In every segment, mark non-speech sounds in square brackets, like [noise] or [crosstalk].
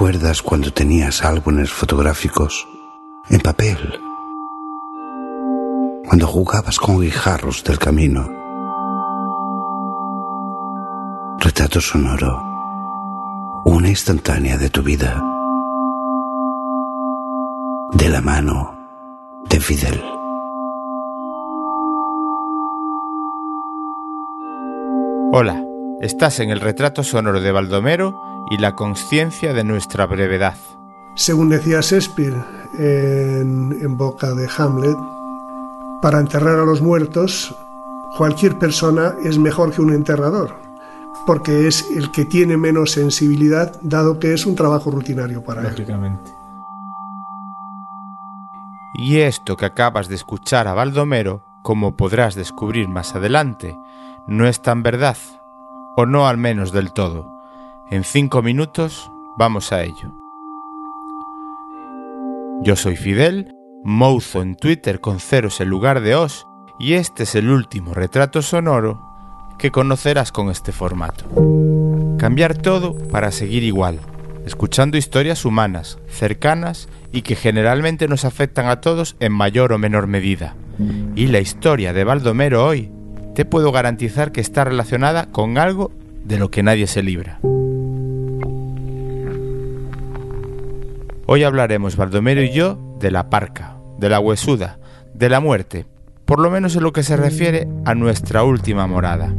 ¿Recuerdas cuando tenías álbumes fotográficos en papel? Cuando jugabas con guijarros del camino. Retrato sonoro. Una instantánea de tu vida. De la mano de Fidel. Hola, estás en el retrato sonoro de Baldomero y la conciencia de nuestra brevedad. Según decía Shakespeare en, en boca de Hamlet, para enterrar a los muertos, cualquier persona es mejor que un enterrador, porque es el que tiene menos sensibilidad, dado que es un trabajo rutinario para Lógicamente. Y esto que acabas de escuchar a Baldomero, como podrás descubrir más adelante, no es tan verdad, o no al menos del todo. En cinco minutos vamos a ello. Yo soy Fidel, Mouzo en Twitter con ceros en lugar de os, y este es el último retrato sonoro que conocerás con este formato. Cambiar todo para seguir igual, escuchando historias humanas, cercanas y que generalmente nos afectan a todos en mayor o menor medida. Y la historia de Baldomero hoy te puedo garantizar que está relacionada con algo de lo que nadie se libra. Hoy hablaremos, Baldomero y yo, de la parca, de la huesuda, de la muerte, por lo menos en lo que se refiere a nuestra última morada.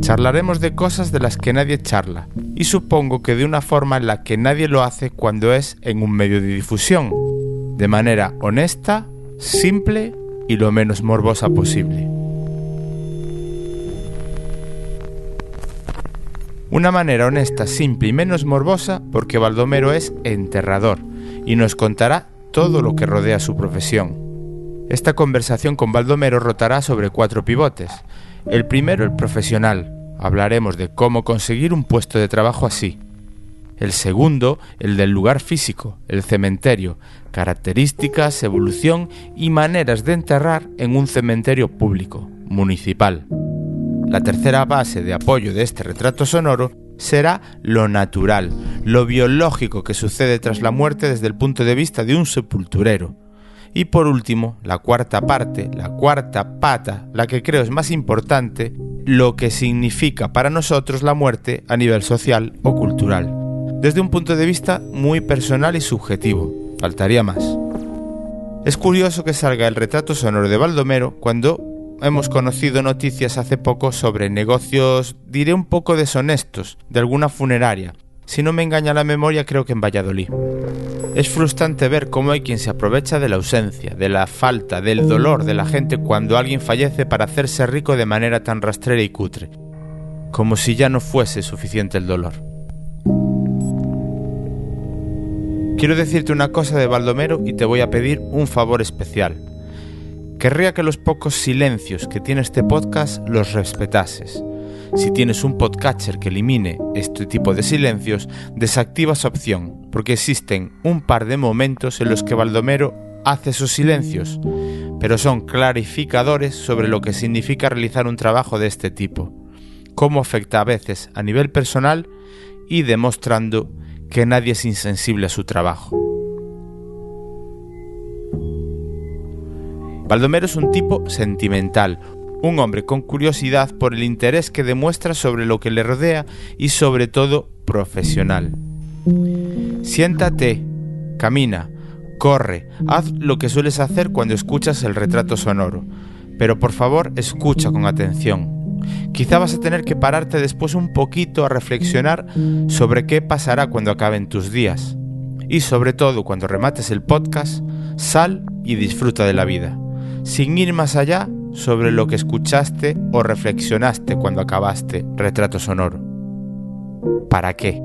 Charlaremos de cosas de las que nadie charla, y supongo que de una forma en la que nadie lo hace cuando es en un medio de difusión, de manera honesta, simple y lo menos morbosa posible. Una manera honesta, simple y menos morbosa porque Baldomero es enterrador, y nos contará todo lo que rodea su profesión. Esta conversación con Baldomero rotará sobre cuatro pivotes. El primero, el profesional. Hablaremos de cómo conseguir un puesto de trabajo así. El segundo, el del lugar físico, el cementerio, características, evolución y maneras de enterrar en un cementerio público, municipal. La tercera base de apoyo de este retrato sonoro será lo natural, lo biológico que sucede tras la muerte desde el punto de vista de un sepulturero. Y por último, la cuarta parte, la cuarta pata, la que creo es más importante, lo que significa para nosotros la muerte a nivel social o cultural, desde un punto de vista muy personal y subjetivo. Faltaría más. Es curioso que salga el retrato sonoro de Baldomero cuando hemos conocido noticias hace poco sobre negocios, diré un poco deshonestos, de alguna funeraria. Si no me engaña la memoria, creo que en Valladolid. Es frustrante ver cómo hay quien se aprovecha de la ausencia, de la falta, del dolor de la gente cuando alguien fallece para hacerse rico de manera tan rastrera y cutre, como si ya no fuese suficiente el dolor. Quiero decirte una cosa de Baldomero y te voy a pedir un favor especial. Querría que los pocos silencios que tiene este podcast los respetases. Si tienes un podcatcher que elimine este tipo de silencios, desactiva esa opción, porque existen un par de momentos en los que Baldomero hace esos silencios, pero son clarificadores sobre lo que significa realizar un trabajo de este tipo, cómo afecta a veces a nivel personal y demostrando que nadie es insensible a su trabajo. Baldomero es un tipo sentimental, un hombre con curiosidad por el interés que demuestra sobre lo que le rodea y sobre todo profesional. Siéntate, camina, corre, haz lo que sueles hacer cuando escuchas el retrato sonoro, pero por favor escucha con atención. Quizá vas a tener que pararte después un poquito a reflexionar sobre qué pasará cuando acaben tus días. Y sobre todo cuando remates el podcast, sal y disfruta de la vida sin ir más allá sobre lo que escuchaste o reflexionaste cuando acabaste retrato sonoro. ¿Para qué?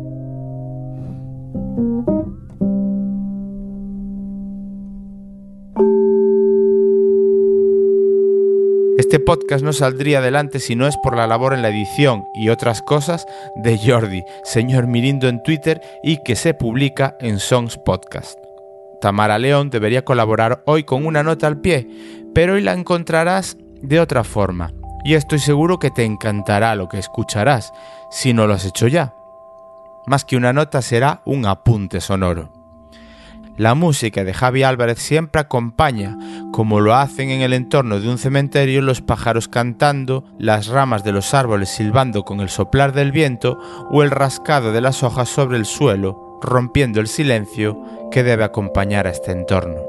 Este podcast no saldría adelante si no es por la labor en la edición y otras cosas de Jordi, señor Mirindo en Twitter y que se publica en Songs Podcast. Tamara León debería colaborar hoy con una nota al pie, pero hoy la encontrarás de otra forma. Y estoy seguro que te encantará lo que escucharás, si no lo has hecho ya. más que una nota será un apunte sonoro. La música de Javi Álvarez siempre acompaña, como lo hacen en el entorno de un cementerio los pájaros cantando, las ramas de los árboles silbando con el soplar del viento o el rascado de las hojas sobre el suelo, rompiendo el silencio que debe acompañar a este entorno.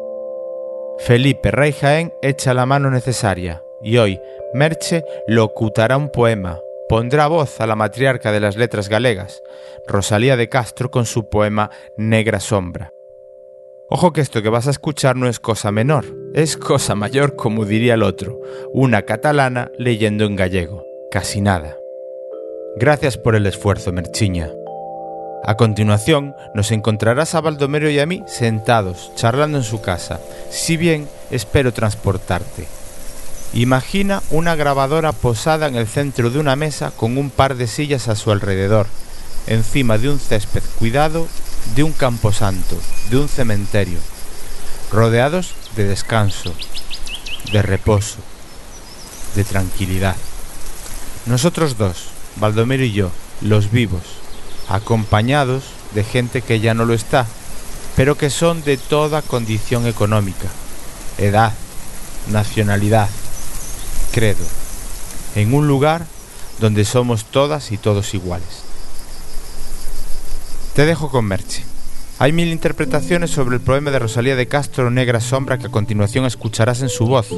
Felipe Rey Jaén echa la mano necesaria y hoy Merche locutará un poema, pondrá voz a la matriarca de las letras galegas, Rosalía de Castro con su poema Negra Sombra. Ojo que esto que vas a escuchar no es cosa menor, es cosa mayor como diría el otro, una catalana leyendo en gallego, casi nada. Gracias por el esfuerzo, Merchiña. A continuación, nos encontrarás a Baldomero y a mí sentados, charlando en su casa, si bien espero transportarte. Imagina una grabadora posada en el centro de una mesa con un par de sillas a su alrededor, encima de un césped cuidado de un camposanto, de un cementerio, rodeados de descanso, de reposo, de tranquilidad. Nosotros dos, Baldomero y yo, los vivos, acompañados de gente que ya no lo está, pero que son de toda condición económica, edad, nacionalidad, credo, en un lugar donde somos todas y todos iguales. Te dejo con Merche. Hay mil interpretaciones sobre el poema de Rosalía de Castro Negra Sombra que a continuación escucharás en su voz.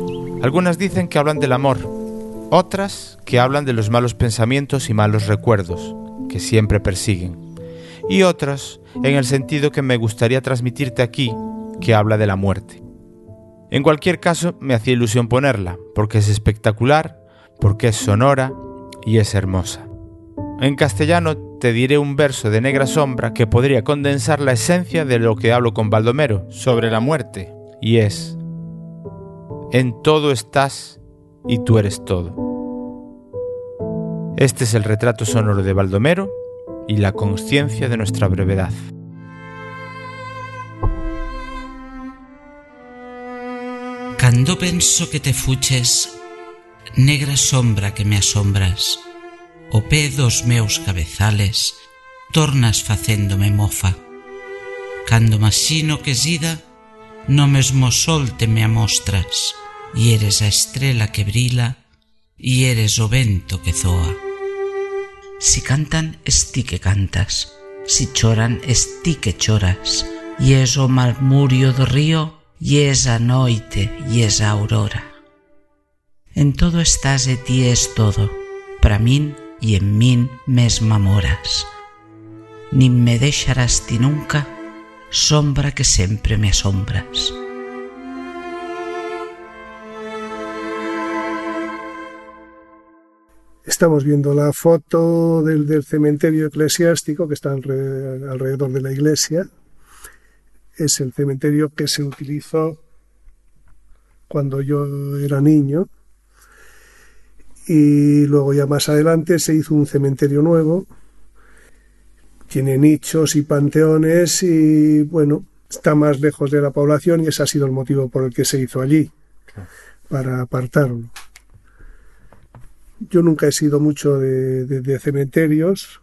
Algunas dicen que hablan del amor, otras que hablan de los malos pensamientos y malos recuerdos que siempre persiguen, y otras en el sentido que me gustaría transmitirte aquí, que habla de la muerte. En cualquier caso, me hacía ilusión ponerla, porque es espectacular, porque es sonora y es hermosa. En castellano te diré un verso de Negra Sombra que podría condensar la esencia de lo que hablo con Baldomero sobre la muerte, y es, en todo estás y tú eres todo. Este es el retrato sonoro de Baldomero y la conciencia de nuestra brevedad. Cando penso que te fuches, negra sombra que me asombras, o pé dos meus cabezales, tornas facéndome mofa. Cando masino que sida, no mesmo sol te me amostras, e eres a estrela que brila, e eres o vento que zoa. Si cantan, esti que cantas, si choran, esti que choras, e es o marmurio do río, e es a e es aurora. En todo estás e ti es todo, para min y en min mesma moras. Nin me deixarás ti nunca, sombra que sempre me asombras. Estamos viendo la foto del, del cementerio eclesiástico que está alrededor, alrededor de la iglesia. Es el cementerio que se utilizó cuando yo era niño y luego ya más adelante se hizo un cementerio nuevo. Tiene nichos y panteones y bueno, está más lejos de la población y ese ha sido el motivo por el que se hizo allí, para apartarlo. Yo nunca he sido mucho de, de, cementerios,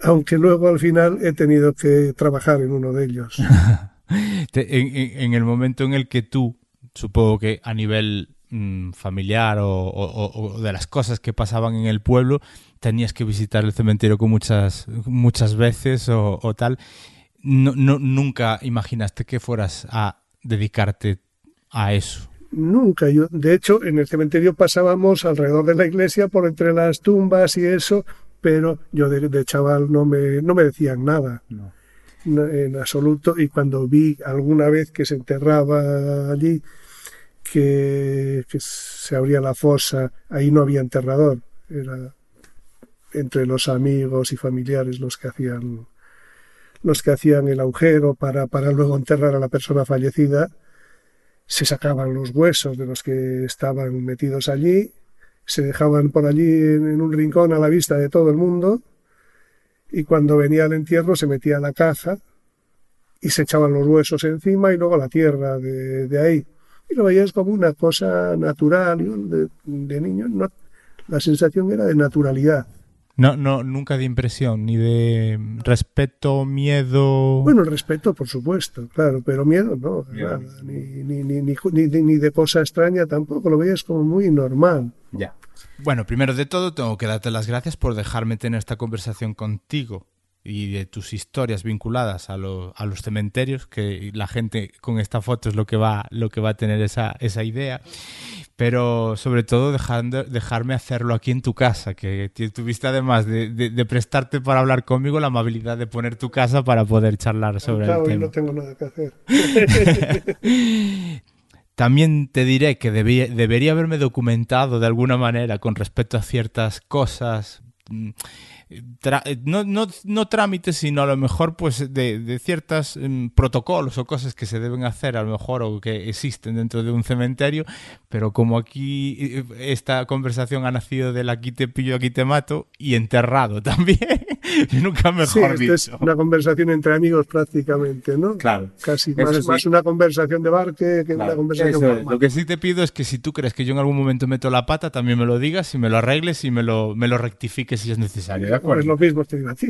aunque luego al final he tenido que trabajar en uno de ellos. [laughs] en, el momento en el que tú, supongo que a nivel mmm, familiar o, o, o, de las cosas que pasaban en el pueblo, tenías que visitar el cementerio con muchas, muchas veces o, o tal. No, no, nunca imaginaste que fueras a dedicarte a eso. Nunca. Yo, de hecho, en el cementerio pasábamos alrededor de la iglesia por entre las tumbas y eso, pero yo de, de chaval no me, no me decían nada. No. En absoluto. Y cuando vi alguna vez que se enterraba allí, que, que, se abría la fosa, ahí no había enterrador, era entre los amigos y familiares los que hacían los que hacían el agujero para, para luego enterrar a la persona fallecida, se sacaban los huesos de los que estaban metidos allí, se dejaban por allí en, un rincón a la vista de todo el mundo, y cuando venía el entierro se metía la caja y se echaban los huesos encima y luego la tierra de, de ahí y lo veías como una cosa natural de, de niño. No, la sensación era de naturalidad. No, no, nunca de impresión, ni de respeto, miedo. Bueno, respeto, por supuesto, claro, pero miedo no, nada, ni, ni, ni, ni, ni de cosa extraña tampoco, lo veías como muy normal. Ya. Bueno, primero de todo, tengo que darte las gracias por dejarme tener esta conversación contigo y de tus historias vinculadas a, lo, a los cementerios, que la gente con esta foto es lo que va, lo que va a tener esa, esa idea pero sobre todo dejando, dejarme hacerlo aquí en tu casa, que tuviste además de, de, de, prestarte para hablar conmigo la amabilidad de poner tu casa para poder charlar sobre claro, el tema. no tengo nada que hacer. [laughs] También te diré que debía, debería haberme documentado de alguna manera con respecto a ciertas cosas no, no, no trámites, sino a lo mejor pues de, de ciertos um, protocolos o cosas que se deben hacer a lo mejor o que existen dentro de un cementerio, pero como aquí eh, esta conversación ha nacido del aquí te pillo, aquí te mato y enterrado [laughs] también, nunca mejor sí, dicho. Es una conversación entre amigos prácticamente, ¿no? Claro. Casi más, sí. más, una conversación de bar que, que claro. una conversación Eso, Lo que sí te pido es que si tú crees que yo en algún momento meto la pata, también me lo digas y me lo arregles y me lo, me lo rectifiques si es necesario. ¿De acuerdo? Es lo mismo te digo a ti.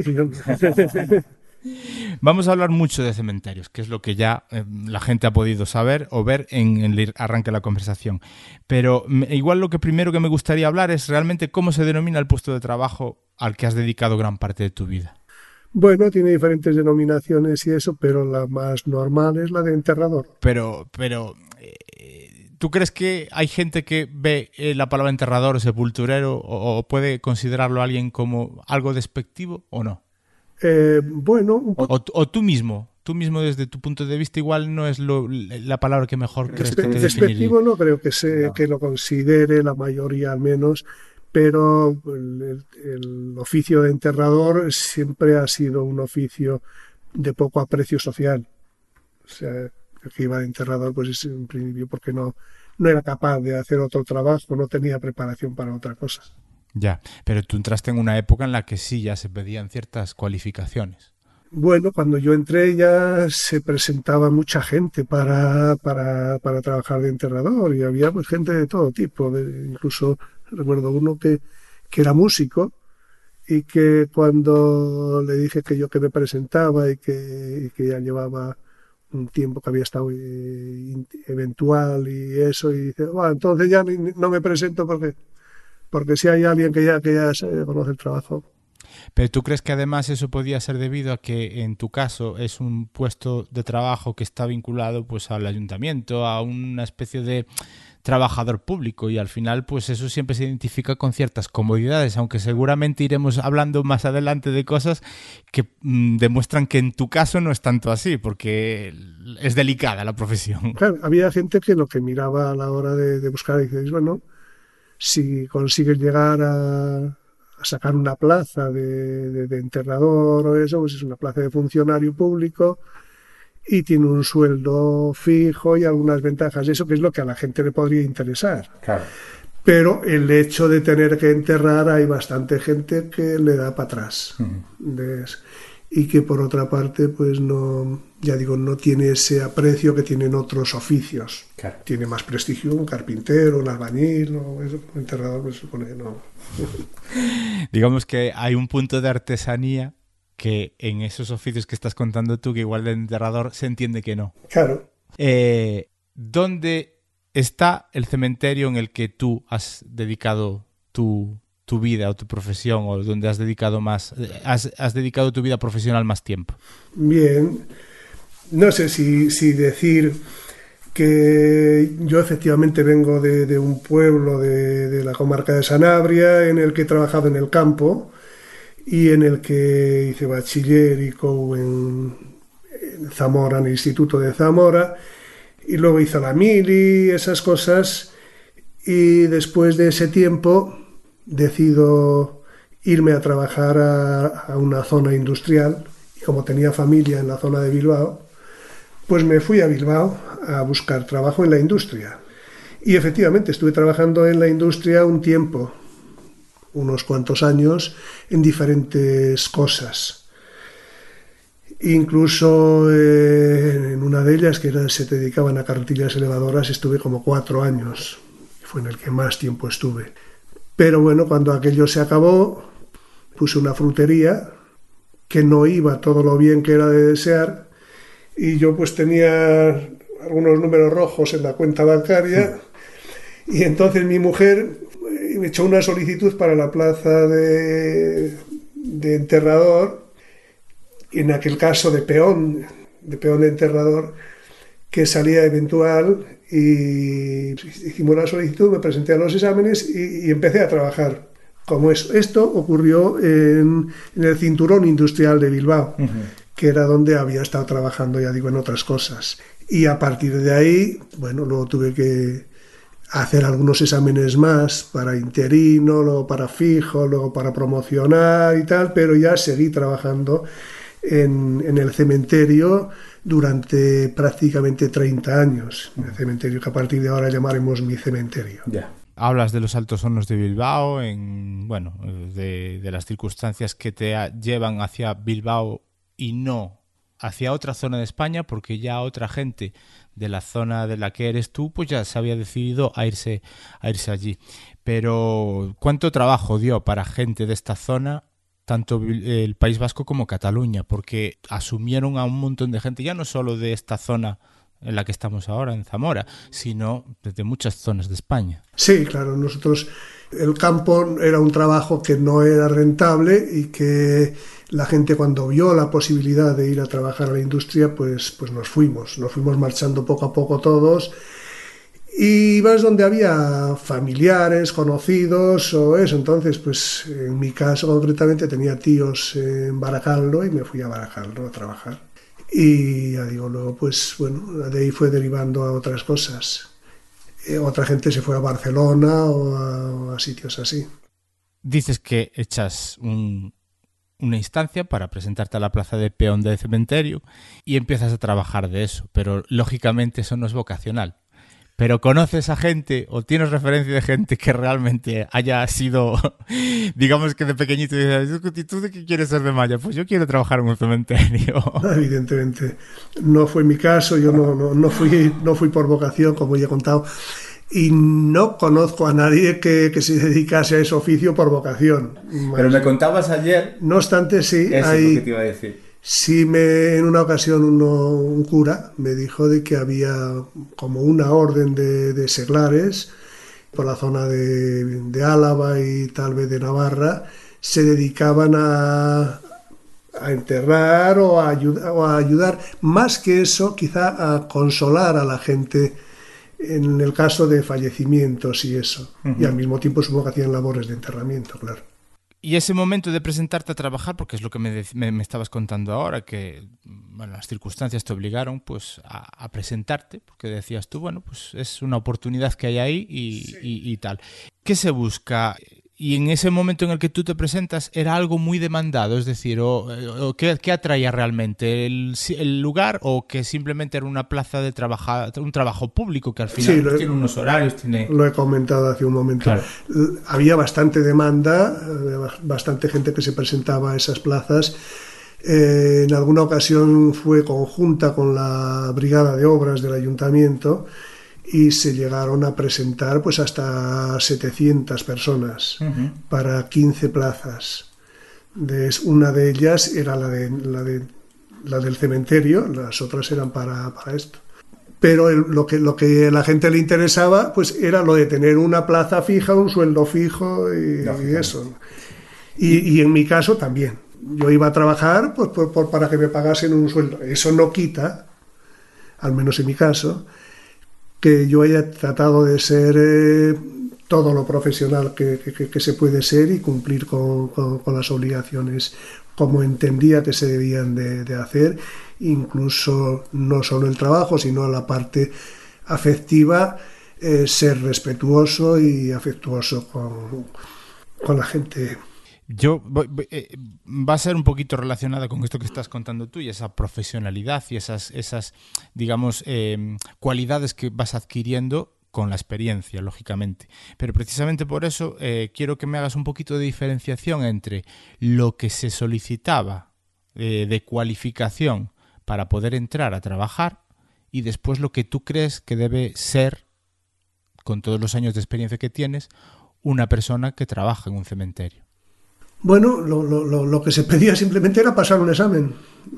Vamos a hablar mucho de cementerios, que es lo que ya eh, la gente ha podido saber o ver en, en el arranque de la conversación. Pero me, igual lo que primero que me gustaría hablar es realmente cómo se denomina el puesto de trabajo al que has dedicado gran parte de tu vida. Bueno, tiene diferentes denominaciones y eso, pero la más normal es la de enterrador. Pero, pero, eh, ¿tú crees que hay gente que ve eh, la palabra enterrador o sepulturero o, o, puede considerarlo alguien como algo despectivo o no? Eh, bueno, o, o, tú mismo, tú mismo desde tu punto de vista igual no es lo, la palabra que mejor crees Despe que te despectivo no creo que se No. que lo considere la mayoría al menos pero el, el, oficio de enterrador siempre ha sido un oficio de poco aprecio social o sea el que iba de enterrador pues es en principio porque no no era capaz de hacer otro trabajo no tenía preparación para otra cosa ya, pero tú entraste en una época en la que sí ya se pedían ciertas cualificaciones. Bueno, cuando yo entré ya se presentaba mucha gente para, para, para trabajar de enterrador y había pues gente de todo tipo, de, incluso recuerdo uno que, que era músico y que cuando le dije que yo que me presentaba y que, y que ya llevaba un tiempo que había estado eh, eventual y eso y dice, bueno, entonces ya ni, no me presento porque porque si hay alguien que ya, que ya conoce el trabajo. Pero tú crees que además eso podía ser debido a que en tu caso es un puesto de trabajo que está vinculado pues al ayuntamiento, a una especie de trabajador público y al final pues eso siempre se identifica con ciertas comodidades, aunque seguramente iremos hablando más adelante de cosas que mmm, demuestran que en tu caso no es tanto así, porque es delicada la profesión. Claro, había gente que lo que miraba a la hora de, de buscar, dices, bueno, si consigues llegar a, a sacar una plaza de, de, de, enterrador o eso, pues es una plaza de funcionario público y tiene un sueldo fijo y algunas ventajas. Eso que es lo que a la gente le podría interesar. Claro. Pero el hecho de tener que enterrar hay bastante gente que le da para atrás. De, y que por otra parte, pues no, ya digo, no tiene ese aprecio que tienen otros oficios. Claro. Tiene más prestigio un carpintero, un albañil, o eso, un enterrador, pues supone que no. [laughs] Digamos que hay un punto de artesanía que en esos oficios que estás contando tú, que igual de enterrador, se entiende que no. Claro. Eh, ¿Dónde está el cementerio en el que tú has dedicado tu, tu vida o tu profesión o donde has dedicado más has, has, dedicado tu vida profesional más tiempo bien no sé si, si decir que yo efectivamente vengo de, un pueblo de, de, la comarca de Sanabria en el que he trabajado en el campo y en el que hice bachiller y co en, en Zamora en el instituto de Zamora y luego hice la mili esas cosas y después de ese tiempo decido irme a trabajar a, una zona industrial y como tenía familia en la zona de Bilbao, pues me fui a Bilbao a buscar trabajo en la industria. Y efectivamente estuve trabajando en la industria un tiempo, unos cuantos años, en diferentes cosas. Incluso eh, en una de ellas, que se dedicaban a carretillas elevadoras, estuve como cuatro años. Fue en el que más tiempo estuve. Pero bueno, cuando aquello se acabó, puse una frutería que no iba todo lo bien que era de desear y yo pues tenía algunos números rojos en la cuenta bancaria y entonces mi mujer me echó una solicitud para la plaza de, de enterrador, en aquel caso de peón, de peón de enterrador, que salía eventual y hicimos la solicitud, me presenté a los exámenes y, empecé a trabajar como eso. Esto ocurrió en, el cinturón industrial de Bilbao, que era donde había estado trabajando, ya digo, en otras cosas. Y a partir de ahí, bueno, luego tuve que hacer algunos exámenes más para interino, luego para fijo, luego para promocionar y tal, pero ya seguí trabajando en, en el cementerio durante prácticamente 30 años, en el cementerio que a partir de ahora llamaremos mi cementerio. Ya. Hablas de los altos hornos de Bilbao, en, bueno, de, de las circunstancias que te llevan hacia Bilbao y no hacia otra zona de España, porque ya otra gente de la zona de la que eres tú, pues ya se había decidido a irse, a irse allí. Pero ¿cuánto trabajo dio para gente de esta zona tanto el País Vasco como Cataluña, porque asumieron a un montón de gente, ya no solo de esta zona en la que estamos ahora, en Zamora, sino desde muchas zonas de España. Sí, claro, nosotros el campo era un trabajo que no era rentable y que la gente cuando vio la posibilidad de ir a trabajar a la industria, pues, pues nos fuimos, nos fuimos marchando poco a poco todos y ibas donde había familiares, conocidos o eso. Entonces, pues en mi caso concretamente tenía tíos en Baracaldo y me fui a Baracaldo a trabajar. Y ya digo, luego pues bueno, de ahí fue derivando a otras cosas. Eh, otra gente se fue a Barcelona o a, sitios así. Dices que echas una instancia para presentarte a la plaza de peón del cementerio y empiezas a trabajar de eso, pero lógicamente eso no es vocacional pero conoces a gente o tienes referencia de gente que realmente haya sido, [laughs] digamos que de pequeñito, ¿y tú de qué quieres ser de Maya? Pues yo quiero trabajar en un cementerio. [laughs] Evidentemente, no fue mi caso, yo no, no, no, fui, no fui por vocación, como ya he contado, y no conozco a nadie que, que, se dedicase a ese oficio por vocación. Pero me contabas ayer. No obstante, sí. Eso es lo que te iba a decir Sí, me, en una ocasión un cura me dijo de que había como una orden de, seglares por la zona de, Álava y tal vez de Navarra, se dedicaban a, a enterrar o a, o a ayudar, más que eso, quizá a consolar a la gente en el caso de fallecimientos y eso. Y al mismo tiempo supongo que hacían labores de enterramiento, claro. Y ese momento de presentarte a trabajar, porque es lo que me, me, estabas contando ahora, que bueno, las circunstancias te obligaron pues a, presentarte, porque decías tú, bueno, pues es una oportunidad que hay ahí y, y tal. ¿Qué se busca? Y en ese momento en el que tú te presentas era algo muy demandado, es decir, o, ¿qué, atraía realmente? ¿El, lugar o que simplemente era una plaza de trabajo, un trabajo público que al final tiene unos horarios? Tiene... Lo he comentado hace un momento. Había bastante demanda, bastante gente que se presentaba a esas plazas. Eh, en alguna ocasión fue conjunta con la brigada de obras del ayuntamiento y se llegaron a presentar pues hasta 700 personas para 15 plazas. De, una de ellas era la, de, la, de, la del cementerio, las otras eran para, para esto. Pero lo, que, lo que a la gente le interesaba pues era lo de tener una plaza fija, un sueldo fijo y, eso. Y, y, en mi caso también. Yo iba a trabajar pues, por, para que me pagasen un sueldo. Eso no quita, al menos en mi caso, que yo haya tratado de ser eh, todo lo profesional que, se puede ser y cumplir con, las obligaciones como entendía que se debían de, hacer, incluso no solo el trabajo, sino la parte afectiva, eh, ser respetuoso y afectuoso con, con la gente yo eh, va a ser un poquito relacionada con esto que estás contando tú y esa profesionalidad y esas, esas digamos, em, cualidades que vas adquiriendo con la experiencia, lógicamente. Pero precisamente por eso eh, quiero que me hagas un poquito de diferenciación entre lo que se solicitaba eh, de cualificación para poder entrar a trabajar y después lo que tú crees que debe ser, con todos los años de experiencia que tienes, una persona que trabaja en un cementerio. Bueno, lo, lo, lo, que se pedía simplemente era pasar un examen,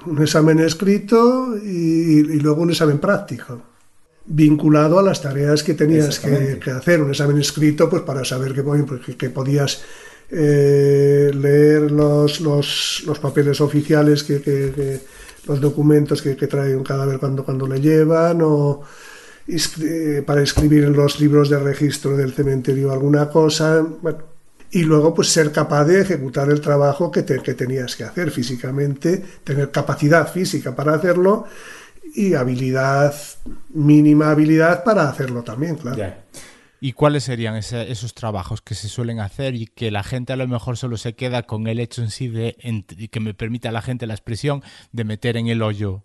un examen escrito y, y luego un examen práctico, vinculado a las tareas que tenías que, que, hacer. Un examen escrito, pues para saber que, que, que podías eh, leer los, los, los, papeles oficiales, que, los documentos que, trae un cadáver cuando, cuando le llevan, o eh, para escribir en los libros de registro del cementerio alguna cosa. Bueno, y luego pues ser capaz de ejecutar el trabajo que, que tenías que hacer físicamente, tener capacidad física para hacerlo y habilidad, mínima habilidad para hacerlo también, claro. ¿Y cuáles serían esos trabajos que se suelen hacer y que la gente a lo mejor solo se queda con el hecho en sí de que me permita a la gente la expresión de meter en el hoyo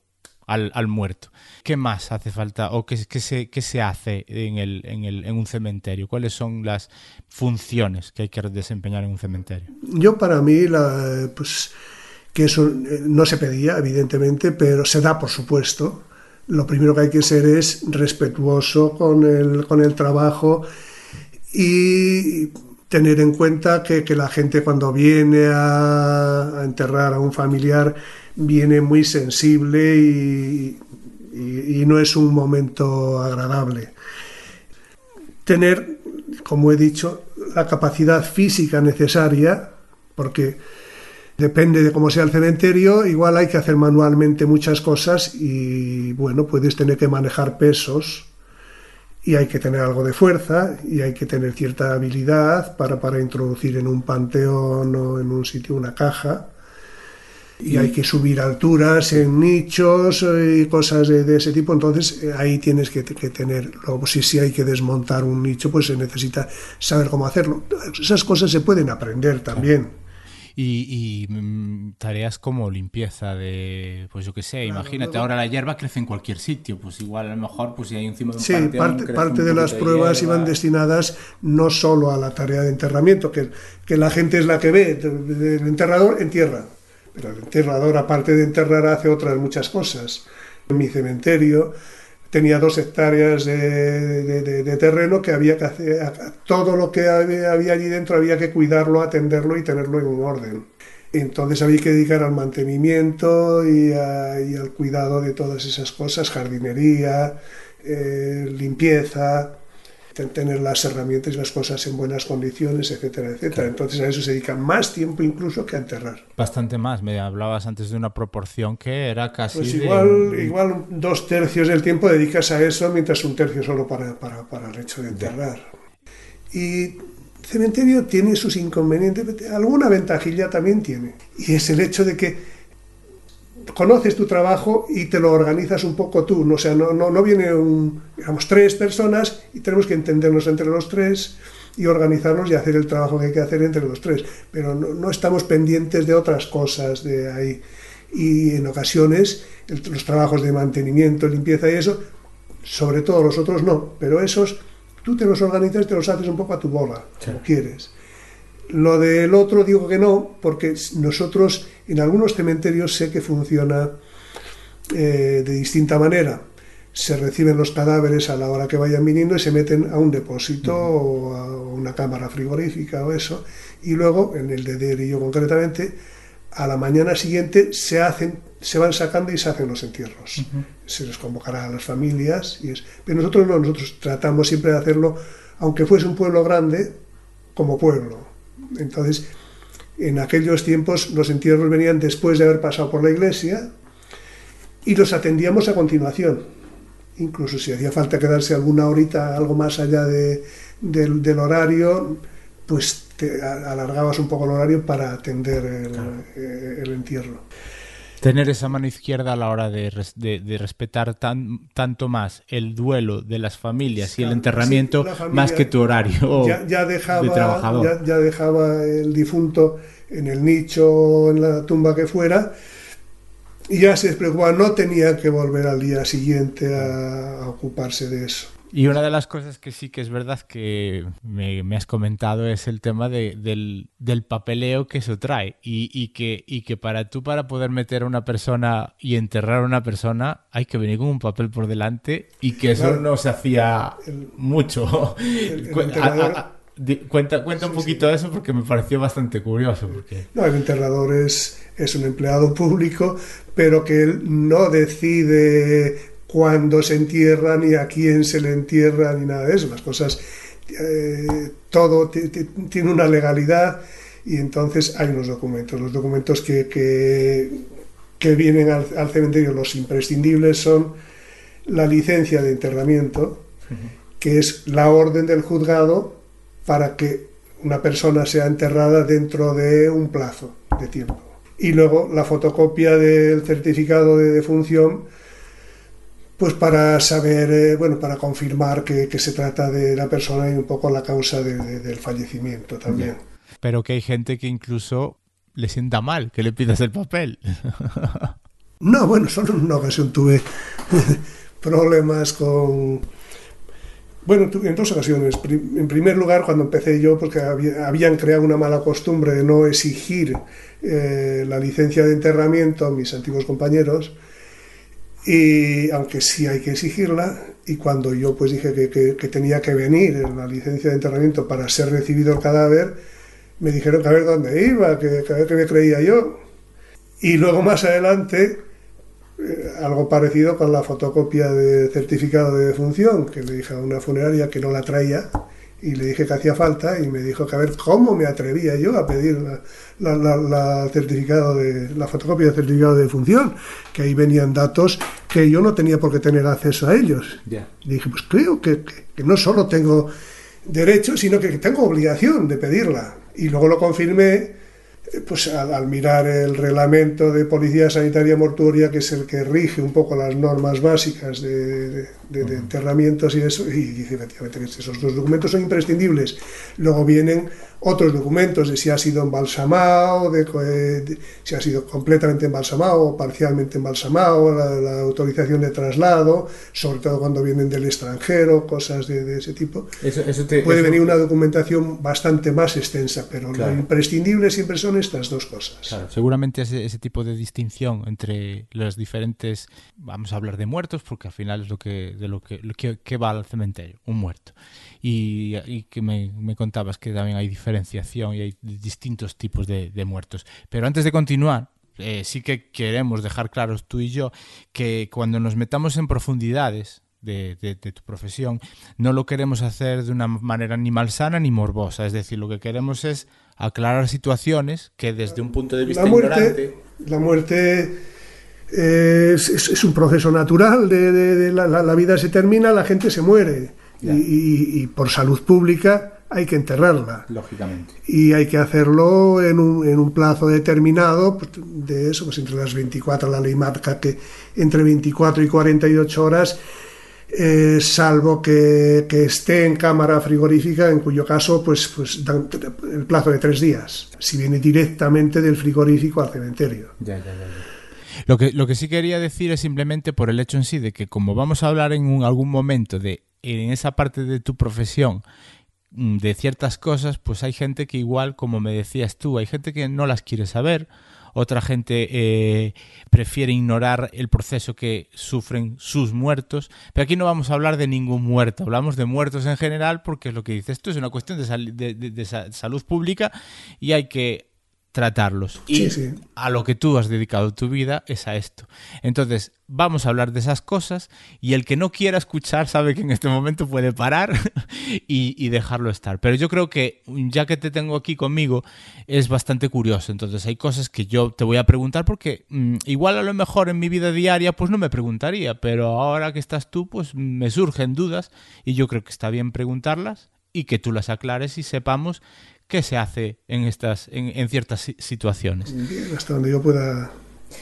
al, muerto. ¿Qué más hace falta o qué, se, se, hace en, el, en, el, en, un cementerio? ¿Cuáles son las funciones que hay que desempeñar en un cementerio? Yo para mí, la, pues que eso eh, no se pedía, evidentemente, pero se da por supuesto. Lo primero que hay que ser es respetuoso con el, con el trabajo y tener en cuenta que, que la gente cuando viene a enterrar a un familiar viene muy sensible y, no es un momento agradable. Tener, como he dicho, la capacidad física necesaria, porque depende de cómo sea el cementerio, igual hay que hacer manualmente muchas cosas y bueno, puedes tener que manejar pesos y hay que tener algo de fuerza y hay que tener cierta habilidad para, para introducir en un panteón o en un sitio una caja y hay que subir alturas en nichos y cosas de, de ese tipo, entonces eh, ahí tienes que, que, tener, luego si, si hay que desmontar un nicho, pues se necesita saber cómo hacerlo. Esas cosas se pueden aprender también. Y, y, mm, tareas como limpieza de, pues yo qué sé, claro, imagínate, ahora la hierba crece en cualquier sitio, pues igual a lo mejor, pues si hay encima de un Sí, parte, parte de las de pruebas hierba. iban destinadas no solo a la tarea de enterramiento, que, que la gente es la que ve, el enterrador entierra, pero el enterrador, aparte de enterrar, hace otras muchas cosas. En mi cementerio tenía dos hectáreas de, terreno que había que hacer, todo lo que había, allí dentro había que cuidarlo, atenderlo y tenerlo en un orden. Entonces había que dedicar al mantenimiento y al cuidado de todas esas cosas, jardinería, eh, limpieza, tener las herramientas y las cosas en buenas condiciones, etcétera, etcétera. Claro. Entonces a eso se dedica más tiempo incluso que a enterrar. Bastante más. Me hablabas antes de una proporción que era casi... Pues igual, de... igual dos tercios del tiempo dedicas a eso, mientras un tercio solo para, para, para el hecho de enterrar. Y el cementerio tiene sus inconvenientes, alguna ventajilla también tiene. Y es el hecho de que conoces tu trabajo y te lo organizas un poco tú. ¿no? O sea, no, no, no viene un, digamos, tres personas y tenemos que entendernos entre los tres y organizarnos y hacer el trabajo que hay que hacer entre los tres. Pero no, no estamos pendientes de otras cosas de ahí. Y en ocasiones el, los trabajos de mantenimiento, limpieza y eso, sobre todo los otros no, pero esos tú te los organizas y te los haces un poco a tu bola, sí. como quieres. Lo del otro digo que no, porque nosotros en algunos cementerios sé que funciona eh, de distinta manera. Se reciben los cadáveres a la hora que vayan viniendo y se meten a un depósito uh -huh. o a una cámara frigorífica o eso. Y luego, en el de Derillo concretamente, a la mañana siguiente se hacen, se van sacando y se hacen los entierros. Uh -huh. Se les convocará a las familias. Y es, pero nosotros no, nosotros tratamos siempre de hacerlo, aunque fuese un pueblo grande, como pueblo entonces, en aquellos tiempos los entierros venían después de haber pasado por la iglesia y los atendíamos a continuación. Incluso si hacía falta quedarse alguna horita, algo más allá de, del, del horario, pues te alargabas un poco el horario para atender el, claro. eh, el entierro tener esa mano izquierda a la hora de, de, de respetar tan, tanto más el duelo de las familias sí, y el enterramiento sí, familia más que tu horario ya, ya dejaba, de trabajador. Ya, ya, dejaba el difunto en el nicho o en la tumba que fuera y ya se preocupaba, no tenía que volver al día siguiente a, a ocuparse de eso. Y una de las cosas que sí que es verdad que me, me has comentado es el tema de, del, del, papeleo que eso trae y, y, que, y que para tú para poder meter a una persona y enterrar a una persona hay que venir con un papel por delante y que eso claro. no se hacía el, mucho. [laughs] El, el enterrador, a, a, cuenta cuenta un poquito de eso porque me pareció bastante curioso. Porque... No, el enterrador es, es un empleado público, pero que él no decide cuándo se entierra, ni a quién se le entierra, ni nada de eso. Las cosas, eh, todo tiene una legalidad y entonces hay unos documentos. Los documentos que, que, vienen al, cementerio, los imprescindibles, son la licencia de enterramiento, que es la orden del juzgado para que una persona sea enterrada dentro de un plazo de tiempo. Y luego la fotocopia del certificado de defunción, pues para saber, eh, bueno, para confirmar que, se trata de la persona y un poco la causa del fallecimiento también. Pero que hay gente que incluso le sienta mal que le pidas el papel. [laughs] No, bueno, solo en una ocasión tuve [laughs] problemas con... Bueno, en dos ocasiones. En primer lugar, cuando empecé yo, porque habían creado una mala costumbre de no exigir eh, la licencia de enterramiento a mis antiguos compañeros, y aunque sí hay que exigirla, y cuando yo pues dije que, que tenía que venir la licencia de enterramiento para ser recibido el cadáver, me dijeron que a ver dónde iba, que, a ver qué me creía yo. Y luego más adelante, eh, algo parecido con la fotocopia de certificado de defunción, que le dije a una funeraria que no la traía y le dije que hacía falta y me dijo que a ver cómo me atrevía yo a pedir la, certificado de, la fotocopia de certificado de defunción, que ahí venían datos que yo no tenía por qué tener acceso a ellos. Y dije, pues creo que, que no solo tengo derecho, sino que tengo obligación de pedirla. Y luego lo confirmé eh, pues al, mirar el reglamento de policía sanitaria mortuoria, que es el que rige un poco las normas básicas de, enterramientos y eso, y dice efectivamente que esos dos documentos son imprescindibles. Luego vienen otros documentos de si ha sido embalsamado, de, si ha sido completamente embalsamado o parcialmente embalsamado, la, autorización de traslado, sobre todo cuando vienen del extranjero, cosas de, ese tipo. Puede venir una documentación bastante más extensa, pero lo imprescindible siempre son estas dos cosas. seguramente ese, ese, tipo de distinción entre los diferentes, vamos a hablar de muertos, porque al final es lo que, de lo que, que va al cementerio, un muerto y, que me, contabas que también hay diferenciación y hay distintos tipos de, muertos. Pero antes de continuar, eh, sí que queremos dejar claros tú y yo que cuando nos metamos en profundidades de, tu profesión, no lo queremos hacer de una manera ni malsana ni morbosa. Es decir, lo que queremos es aclarar situaciones que desde un punto de vista la muerte, ignorante... La muerte es, un proceso natural, de, la, vida se termina, la gente se muere y, por salud pública hay que enterrarla. Lógicamente. Y hay que hacerlo en un, en un plazo determinado, pues, de eso, pues entre las 24, la ley marca que entre 24 y 48 horas, eh, salvo que, que, esté en cámara frigorífica, en cuyo caso, pues, pues dan el plazo de tres días, si viene directamente del frigorífico al cementerio. Ya, ya, ya. Lo que, lo que sí quería decir es simplemente por el hecho en sí de que como vamos a hablar en algún momento de en esa parte de tu profesión mm, de ciertas cosas, pues hay gente que igual, como me decías tú, hay gente que no las quiere saber, otra gente eh, prefiere ignorar el proceso que sufren sus muertos, pero aquí no vamos a hablar de ningún muerto, hablamos de muertos en general porque es lo que dices tú, es una cuestión de, de salud pública y hay que tratarlos. Y a lo que tú has dedicado tu vida es a esto. Entonces, vamos a hablar de esas cosas y el que no quiera escuchar sabe que en este momento puede parar [laughs] y, dejarlo estar. Pero yo creo que ya que te tengo aquí conmigo es bastante curioso. Entonces hay cosas que yo te voy a preguntar porque mm, igual a lo mejor en mi vida diaria pues no me preguntaría, pero ahora que estás tú pues me surgen dudas y yo creo que está bien preguntarlas y que tú las aclares y sepamos qué se hace en, estas, en, ciertas situaciones. Bien, hasta donde yo pueda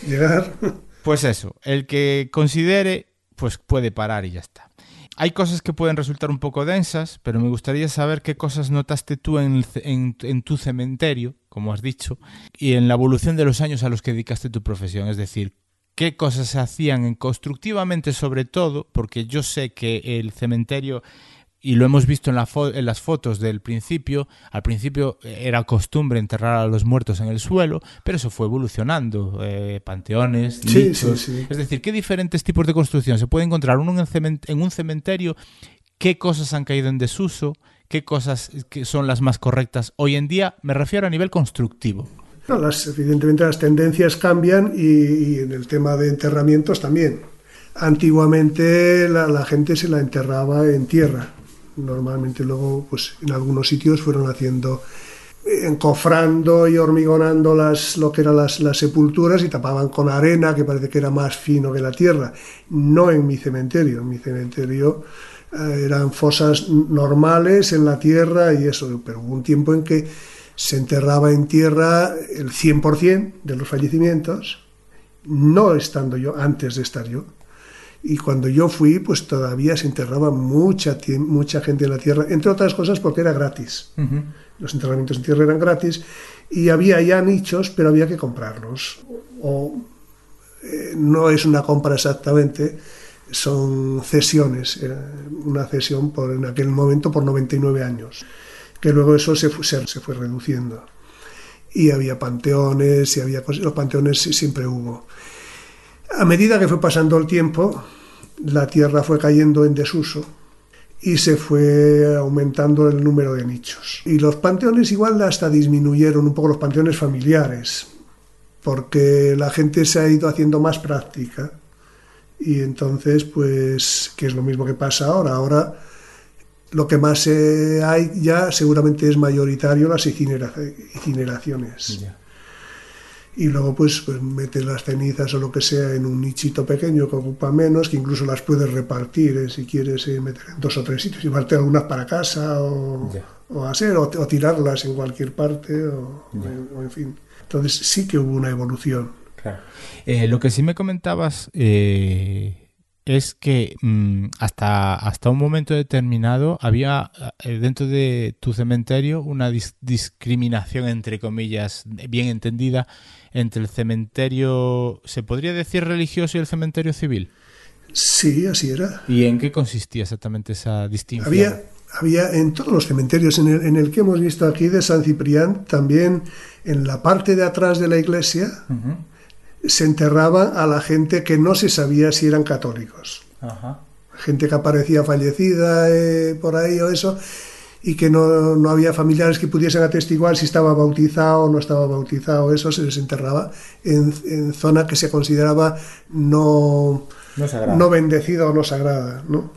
llegar. [laughs] Pues eso, el que considere, pues puede parar y ya está. Hay cosas que pueden resultar un poco densas, pero me gustaría saber qué cosas notaste tú en, en, tu cementerio, como has dicho, y en la evolución de los años a los que dedicaste tu profesión. Es decir, qué cosas se hacían constructivamente sobre todo, porque yo sé que el cementerio y lo hemos visto en, en, las fotos del principio. Al principio eh, era costumbre enterrar a los muertos en el suelo, pero eso fue evolucionando. Eh, panteones, nichos. Es decir, ¿qué diferentes tipos de construcción se puede encontrar uno en, un cementerio? ¿Qué cosas han caído en desuso? qué cosas son las más correctas hoy en día? Me refiero a nivel constructivo. No, las, evidentemente las tendencias cambian y, en el tema de enterramientos también. Antiguamente la, gente se la enterraba en tierra. Normalmente luego, pues en algunos sitios fueron haciendo encofrando y hormigonando las, lo que eran las, las, sepulturas y tapaban con arena, que parece que era más fino que la tierra. No en mi cementerio, en mi cementerio eh, eran fosas normales en la tierra y eso, pero hubo un tiempo en que se enterraba en tierra el 100% de los fallecimientos, no estando yo, antes de estar yo. Y cuando yo fui, pues todavía se enterraba mucha, mucha gente en la tierra, entre otras cosas porque era gratis. Los enterramientos en tierra eran gratis y había ya nichos, pero había que comprarlos. O eh, no es una compra exactamente, son cesiones. una cesión por, en aquel momento por 99 años que luego eso se, se, fue reduciendo. Y había panteones, y había cosas, los panteones siempre hubo. A medida que fue pasando el tiempo, la tierra fue cayendo en desuso y se fue aumentando el número de nichos. Y los panteones igual hasta disminuyeron un poco los panteones familiares, porque la gente se ha ido haciendo más práctica. Y entonces, pues, que es lo mismo que pasa ahora. Ahora lo que más eh, hay ya seguramente es mayoritario las incineraciones. Y luego pues, pues metes las cenizas o lo que sea en un nichito pequeño que ocupa menos, que incluso las puedes repartir eh, si quieres eh, meter en dos o tres sitios, llevarte algunas para casa o, o hacer, o, tirarlas en cualquier parte, o, en fin. Entonces sí que hubo una evolución. lo que sí me comentabas es que mm, hasta, hasta un momento determinado había eh, dentro de tu cementerio una discriminación, entre comillas, bien entendida, entre el cementerio, ¿se podría decir religioso y el cementerio civil? Sí, así era. ¿Y en qué consistía exactamente esa distinción? Había, había en todos los cementerios, en el, en el que hemos visto aquí de San Ciprián, también en la parte de atrás de la iglesia, se enterraba a la gente que no se sabía si eran católicos. Gente que aparecía fallecida eh, por ahí o eso, y que no, no, había familiares que pudiesen atestiguar si estaba bautizado o no estaba bautizado, eso se les enterraba en, en zona que se consideraba no, no, no bendecida o no sagrada. ¿no?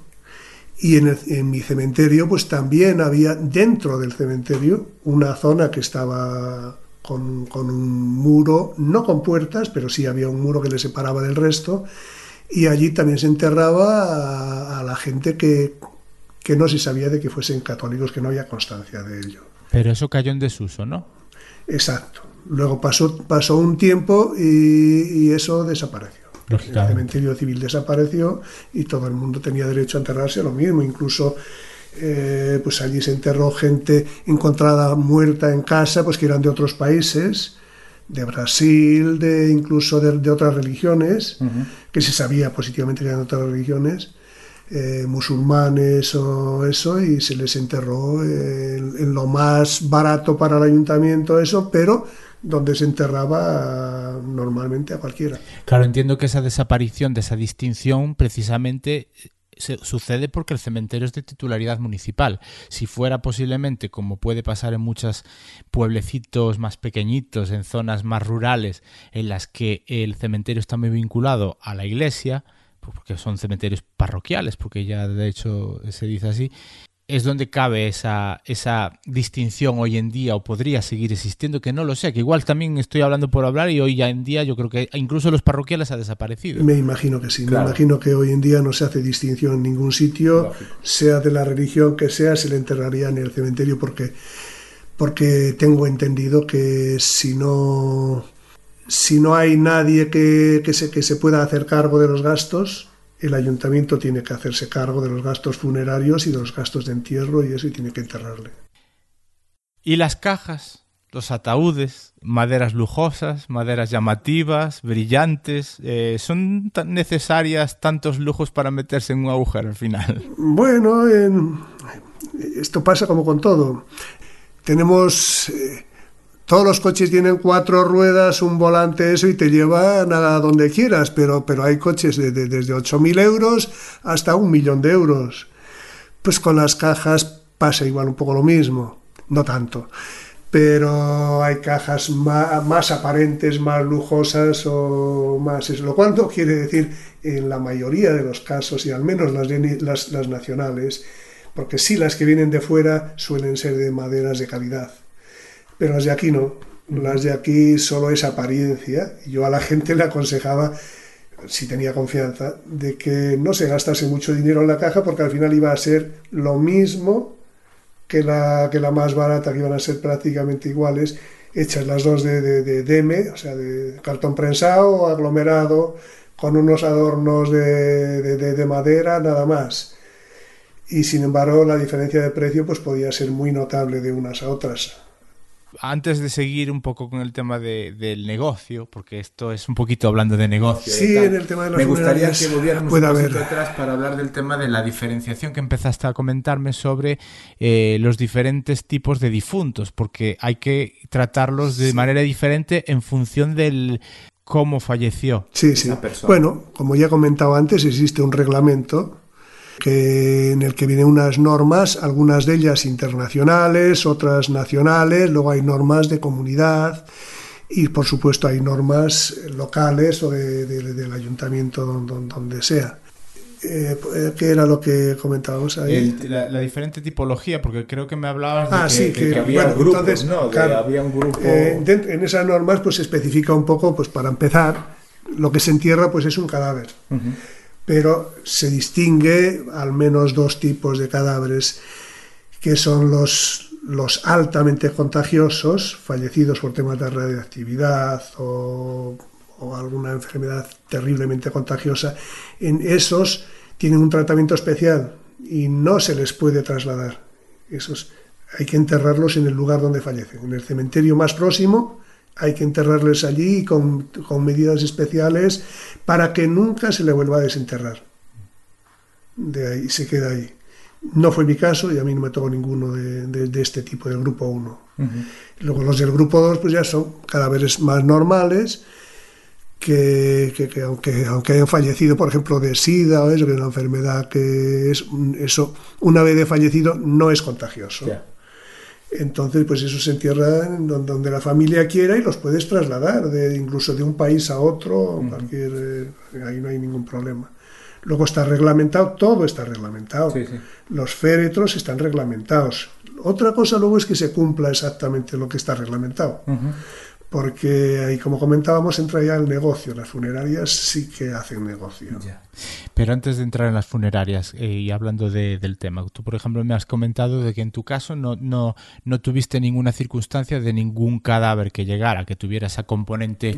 Y en, en, mi cementerio, pues también había dentro del cementerio una zona que estaba con, un muro, no con puertas, pero sí había un muro que le separaba del resto, y allí también se enterraba a, la gente que, que no se sabía de que fuesen católicos, que no había constancia de ello. Pero eso cayó en desuso, ¿no? Exacto. Luego pasó, pasó un tiempo y, eso desapareció. El cementerio civil desapareció y todo el mundo tenía derecho a enterrarse a lo mismo. Incluso eh, pues allí se enterró gente encontrada muerta en casa, pues que eran de otros países, de Brasil, de incluso de, otras religiones, que se sabía positivamente que eran de otras religiones, eh, musulmanes o eso, y se les enterró en, lo más barato para el ayuntamiento, eso, pero donde se enterraba normalmente a cualquiera. Claro, entiendo que esa desaparición de esa distinción precisamente sucede porque el cementerio es de titularidad municipal. Si fuera posiblemente, como puede pasar en muchos pueblecitos más pequeñitos, en zonas más rurales, en las que el cementerio está muy vinculado a la iglesia, porque son cementerios parroquiales, porque ya de hecho se dice así, es donde cabe esa, esa distinción hoy en día o podría seguir existiendo, que no lo sé, que igual también estoy hablando por hablar y hoy ya en día yo creo que incluso los parroquiales ha desaparecido. Me imagino que sí, me imagino que hoy en día no se hace distinción en ningún sitio, sea de la religión que sea, se le enterraría en el cementerio porque, porque tengo entendido que si no, si no hay nadie que, que, se, que se pueda hacer cargo de los gastos, el ayuntamiento tiene que hacerse cargo de los gastos funerarios y de los gastos de entierro y eso y tiene que enterrarle. ¿Y las cajas? Los ataúdes, maderas lujosas, maderas llamativas, brillantes, eh, ¿son tan necesarias tantos lujos para meterse en un agujero al final? Bueno, esto pasa como con todo. Tenemos eh, todos los coches tienen cuatro ruedas, un volante, eso, y te llevan a donde quieras, pero, pero hay coches de, de, desde 8.000 euros hasta un millón de euros. Pues con las cajas pasa igual un poco lo mismo, no tanto, pero hay cajas más, aparentes, más lujosas o más eso, lo cual no quiere decir en la mayoría de los casos, y al menos las, las, las nacionales, porque sí las que vienen de fuera suelen ser de maderas de calidad, pero las de aquí no, las de aquí solo es apariencia. Yo a la gente le aconsejaba, si tenía confianza, de que no se gastase mucho dinero en la caja porque al final iba a ser lo mismo que la, que la más barata, que iban a ser prácticamente iguales, hechas las dos de, de, deme, o sea, de cartón prensado, aglomerado, con unos adornos de, de, madera, nada más. Y sin embargo, la diferencia de precio pues podía ser muy notable de unas a otras antes de seguir un poco con el tema de, del negocio, porque esto es un poquito hablando de negocio. Sí, en el tema de Me gustaría que volviéramos un poquito atrás para hablar del tema de la diferenciación que empezaste a comentarme sobre eh, los diferentes tipos de difuntos, porque hay que tratarlos de manera diferente en función del cómo falleció. Sí, sí. Bueno, como ya he comentado antes, existe un reglamento que, en el que vienen unas normas, algunas de ellas internacionales, otras nacionales, luego hay normas de comunidad y por supuesto hay normas locales o del ayuntamiento donde, donde sea. Eh, ¿Qué era lo que comentábamos ahí? la, diferente tipología, porque creo que me hablabas de ah, que, que, había grupos, ¿no? había un grupo... Eh, en esas normas pues se especifica un poco, pues para empezar, lo que se entierra pues es un cadáver pero se distingue al menos dos tipos de cadáveres, que son los, los altamente contagiosos, fallecidos por temas de radioactividad o, o alguna enfermedad terriblemente contagiosa. En esos tienen un tratamiento especial y no se les puede trasladar. Esos hay que enterrarlos en el lugar donde fallecen, en el cementerio más próximo hay que enterrarles allí con, con, medidas especiales para que nunca se le vuelva a desenterrar. De ahí se queda ahí. No fue mi caso y a mí no me tocó ninguno de, de, este tipo del grupo 1. Luego los del grupo 2 pues ya son cadáveres más normales que, que, aunque, aunque hayan fallecido, por ejemplo, de SIDA o eso, que es una enfermedad que es eso, una vez de fallecido no es contagioso. Entonces, pues eso se entierra donde, la familia quiera y los puedes trasladar, de, incluso de un país a otro, cualquier, eh, ahí no hay ningún problema. Luego está reglamentado, todo está reglamentado. Los féretros están reglamentados. Otra cosa luego es que se cumpla exactamente lo que está reglamentado porque ahí, como comentábamos, entra ya el negocio. Las funerarias sí que hacen negocio. Pero antes de entrar en las funerarias eh, y hablando del tema, tú, por ejemplo, me has comentado de que en tu caso no, no, no tuviste ninguna circunstancia de ningún cadáver que llegara, que tuviera esa componente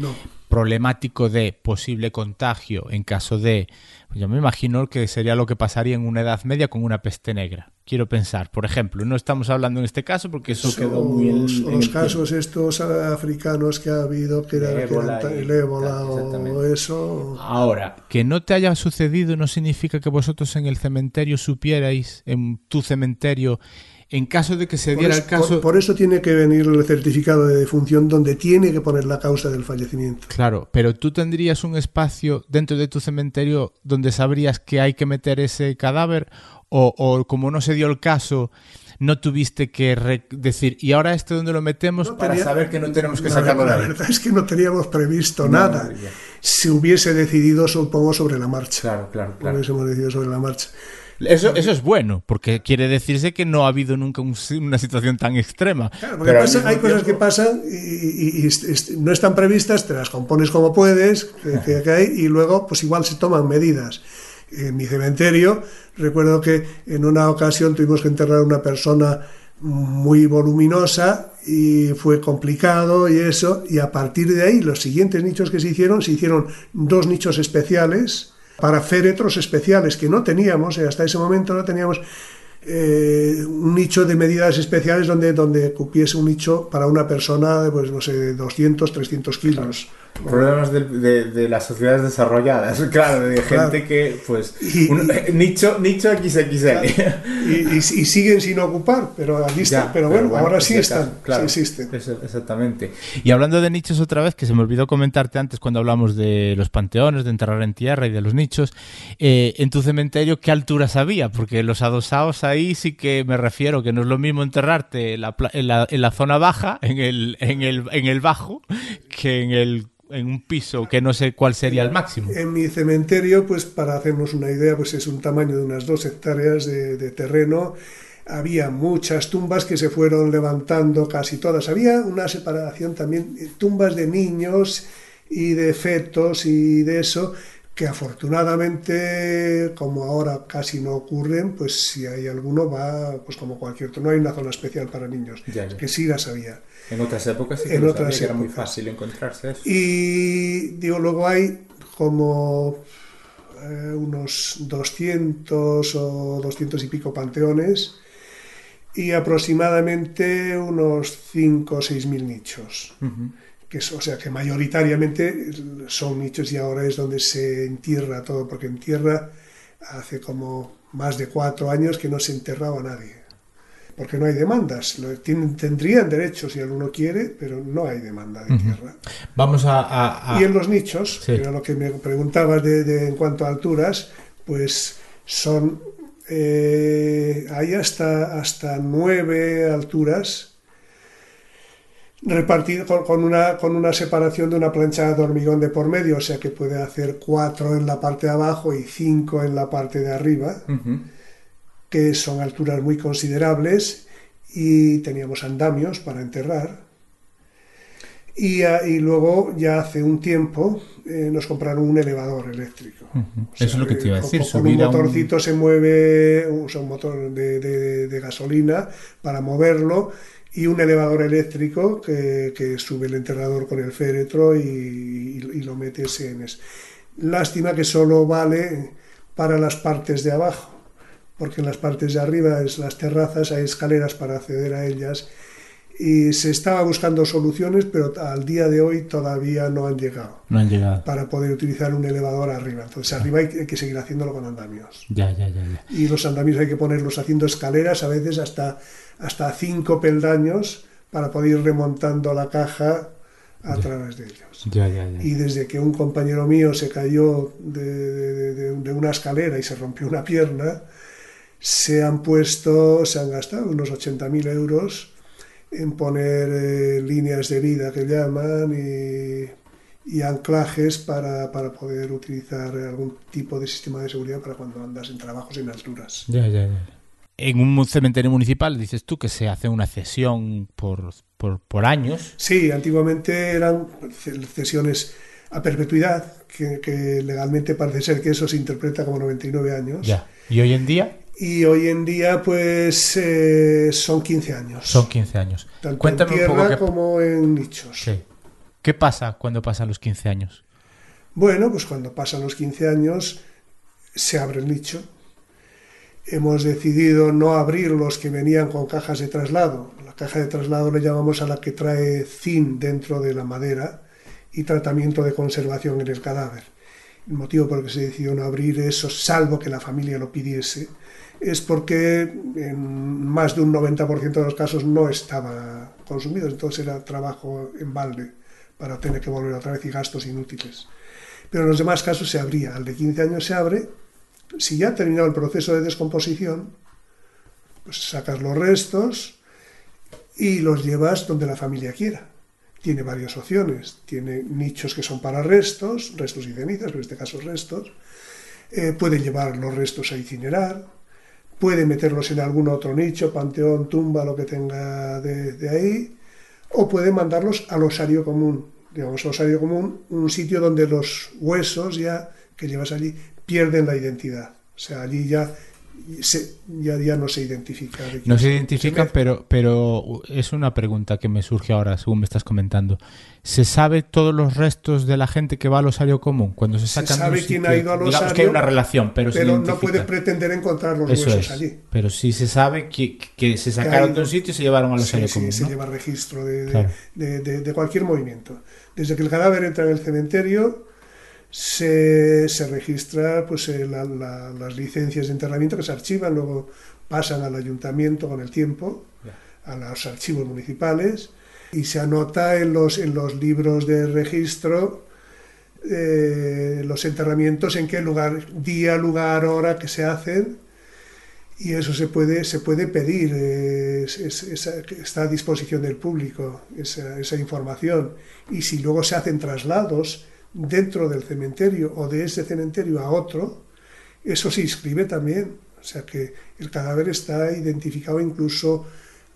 problemático de posible contagio en caso de yo me imagino que sería lo que pasaría en una Edad Media con una peste negra. Quiero pensar, por ejemplo, no estamos hablando en este caso porque eso quedó muy en, los casos estos africanos que ha habido que era el ébola o eso. Ahora, que no te haya sucedido no significa que vosotros en el cementerio supierais en tu cementerio en caso de que se diera el caso... Por, eso tiene que venir el certificado de defunción donde tiene que poner la causa del fallecimiento. Claro, pero tú tendrías un espacio dentro de tu cementerio donde sabrías que hay que meter ese cadáver o, como no se dio el caso no tuviste que decir, ¿y ahora este dónde lo metemos para saber que no tenemos que sacarlo de ahí? La verdad es que no teníamos previsto nada. Si hubiese decidido, supongo, sobre la marcha. Claro, claro, claro. Hubiésemos decidido sobre la marcha. Eso, eso es bueno, porque quiere decirse que no ha habido nunca una situación tan extrema. Claro, porque hay cosas que pasan y, no están previstas, te las compones como puedes, y luego pues igual se toman medidas. En mi cementerio recuerdo que en una ocasión tuvimos que enterrar a una persona muy voluminosa y fue complicado y eso, y a partir de ahí los siguientes nichos que se hicieron, se hicieron dos nichos especiales, para féretros especiales que no teníamos, y hasta ese momento no teníamos eh, un nicho de medidas especiales donde, donde cupiese un nicho para una persona de, pues, no sé, 200, 300 kilos. Problemas de, de, de, las sociedades desarrolladas, [laughs] claro, de Claro. gente que, pues, Y- un- y- nicho, nicho XXL. Y, y- y siguen sin ocupar, pero allí están. Ya, pero, bueno, ahora pues sí están, está, claro. sí existen. Eso, exactamente. Y hablando de nichos otra vez, que se me olvidó comentarte antes cuando hablamos de los panteones, de enterrar en tierra y de los nichos, eh, en tu cementerio, ¿qué alturas había? Porque los adosados ahí sí que me refiero, que no es lo mismo enterrarte en la, pla- en la, en la zona baja, en el, en, el, en el bajo, que en, el, en un piso que no sé cuál sería el máximo. En mi cementerio, pues para hacernos una idea, pues es un tamaño de unas dos hectáreas de, de terreno. Había muchas tumbas que se fueron levantando, casi todas. Había una separación también, eh, tumbas de niños y de fetos y de eso, que afortunadamente, como ahora casi no ocurren, pues si hay alguno va, pues como cualquier otro. No hay una zona especial para niños, Ya, ya. que sí las había. En otras épocas sí que En otras era muy fácil encontrarse eso. Y digo, luego hay como eh, unos 200 o 200 y pico panteones y aproximadamente unos 5 o 6 mil nichos. Que es- o sea que mayoritariamente son nichos y ahora es donde se entierra todo, porque en tierra hace como más de cuatro años que no se enterraba a nadie. Porque no hay demandas. Tendrían derecho si alguno quiere, pero no hay demanda de tierra. Vamos a... a- a- Y en los nichos, Sí. que era lo que me preguntabas de, de- en cuanto a alturas, pues son eh, hay hasta hasta nueve alturas repartido con, una con una separación de una plancha de hormigón de por medio, o sea que puede hacer cuatro en la parte de abajo y cinco en la parte de arriba. Que son alturas muy considerables y teníamos andamios para enterrar. Y, ah, y luego, ya hace un tiempo, eh, nos compraron un elevador eléctrico. O Eso es lo que te iba a decir, Con, un motorcito se mueve, o sea, un motor de, de- de gasolina para moverlo y un elevador eléctrico que, que sube el enterrador con el féretro y, y- y lo metes en... Es. Lástima que solo vale para las partes de abajo, porque en las partes de arriba, es las terrazas, hay escaleras para acceder a ellas y se estaba buscando soluciones, pero al día de hoy todavía no han llegado No han llegado. para poder utilizar un elevador arriba. Entonces arriba hay que, hay que seguir haciéndolo con andamios. Ya, ya, ya, ya. Y los andamios hay que ponerlos haciendo escaleras, a veces hasta, hasta cinco peldaños, para poder ir remontando la caja a través de ellos. Ya, ya, ya. Y desde que un compañero mío se cayó de, de- de- de una escalera y se rompió una pierna, se han puesto, se han gastado unos 80.000 euros en poner eh, líneas de vida que llaman y, y anclajes para, para poder utilizar algún tipo de sistema de seguridad para cuando andas en trabajos en alturas. Ya, ya, ya. En un cementerio municipal dices tú que se hace una cesión por, por, por años. Sí, antiguamente eran cesiones a perpetuidad, que, que legalmente parece ser que eso se interpreta como 99 años. Ya. Y hoy en día Y hoy en día, pues, eh, son 15 años. son 15 años. Tanto Cuéntame en un tierra poco qué, como en nichos. sí. ¿Qué pasa cuando pasan los 15 años. Bueno, pues cuando pasan los 15 años, se abre el nicho. Hemos decidido no abrir los que venían con cajas de traslado. La caja de traslado le llamamos a la que trae zinc dentro de la madera y tratamiento de conservación en el cadáver. El motivo por el que se decidió no abrir eso, salvo que la familia lo pidiese, es porque en más de un 90% de los casos no estaba consumido, entonces era trabajo en balde para tener que volver otra vez y gastos inútiles. Pero en los demás casos se abría, al de 15 años se abre, si ya ha terminado el proceso de descomposición, pues sacas los restos y los llevas donde la familia quiera. Tiene varias opciones, tiene nichos que son para restos, restos y cenizas, pero en este caso restos, eh, puede llevar los restos a incinerar, puede meterlos en algún otro nicho, panteón, tumba, lo que tenga de, ahí, o puede mandarlos al osario común. Digamos, osario común, un sitio donde los huesos ya que llevas allí pierden la identidad. O sea, allí ya se, ya, ya no se identifica. No se se- identifican, se- pero, pero es una pregunta que me surge ahora, según me estás comentando. ¿Se sabe todos los restos de la gente que va al osario común? Cuando se Se sacan un sabe quién sitio? ha ido al Digamos osario, que hay una relación, pero, se pero no identifica. puedes pretender encontrar los Eso huesos es. allí. Pero sí se sabe que, que se sacaron de un sitio y se llevaron al Sí, osario sí, común. se ¿no? lleva registro de- Claro. de- de- de cualquier movimiento. Desde que el cadáver entra en el cementerio, se, se registra pues, eh, la- la- las licencias de enterramiento que se archivan, luego pasan al ayuntamiento con el tiempo, a los archivos municipales, y se anota en los, en los libros de registro eh, los enterramientos, en qué lugar, día, lugar, hora que se hacen, y eso se puede, se puede pedir, eh, es- es- está a disposición del público, esa, esa información. Y si luego se hacen traslados dentro del cementerio o de ese cementerio a otro, eso se inscribe también. O sea que el cadáver está identificado incluso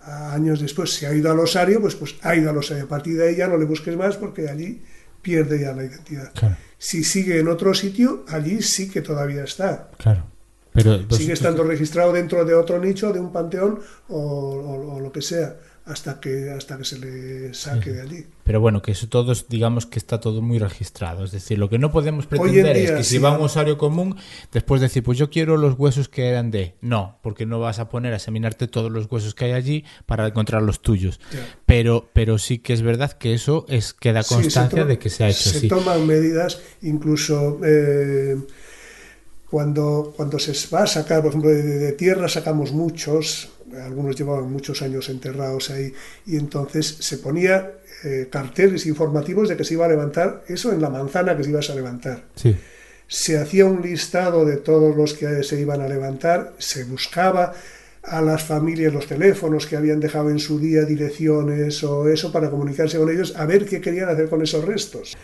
a años después. Si ha ido al osario, pues, pues ha ido al osario. A partir de ahí ya no le busques más porque allí pierde ya la identidad. Claro, Si sigue en otro sitio, allí sí que todavía está. claro. Pero pues, Sigue estando registrado dentro de otro nicho, de un panteón o, o- o lo que sea, hasta que, hasta que se le saque de allí. Pero bueno, que eso todo es, digamos que está todo muy registrado. Es decir, lo que no podemos pretender es que si sí. va a un osario común, después decir, pues yo quiero los huesos que eran de. No, porque no vas a poner a examinarte todos los huesos que hay allí para encontrar los tuyos. Pero, pero sí que es verdad que eso es queda constancia de que se ha hecho Se así. toman medidas, incluso eh, cuando, cuando se va a sacar, por ejemplo, de, de tierra sacamos muchos, algunos llevaban muchos años enterrados ahí, y entonces se ponía eh, carteles informativos de que se iba a levantar, eso en la manzana que se ibas a levantar. Sí. se hacía un listado de todos los que se iban a levantar, se buscaba a las familias los teléfonos que habían dejado en su día, direcciones o eso para comunicarse con ellos, a ver qué querían hacer con esos restos.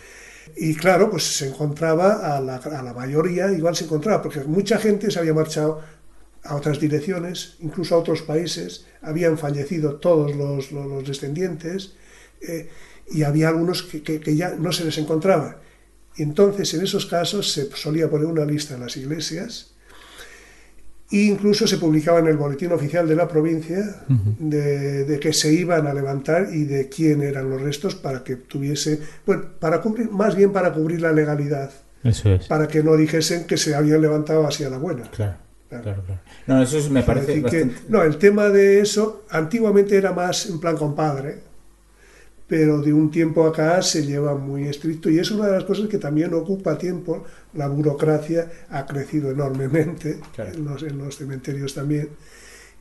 Y claro, pues se encontraba a la, a la mayoría, igual se encontraba, porque mucha gente se había marchado a otras direcciones, incluso a otros países, habían fallecido todos los, los- los descendientes eh, y había algunos que, que- que ya no se les encontraba. Y entonces, en esos casos, se solía poner una lista en las iglesias e incluso se publicaba en el boletín oficial de la provincia de, de que se iban a levantar y de quién eran los restos para que tuviese, bueno, para cubrir, más bien para cubrir la legalidad, Eso es. para que no dijesen que se habían levantado así a la buena. Claro, Claro. claro, claro. No, eso es- me Es parece decir que- bastante... no, el tema de eso antiguamente era más en plan compadre, pero de un tiempo acá se lleva muy estricto y es una de las cosas que también ocupa tiempo. La burocracia ha crecido enormemente en, los, en los cementerios también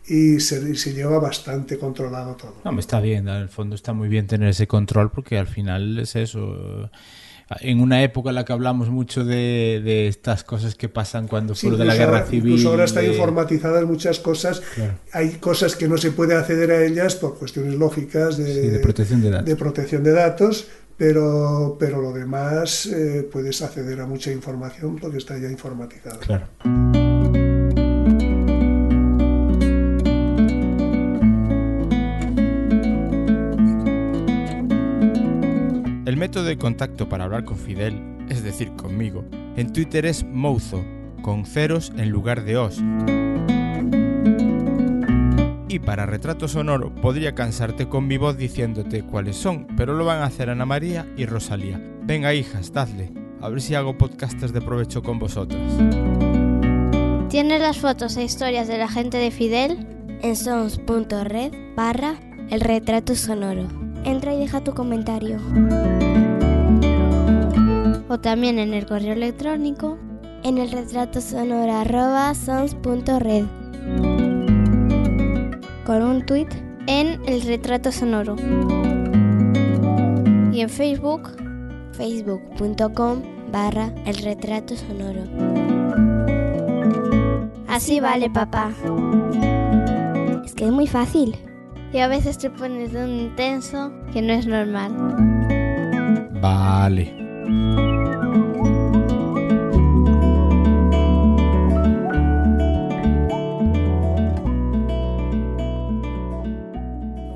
y se, se lleva bastante controlado todo. No, me está bien, en el fondo está muy bien tener ese control porque al final es eso. En una época en la que hablamos mucho de, de estas cosas que pasan cuando Sí, fue de la guerra ahora- civil. Incluso ahora están de- informatizadas muchas cosas. Claro. Hay cosas que no se puede acceder a ellas por cuestiones lógicas de, Sí, de protección de datos. de protección de datos, pero, pero lo demás eh, puedes acceder a mucha información porque está ya informatizado. Claro. El método de contacto para hablar con Fidel, es decir, conmigo, en Twitter es Mouzo, con ceros en lugar de os. Y para retrato sonoro podría cansarte con mi voz diciéndote cuáles son, pero lo van a hacer Ana María y Rosalía. Venga hijas, dadle, a ver si hago podcastes de provecho con vosotras. ¿Tienes las fotos e historias de la gente de Fidel? En sons.red barra el retrato sonoro. Entra y deja tu comentario. O también en el correo electrónico en el retrato sonoro arroba sons.red. Con un tweet en el retrato sonoro. Y en Facebook, facebook.com barra el retrato sonoro. Así vale, papá. Es que es muy fácil. Y a veces te pones de un intenso que no es normal. Vale.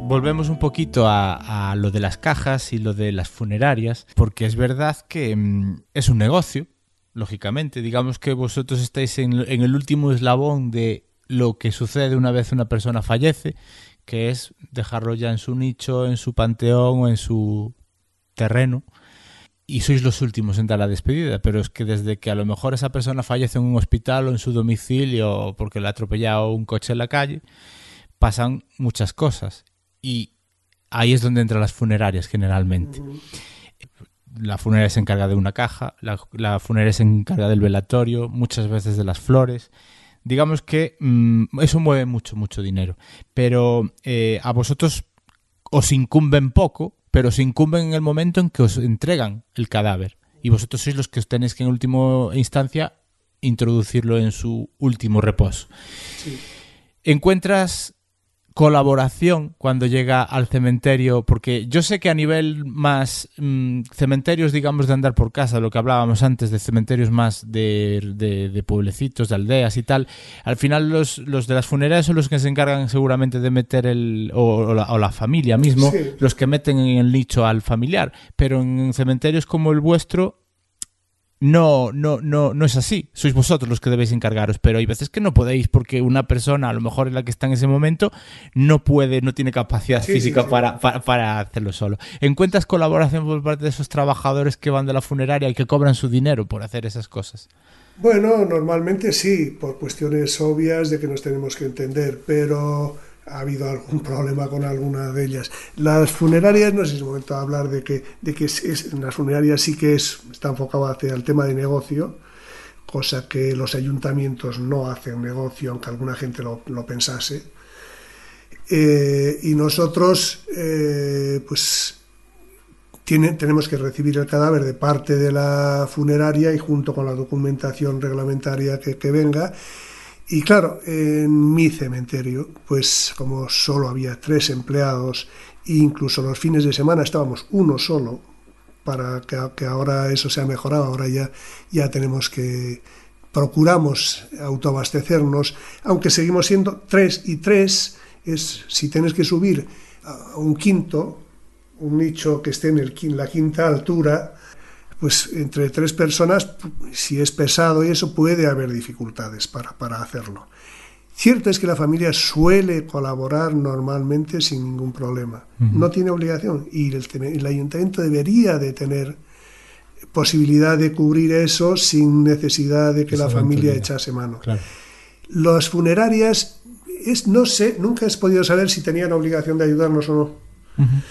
Volvemos un poquito a, lo de las cajas y lo de las funerarias, porque es verdad que mm, es un negocio, lógicamente. Digamos que vosotros estáis en el último eslabón de lo que sucede una vez una persona fallece, que es dejarlo ya en su nicho, en su panteón o en su terreno. Y sois los últimos en dar la despedida, pero es que desde que a lo mejor esa persona fallece en un hospital o en su domicilio porque le ha atropellado un coche en la calle, pasan muchas cosas. Y ahí es donde entran las funerarias generalmente. La funeraria se encarga de una caja, la, la funeraria se encarga del velatorio, muchas veces de las flores digamos que mm, eso mueve mucho, mucho dinero. Pero eh, a vosotros os incumben poco, pero os incumben en el momento en que os entregan el cadáver. Y vosotros sois los que os tenéis que en última instancia introducirlo en su último reposo. Sí. ¿Encuentras colaboración cuando llega al cementerio, porque yo sé que a nivel más mmm, cementerios, digamos, de andar por casa, lo que hablábamos antes de cementerios más de, de, de pueblecitos, de aldeas y tal, al final los, los, de las funerarias son los que se encargan seguramente de meter el, o, o, la, o la, familia mismo, sí. los que meten en el nicho al familiar, pero en cementerios como el vuestro no, no, no, no es así. Sois vosotros los que debéis encargaros, pero hay veces que no podéis porque una persona, a lo mejor en la que está en ese momento, no puede, no tiene capacidad sí, física sí, sí. Para, para, para, hacerlo solo. ¿Encuentras colaboración por parte de esos trabajadores que van de la funeraria y que cobran su dinero por hacer esas cosas? Bueno, normalmente sí, por cuestiones obvias de que nos tenemos que entender, pero ha habido algún problema con alguna de ellas. Las funerarias, no sé si es momento de hablar de que, de que es, las funerarias sí que es, está enfocado hacia el tema de negocio, cosa que los ayuntamientos no hacen negocio, aunque alguna gente lo, lo pensase. Eh, y nosotros, eh, pues, tiene, tenemos que recibir el cadáver de parte de la funeraria y junto con la documentación reglamentaria que, que venga, y claro, en mi cementerio, pues como solo había tres empleados, incluso los fines de semana estábamos uno solo, para que, que ahora eso se ha mejorado, ahora ya, ya tenemos que, procuramos autoabastecernos, aunque seguimos siendo tres y tres, es si tienes que subir a un quinto, un nicho que esté en el, la quinta altura, pues entre tres personas, si es pesado y eso, puede haber dificultades para, para hacerlo. Cierto es que la familia suele colaborar normalmente sin ningún problema. Uh -huh. No tiene obligación y el, el, ayuntamiento debería de tener posibilidad de cubrir eso sin necesidad de que la familia echase mano. Claro. Las funerarias, es, no sé, nunca he podido saber si tenían obligación de ayudarnos o no. Uh -huh.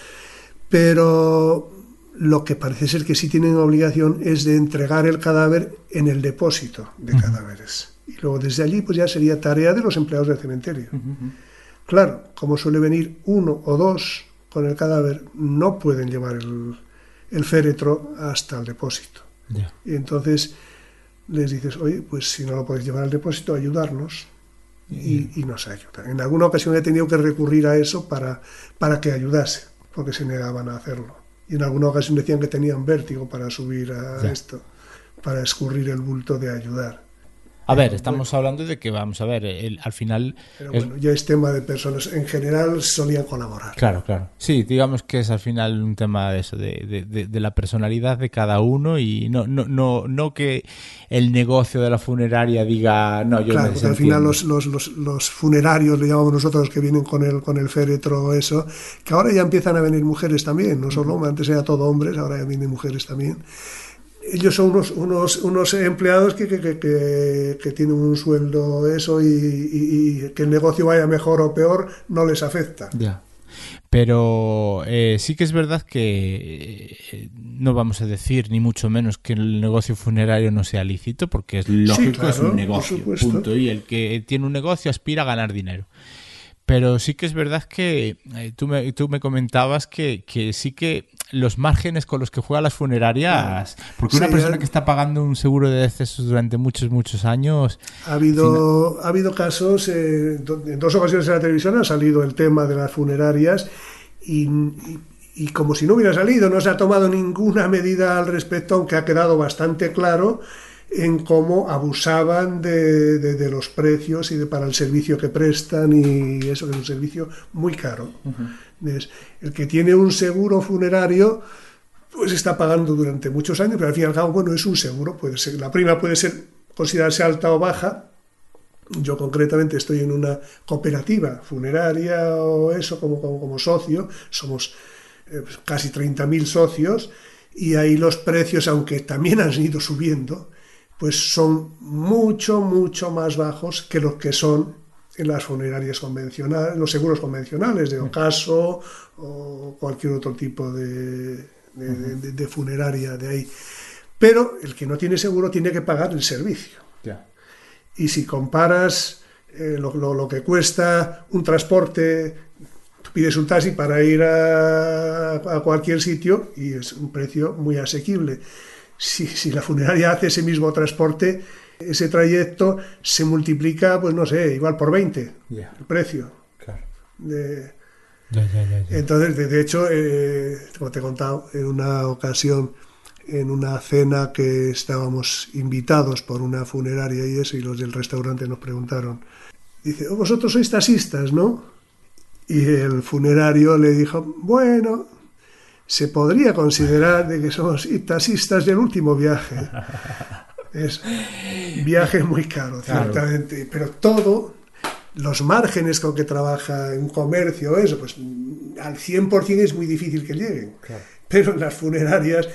Pero lo que parece ser que sí tienen obligación es de entregar el cadáver en el depósito de uh -huh. cadáveres. Y luego desde allí pues ya sería tarea de los empleados del cementerio. Uh -huh. Claro, como suele venir uno o dos con el cadáver, no pueden llevar el, el féretro hasta el depósito. Yeah. Y entonces les dices, oye, pues si no lo podéis llevar al depósito, ayudarnos. Y, y, nos ayudan. En alguna ocasión he tenido que recurrir a eso para, para que ayudase, porque se negaban a hacerlo y en alguna ocasión decían que tenían vértigo para subir a ya. esto, para escurrir el bulto de ayudar. A ver, estamos bueno, hablando de que, vamos a ver, el, al final... Pero bueno, ya es tema de personas, en general solían colaborar. Claro, claro. Sí, digamos que es al final un tema de eso, de, de, de, de la personalidad de cada uno y no, no, no, no que el negocio de la funeraria diga, no, yo claro, porque al final los, los, los, los, funerarios, le llamamos nosotros, que vienen con el, con el féretro, eso, que ahora ya empiezan a venir mujeres también, no solo, antes era todo hombres, ahora ya vienen mujeres también ellos son unos, unos, unos empleados que, que, que, que, tienen un sueldo eso y, y, y, que el negocio vaya mejor o peor no les afecta. Ya. Pero eh, sí que es verdad que eh, no vamos a decir ni mucho menos que el negocio funerario no sea lícito, porque es lógico, sí, claro, es un negocio, punto. Y el que tiene un negocio aspira a ganar dinero. Pero sí que es verdad que eh, tú, me, tú me comentabas que, que sí que los márgenes con los que juegan las funerarias, porque una persona que está pagando un seguro de decesos durante muchos, muchos años... Ha habido, final... ha habido casos, eh, en dos ocasiones en la televisión ha salido el tema de las funerarias y, y, y, como si no hubiera salido, no se ha tomado ninguna medida al respecto, aunque ha quedado bastante claro en cómo abusaban de, de, de, los precios y de, para el servicio que prestan y eso que es un servicio muy caro. Uh -huh. El que tiene un seguro funerario pues está pagando durante muchos años, pero al fin y al cabo, bueno, es un seguro, puede ser, la prima puede ser considerarse alta o baja, Yo concretamente estoy en una cooperativa funeraria o eso como, como, como socio, somos eh, pues, casi 30.000 socios y ahí los precios, aunque también han ido subiendo, pues son mucho, mucho más bajos que los que son en las funerarias convencionales, los seguros convencionales de ocaso o cualquier otro tipo de, de, de, de funeraria de ahí. Pero el que no tiene seguro tiene que pagar el servicio. Y si comparas eh, lo, lo, lo, que cuesta un transporte, tú pides un taxi para ir a, a, cualquier sitio y es un precio muy asequible. Si, si la funeraria hace ese mismo transporte, ese trayecto se multiplica, pues no sé, igual por 20 Ya. el precio. Claro. De, Ya, ya, ya, ya. entonces, de, de hecho, eh, como te he contado, en una ocasión, en una cena que estábamos invitados por una funeraria y eso, y los del restaurante nos preguntaron, dice, "Oh, vosotros sois taxistas, ¿no? Y el funerario le dijo, bueno, se podría considerar de que somos taxistas del último viaje. [laughs] Es viaje muy caro, Claro. ciertamente, pero todo los márgenes con que trabaja un comercio, eso, pues al 100% es muy difícil que lleguen. Claro. Pero en las funerarias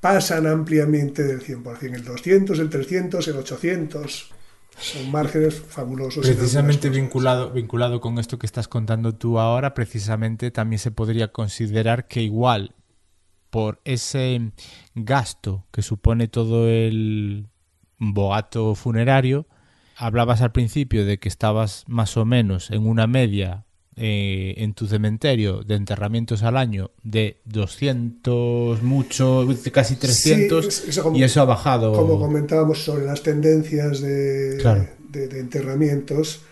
pasan ampliamente del 100%, el 200, el 300, el 800. Son márgenes fabulosos. en Precisamente vinculado, vinculado con esto que estás contando tú ahora, precisamente también se podría considerar que igual por ese gasto que supone todo el boato funerario, hablabas al principio de que estabas más o menos en una media eh, en tu cementerio de enterramientos al año de 200, mucho, casi 300, Sí, eso como- y eso ha bajado. Como comentábamos sobre las tendencias de, Claro. de, de enterramientos,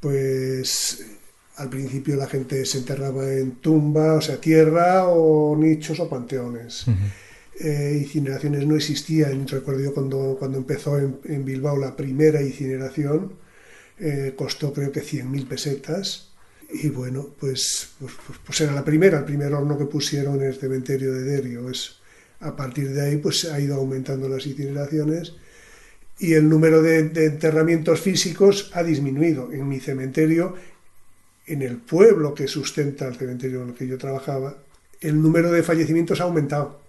pues al principio la gente se enterraba en tumba, o sea, tierra o nichos o panteones. Eh, incineraciones no existían. Recuerdo cuando, cuando empezó en, Bilbao la primera incineración, eh, costó creo que 100.000 pesetas. Y bueno, pues, pues, pues- pues era la primera, el primer horno que pusieron en el cementerio de Derio. Es, a partir de ahí pues ha ido aumentando las incineraciones y el número de enterramientos físicos ha disminuido. En mi cementerio, en el pueblo que sustenta el cementerio en el que yo trabajaba, el número de fallecimientos ha aumentado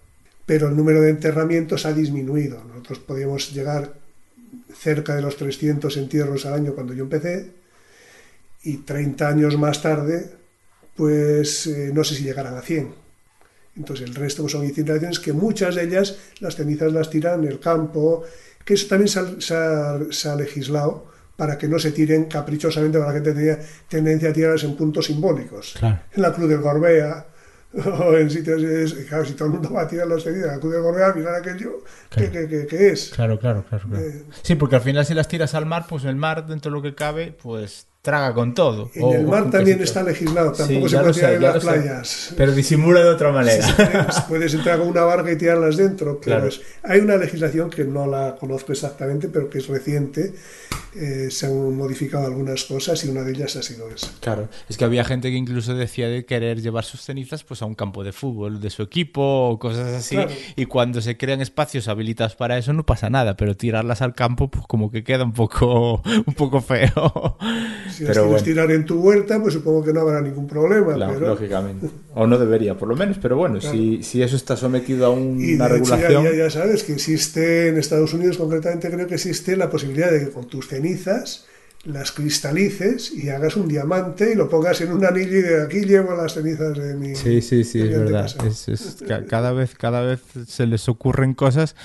pero el número de enterramientos ha disminuido. Nosotros podíamos llegar cerca de los 300 entierros al año cuando yo empecé y 30 años más tarde, pues eh, no sé si llegarán a 100. Entonces el resto pues, son incineraciones que muchas de ellas las cenizas las tiran en el campo, que eso también se ha, se ha- se ha legislado para que no se tiren caprichosamente, porque la gente tenía tendencia a tirarlas en puntos simbólicos. Claro. En la Cruz del Gorbea, o [laughs] en sitios, es- claro, si todo el mundo va a tirar las la Cruz del Gorbea, mirar aquello Claro. que, que, que- que es. Claro, claro, claro, claro. Eh, Sí, porque al final si las tiras al mar, pues el mar, dentro de lo que cabe, pues traga con todo. En O- el mar también está legislado, tampoco Sí, se puede tirar sé, en las lo sé. playas. Pero disimula de otra manera. Puedes- Puedes entrar con una barca y tirarlas dentro, pero Claro. es- hay una legislación que no la conozco exactamente, pero que es reciente. Eh, se han modificado algunas cosas y una de ellas ha sido esa. Claro, es que había gente que incluso decía de querer llevar sus cenizas pues a un campo de fútbol de su equipo o cosas así Claro. y cuando se crean espacios habilitados para eso no pasa nada, pero tirarlas al campo pues como que queda un poco [laughs] un poco feo. Si las pero quieres bueno, tirar en tu huerta, pues supongo que no habrá ningún problema. claro, pero... lógicamente. O no debería, por lo menos, pero bueno, Claro. si, si eso está sometido a Y una de hecho ya, regulación... ya, ya sabes que existe en Estados Unidos concretamente creo que existe la posibilidad de que con tus cenizas las cristalices y hagas un diamante y lo pongas en un anillo y de aquí llevo las cenizas de mi Sí, sí, sí, es verdad. Es, es [laughs] cada, vez, cada vez se les ocurren cosas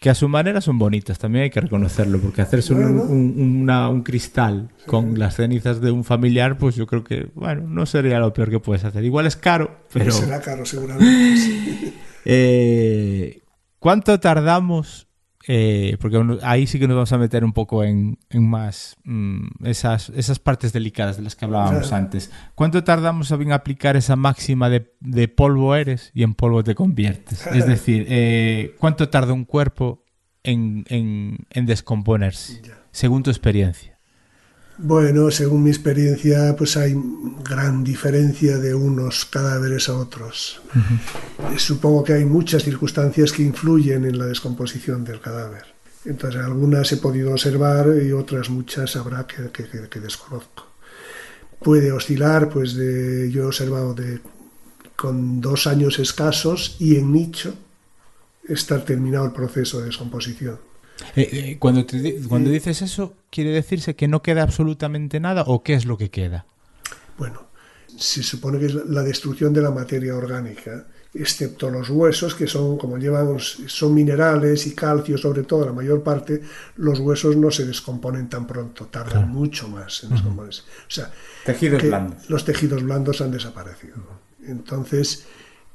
que a su manera son bonitas, también hay que reconocerlo, porque hacerse un, Bueno. un- una- un cristal con las cenizas de un familiar, pues yo creo que, bueno, no sería lo peor que puedes hacer. Igual es caro, pero... será caro seguramente. sí. [laughs] Eh, ¿Cuánto tardamos? Eh, porque ahí sí que nos vamos a meter un poco en, en más mm, esas, esas partes delicadas de las que hablábamos Claro. antes. ¿Cuánto tardamos en aplicar esa máxima de, de polvo eres y en polvo te conviertes? Es [laughs] decir, eh, ¿cuánto tarda un cuerpo en, en- en descomponerse? Según tu experiencia. Bueno, según mi experiencia, pues hay gran diferencia de unos cadáveres a otros. Eh, Supongo que hay muchas circunstancias que influyen en la descomposición del cadáver. Entonces, algunas he podido observar y otras muchas habrá que, que, que desconozco. Puede oscilar, pues de, yo he observado de con dos años escasos y en nicho estar terminado el proceso de descomposición. Eh, eh, cuando, te, cuando dices eso, ¿quiere decirse que no queda absolutamente nada o qué es lo que queda? Bueno, se supone que es la destrucción de la materia orgánica, excepto los huesos, que son, como llevan, son minerales y calcio sobre todo, la mayor parte, los huesos no se descomponen tan pronto, tardan claro. mucho más en descomponerse. O sea, tejidos blandos. los tejidos blandos han desaparecido. Entonces,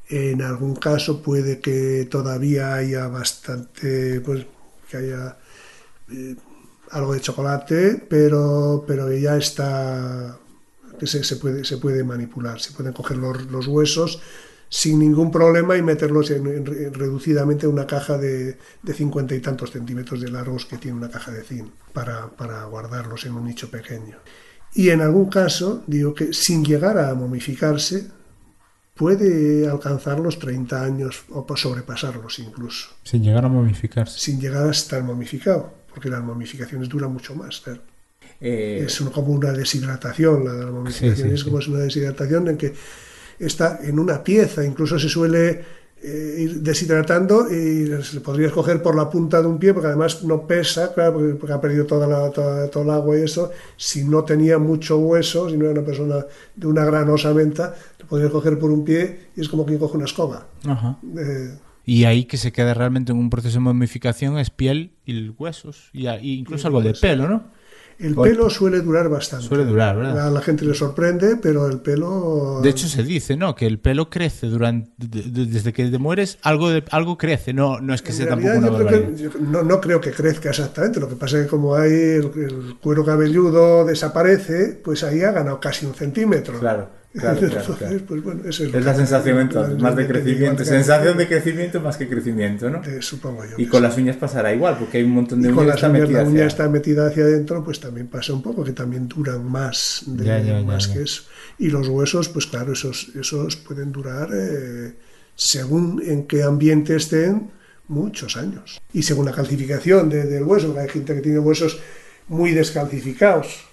en algún caso puede que todavía haya bastante, pues, que haya eh, algo de chocolate, pero, pero ya está, que se, se, puede, se puede manipular, se pueden coger los, huesos sin ningún problema y meterlos en, en, reducidamente en una caja de, de cincuenta y tantos centímetros de largos que tiene una caja de zinc para, para guardarlos en un nicho pequeño. Y en algún caso, digo que sin llegar a momificarse, puede alcanzar los 30 años o sobrepasarlos incluso. Sin llegar a momificarse. Sin llegar a estar momificado, porque las momificaciones duran mucho más. Eh... Es como una deshidratación, la de la momificación sí, sí, es como sí. una deshidratación en que está en una pieza, incluso se suele eh, ir deshidratando y se podría escoger por la punta de un pie, porque además no pesa, claro, porque, porque ha perdido toda la, toda, todo el agua y eso. Si no tenía mucho hueso, si no era una persona de una gran osamenta, podría coger por un pie y es como quien coge una escoba. Ajá. Eh, y ahí que se queda realmente en un proceso de momificación es piel y huesos, y, y incluso y algo de pelo, ¿no? El pelo suele durar bastante. Suele durar, ¿verdad? A la gente le sorprende, pero el pelo... De hecho se dice, ¿no? Que el pelo crece durante desde que te mueres, algo de, algo crece, no, no es que en sea tampoco una yo creo que, no, no, creo que crezca exactamente, lo que pasa es que como hay el, el cuero cabelludo desaparece, pues ahí ha ganado casi un centímetro. Claro. Claro, [laughs] entonces, claro. Pues, bueno, es, el, es, la sensación entonces, más de crecimiento, sensación de crecimiento más que crecimiento, ¿no? De, supongo yo. Y con las uñas pasará igual, porque hay un montón de y uñas con las uñas, metida la uña hacia... está metida hacia adentro, pues también pasa un poco, que también duran más, de, ya, ya, más ya, que eso. Y los huesos, pues claro, esos, esos pueden durar, eh, según en qué ambiente estén, muchos años. Y según la calcificación de, del hueso, hay gente que tiene huesos muy descalcificados.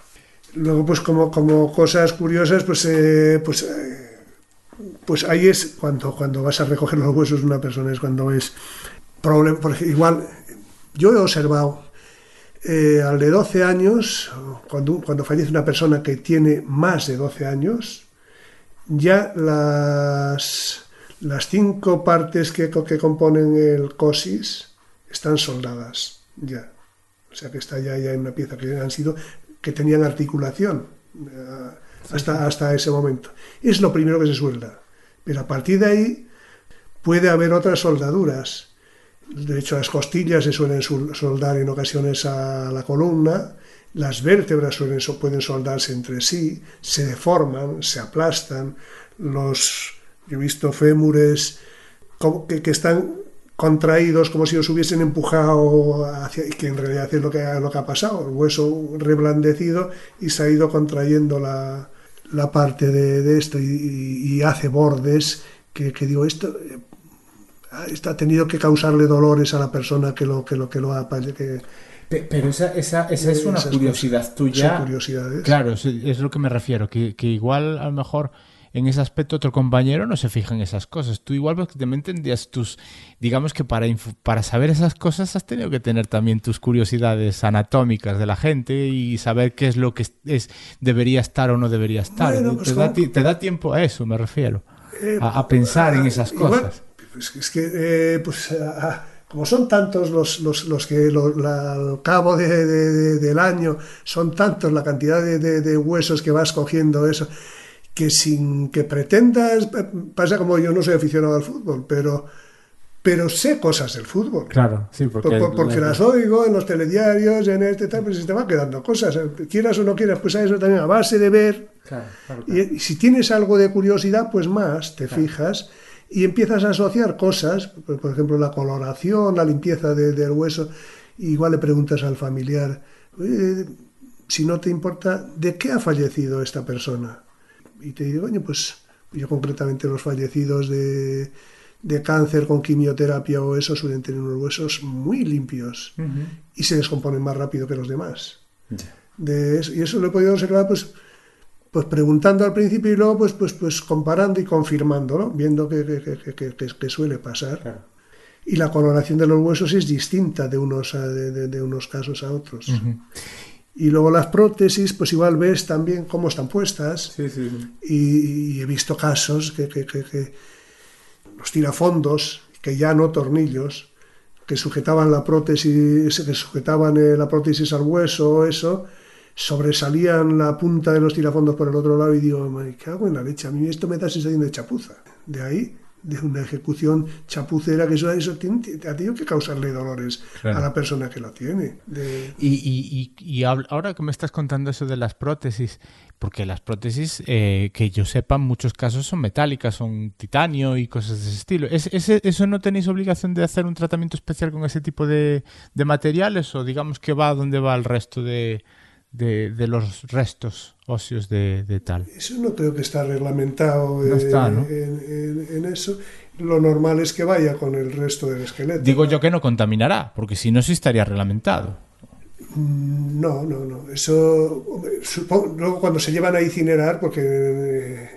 Luego, pues como, como cosas curiosas, pues, eh, pues eh, pues ahí es cuando, cuando vas a recoger los huesos de una persona, es cuando es problema. Porque igual, yo he observado eh, al de 12 años, cuando, cuando fallece una persona que tiene más de 12 años, ya las, las cinco partes que, que componen el cosis están soldadas, ya. O sea que está ya, ya en una pieza que han sido, que tenían articulación. Eh, hasta, hasta ese momento. Es lo primero que se suelda. Pero a partir de ahí puede haber otras soldaduras. De hecho, las costillas se suelen soldar en ocasiones a la columna, las vértebras suelen, pueden soldarse entre sí, se deforman, se aplastan, los, yo he visto fémures que, que están contraídos como si los hubiesen empujado hacia, que en realidad es lo que, lo que ha pasado, el hueso reblandecido y se ha ido contrayendo la, la parte de, de esto y, hace bordes que, que digo, esto, esto, ha tenido que causarle dolores a la persona que lo, que lo, que lo ha... Que, pero esa, esa, esa es una curiosidad cosas, tuya. Son curiosidades. Claro, es lo que me refiero, que, que igual a lo mejor en ese aspecto otro compañero no se fija en esas cosas. Tú igual porque también tendrías tus, digamos que para, para saber esas cosas has tenido que tener también tus curiosidades anatómicas de la gente y saber qué es lo que es, debería estar o no debería estar. Bueno, pues te, da, te, da, tiempo a eso, me refiero. Eh, a, a, pensar en esas igual, cosas. Pues es que, eh, pues, a, como son tantos los, los, los que lo, la, al cabo de, de, de, del año, son tantos la cantidad de, huesos que vas cogiendo, eso que sin que pretendas, pasa como yo no soy aficionado al fútbol, pero, pero sé cosas del fútbol. Claro, sí, porque, por, porque las oigo en los telediarios, en este tal, pues se te van quedando cosas, quieras o no quieras, pues a eso también a base de ver. Claro, claro, claro. Y, y, si tienes algo de curiosidad, pues más te fijas y empiezas a asociar cosas, por ejemplo, la coloración, la limpieza de, del hueso, igual le preguntas al familiar, si no te importa, ¿de qué ha fallecido esta persona? Y te digo, coño, pues yo concretamente los fallecidos de, de cáncer con quimioterapia o eso suelen tener unos huesos muy limpios y se descomponen más rápido que los demás. De eso, y eso lo he podido observar pues, pues preguntando al principio y luego pues, pues, pues comparando y confirmando, viendo que, que, suele pasar. Y la coloración de los huesos es distinta de unos, de, unos casos a otros. Y luego las prótesis, pues igual ves también cómo están puestas. Y, y, he visto casos que, los tirafondos, que ya no tornillos, que sujetaban la prótesis, que sujetaban eh, la prótesis al hueso, eso, sobresalían la punta de los tirafondos por el otro lado y digo, me cago en la leche, a mí esto me da sensación de chapuza. De ahí de una ejecución chapucera que eso, eso tiene, ha tenido que causarle dolores a la persona que lo tiene. Y, y, ahora que me estás contando eso de las prótesis, porque las prótesis, eh, que yo sepa, en muchos casos son metálicas, son titanio y cosas de ese estilo. ¿Es, ¿Eso no tenéis obligación de hacer un tratamiento especial con ese tipo de, de materiales o digamos que va donde va el resto de, de, los restos óseos de, tal. Eso no creo que está reglamentado en, eso. Lo normal es que vaya con el resto del esqueleto. Digo yo que no contaminará, porque si no, sí estaría reglamentado. Mm, no, no, no. Eso, luego cuando se llevan a incinerar, porque eh,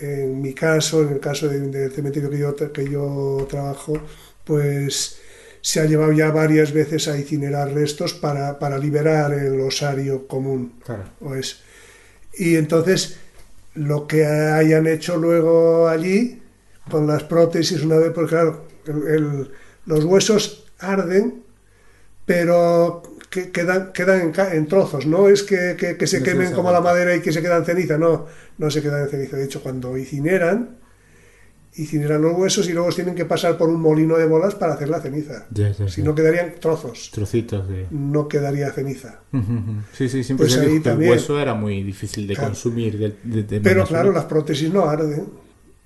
en mi caso, en el caso del cementerio que yo, que yo trabajo, pues se ha llevado ya varias veces a incinerar restos para, para liberar el osario común. Pues, y entonces lo que hayan hecho luego allí con las prótesis una vez, porque claro, los huesos arden, pero que quedan, quedan en, trozos, no es que, que se quemen como la madera y que se quedan ceniza, no, no se quedan en ceniza. De hecho, cuando incineran, incineran los huesos y luego tienen que pasar por un molino de bolas para hacer la ceniza. si no quedarían trozos. Trocitos de... No quedaría ceniza. [laughs] Sí, sí, siempre pues también... el hueso era muy difícil de consumir. Pero claro, las prótesis no arden.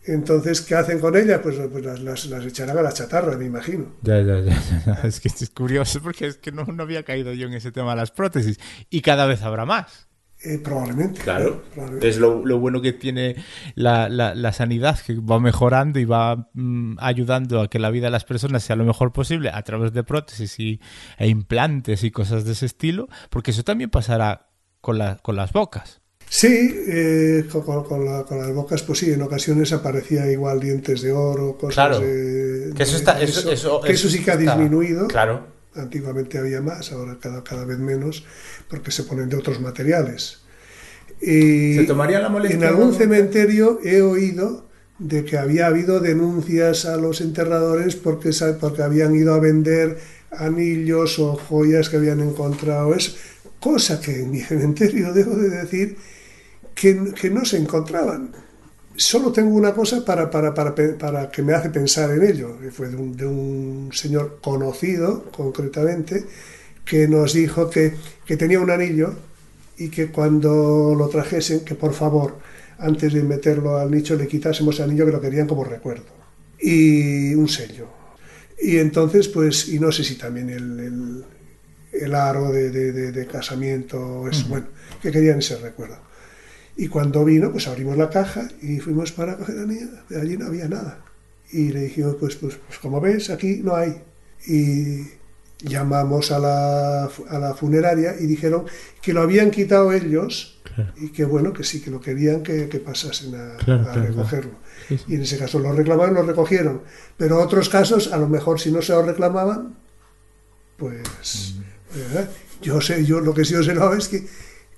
Entonces, ¿qué hacen con ellas? Pues, pues las, las, echarán a la chatarra, me imagino. Ya, ya, ya, [laughs] Es que es curioso porque es que no, no había caído yo en ese tema de las prótesis. Y cada vez habrá más. Eh, probablemente. Claro. Es lo, bueno que tiene la, la, sanidad, que va mejorando y va mm, ayudando a que la vida de las personas sea lo mejor posible a través de prótesis y, e implantes y cosas de ese estilo, porque eso también pasará con, la, con las bocas. Sí, eh, con, las bocas, pues sí, en ocasiones aparecía igual dientes de oro, cosas de, que eso, está, eso, que eso sí que ha disminuido. Claro Antiguamente había más, ahora cada, cada vez menos, porque se ponen de otros materiales. Y ¿Se tomaría la molestia? En algún cementerio he oído de que había habido denuncias a los enterradores porque, porque habían ido a vender anillos o joyas que habían encontrado. Es cosa que en mi [laughs] cementerio debo de decir que, que no se encontraban solo tengo una cosa para, para, para, para, que me hace pensar en ello, fue de un, de un, señor conocido, concretamente, que nos dijo que, que, tenía un anillo y que cuando lo trajesen, que por favor, antes de meterlo al nicho, le quitásemos el anillo que lo querían como recuerdo. Y un sello. Y entonces, pues, y no sé si también el, el, aro de, de, de, casamiento, eso, bueno, que querían ese recuerdo. Y cuando vino, pues abrimos la caja y fuimos para coger a la niña. Allí no había nada. Y le dijimos, pues, pues, pues como ves, aquí no hay. Y llamamos a la, a la funeraria y dijeron que lo habían quitado ellos y que bueno, que sí, que lo querían que, que pasasen a, recogerlo. Y en ese caso lo reclamaban, lo recogieron. Pero otros casos, a lo mejor si no se lo reclamaban, pues... Mm. Yo sé, yo lo que sí os sé es que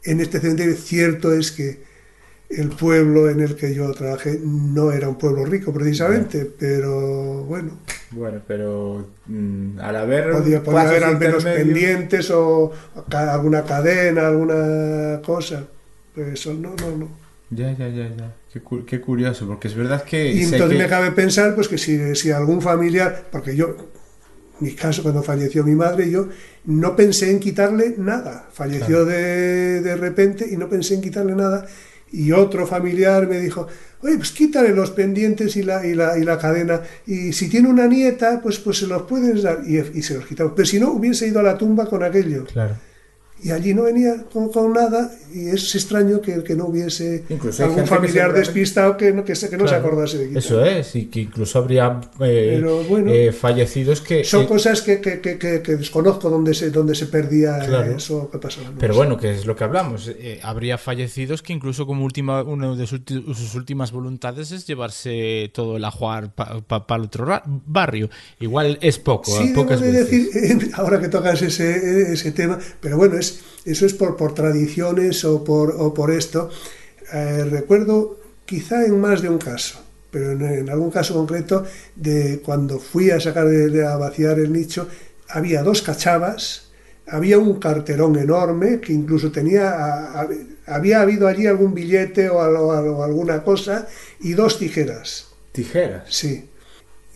en este cementerio cierto es que el pueblo en el que yo trabajé no era un pueblo rico precisamente, pero bueno. Bueno, pero mm, al haber... Podía, haber al menos pendientes o alguna cadena, alguna cosa. Pues eso no, no, no. Ya, ya, ya, ya. Qué, curioso, porque es verdad que... Y entonces me cabe pensar pues que si, si algún familiar, porque yo, mi caso cuando falleció mi madre, yo no pensé en quitarle nada. Falleció de, de repente y no pensé en quitarle nada y otro familiar me dijo, oye, pues quítale los pendientes y la, y la, y la cadena, y si tiene una nieta, pues, pues se los puedes dar, y, se los quitamos. Pero si no, hubiese ido a la tumba con aquello. Claro. Y allí no venía con, con, nada y es extraño que, que no hubiese incluso algún familiar despistado que no, que, se, que no claro, se acordase de quitar. Eso es, y que incluso habría eh, Pero, bueno, eh, fallecidos que... Son eh, cosas que, desconozco dónde se, dónde se perdía Claro. eso que pasaba. no Pero sé. bueno, que es lo que hablamos. eh, habría fallecidos que incluso como última, una de sus, sus últimas voluntades es llevarse todo el ajuar para el otro barrio. Igual es poco, Sí, pocas veces. decir, [laughs] ahora que tocas ese, ese tema, pero bueno, es, eso es por, por tradiciones o por, o por esto. Eh, recuerdo quizá en más de un caso, pero en, en algún caso concreto, de cuando fui a sacar de, de- a vaciar el nicho, había dos cachavas, había un carterón enorme que incluso tenía, a- a- había habido allí algún billete o, al- o al- o alguna cosa y dos tijeras. Tijeras. Sí.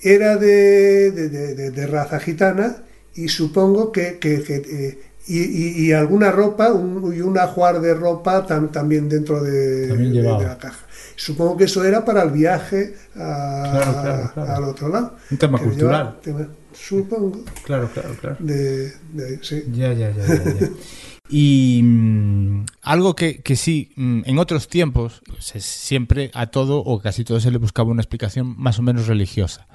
Era de, de- de- de- de raza gitana y supongo que... que- que, eh, y, y- y alguna ropa un- y un ajuar de ropa tam- también dentro de, También de- de llevaba. la caja. Supongo que eso era para el viaje a- Claro, claro, claro. al otro lado. Un tema cultural. lleva- supongo. Claro, claro, claro. De, de- sí. Ya, ya, ya, ya, ya. Y mm, algo que, que sí, mm, en otros tiempos, pues, es siempre a todo o casi todo se le buscaba una explicación más o menos religiosa.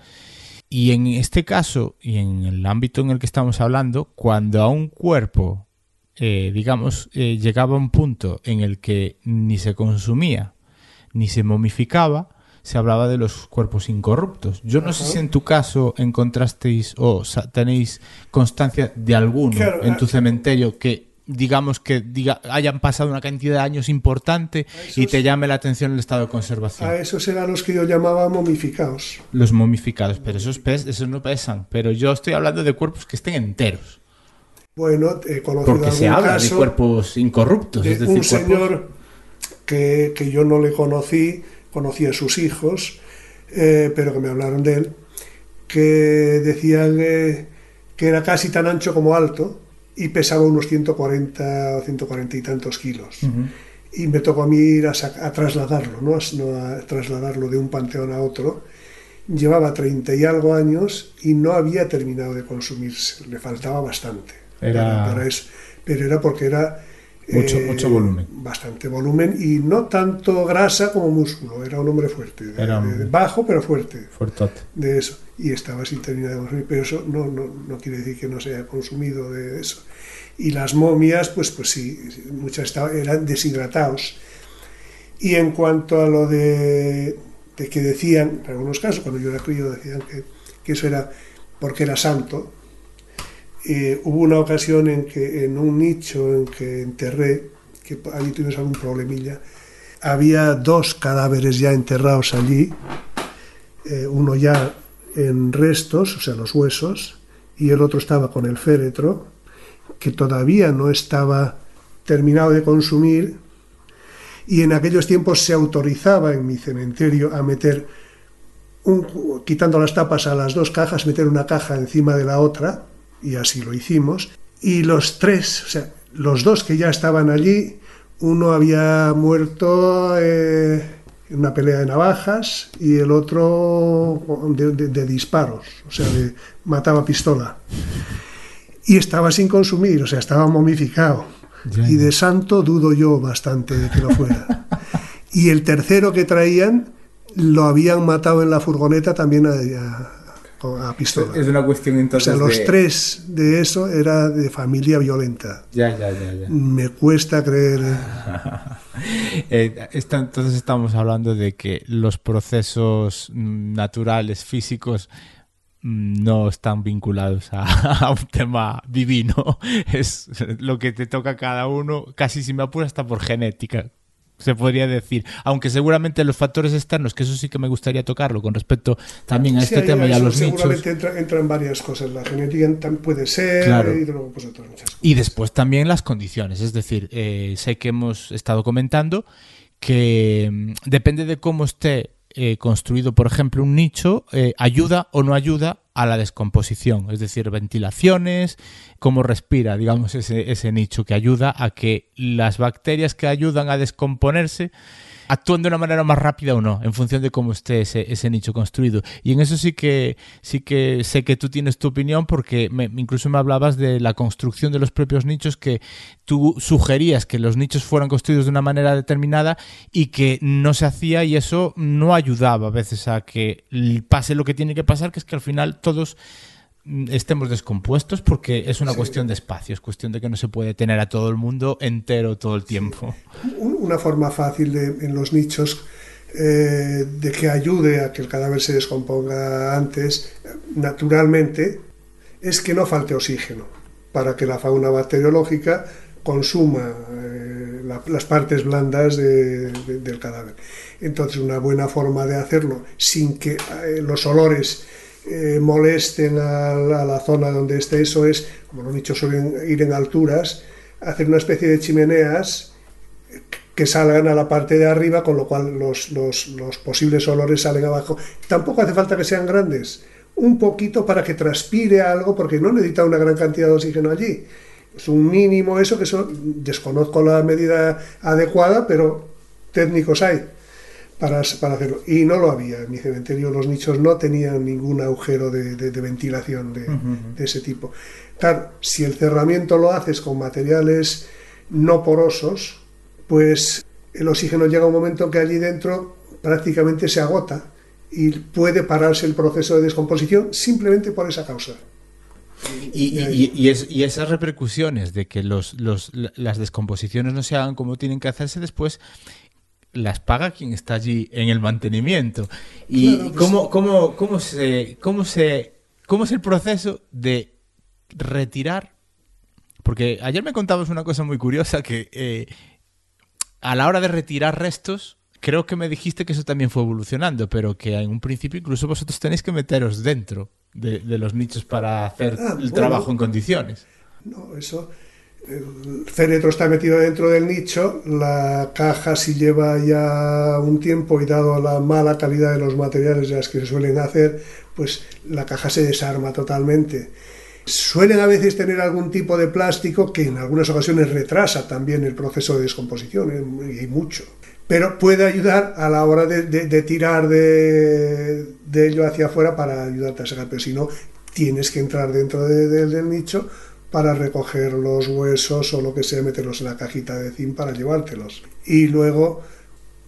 Y en este caso, y en el ámbito en el que estamos hablando, cuando a un cuerpo, eh, digamos, eh, llegaba a un punto en el que ni se consumía, ni se momificaba, se hablaba de los cuerpos incorruptos. Yo no sé si en tu caso encontrasteis o tenéis constancia de alguno Claro, en tu ah, cementerio que digamos que diga, hayan pasado una cantidad de años importante y te llame la atención el estado de conservación. A esos eran los que yo llamaba momificados. Los momificados, pero esos, pes esos no pesan. Pero yo estoy hablando de cuerpos que estén enteros. Bueno, he conocido Porque se habla de cuerpos incorruptos. de es decir, un cuerpos- señor que, que yo no le conocí, conocí a sus hijos, eh, pero que me hablaron de él, que decían eh, que era casi tan ancho como alto y pesaba unos 140 o 140 y tantos kilos. Ujú. Y me tocó a mí ir a, a trasladarlo, ¿no? A, no a trasladarlo de un panteón a otro. Llevaba 30 y algo años y no había terminado de consumirse, le faltaba bastante Era- para, para eso. Pero era porque era eh, Mucho- mucho volumen. Bastante volumen y no tanto grasa como músculo. Era un hombre fuerte, de- Era de- un- de bajo pero fuerte Fuertote. de eso. Y estaba sin terminar de consumir, pero eso no, no, no quiere decir que no se haya consumido de eso. Y las momias, pues, pues sí, muchas estaban, eran deshidratados. Y en cuanto a lo de, de que decían, en algunos casos, cuando yo era crío, decían que, que eso era porque era santo, eh, hubo una ocasión en que en un nicho en que enterré, que ahí tuvimos algún problemilla, había dos cadáveres ya enterrados allí, eh, uno ya en restos, o sea, los huesos, y el otro estaba con el féretro, que todavía no estaba terminado de consumir, y en aquellos tiempos se autorizaba en mi cementerio a meter, quitando las tapas a las dos cajas, meter una caja encima de la otra, y así lo hicimos, y los tres, o sea, los dos que ya estaban allí, uno había muerto eh, una pelea de navajas y el otro de, de- de disparos, o sea, de, mataba pistola. Y estaba sin consumir, o sea, estaba momificado. Y de santo dudo yo bastante de que lo fuera. [laughs] Y el tercero que traían lo habían matado en la furgoneta también a, a- a pistola. Es una cuestión O entonces sea, los de- tres de eso era de familia violenta. Ya, ya, ya, ya. Me cuesta creer. Eh, [laughs] esta- entonces estamos hablando de que los procesos mm, naturales, físicos, mm, no están vinculados a, [laughs] a un tema divino. [laughs] Es lo que te toca a cada uno, casi si me apuras hasta por genética. Se podría decir, aunque seguramente los factores externos, que eso sí que me gustaría tocarlo con respecto también a Sí, este tema y a los nichos. seguramente entra, entran varias cosas. La genética también puede ser Claro. y luego pues otras muchas cosas. Y después también las condiciones, es decir, eh, sé que hemos estado comentando que mm, depende de cómo esté eh, construido, por ejemplo, un nicho, eh, ayuda o no ayuda a la descomposición, es decir, ventilaciones, cómo respira, digamos, ese, ese nicho que ayuda a que las bacterias que ayudan a descomponerse actúan de una manera más rápida o no, en función de cómo esté ese, nicho construido. Y en eso sí que sí que sé que tú tienes tu opinión porque incluso me hablabas de la construcción de los propios nichos que tú sugerías que los nichos fueran construidos de una manera determinada y que no se hacía y eso no ayudaba a veces a que pase lo que tiene que pasar, que es que al final todos estemos descompuestos porque es una cuestión de espacio, es cuestión de que no se puede tener a todo el mundo entero todo el tiempo. Una forma fácil de, en los nichos eh, de que ayude a que el cadáver se descomponga antes, naturalmente, es que no falte oxígeno para que la fauna bacteriológica consuma eh, las partes blandas del cadáver. Entonces, una buena forma de hacerlo sin que eh, los olores eh, molesten a la, zona donde esté eso es, como los nichos suelen ir en alturas, hacer una especie de chimeneas que salgan a la parte de arriba, con lo cual los, posibles olores salen abajo. Tampoco hace falta que sean grandes, un poquito para que transpire algo, porque no necesita una gran cantidad de oxígeno allí. Es un mínimo eso, que eso, desconozco la medida adecuada, pero técnicos hay para, hacerlo. Y no lo había. En mi cementerio los nichos no tenían ningún agujero de, ventilación de, ese tipo. Claro, si el cerramiento lo haces con materiales no porosos, pues el oxígeno llega a un momento que allí dentro prácticamente se agota y puede pararse el proceso de descomposición simplemente por esa causa. Y, esas repercusiones de que los, las descomposiciones no se hagan como tienen que hacerse después las paga quien está allí en el mantenimiento. ¿Y pues cómo, cómo, cómo, se, cómo, se, cómo es el proceso de retirar? Porque ayer me contabas una cosa muy curiosa que eh, a la hora de retirar restos, creo que me dijiste que eso también fue evolucionando, pero que en un principio incluso vosotros tenéis que meteros dentro de, los nichos para hacer ah, el trabajo en condiciones. No, eso el féretro está metido dentro del nicho, la caja si lleva ya un tiempo y dado la mala calidad de los materiales de las que se suelen hacer, pues la caja se desarma totalmente. Suelen a veces tener algún tipo de plástico que en algunas ocasiones retrasa también el proceso de descomposición, y mucho. Pero puede ayudar a la hora de, tirar de, ello hacia afuera para ayudarte a sacar, pero si no, tienes que entrar dentro del nicho para recoger los huesos o lo que sea, meterlos en la cajita de zinc para llevártelos. Y luego,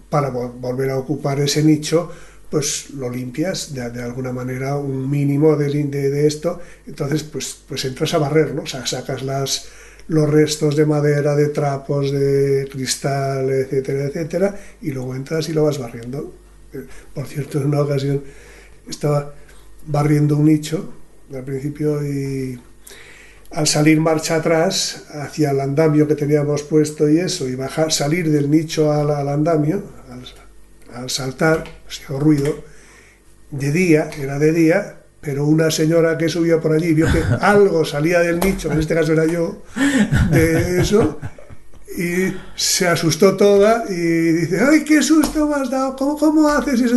para volver a ocupar ese nicho, pues lo limpias de, alguna manera, un mínimo de, de, esto, entonces pues, pues entras a barrer, ¿no? O sea, sacas las, los restos de madera, de trapos, de cristal, etcétera, etcétera, y luego entras y lo vas barriendo. Eh, por cierto, en una ocasión estaba barriendo un nicho al principio y al salir marcha atrás hacia el andamio que teníamos puesto y eso, y bajar, salir del nicho al, andamio, al, saltar, se ruido, de día, era de día, pero una señora que subía por allí vio que [laughs] algo salía del nicho, en este caso era yo, de eso, y se asustó toda y dice, ¡ay, qué susto me has dado! ¿Cómo, cómo haces eso?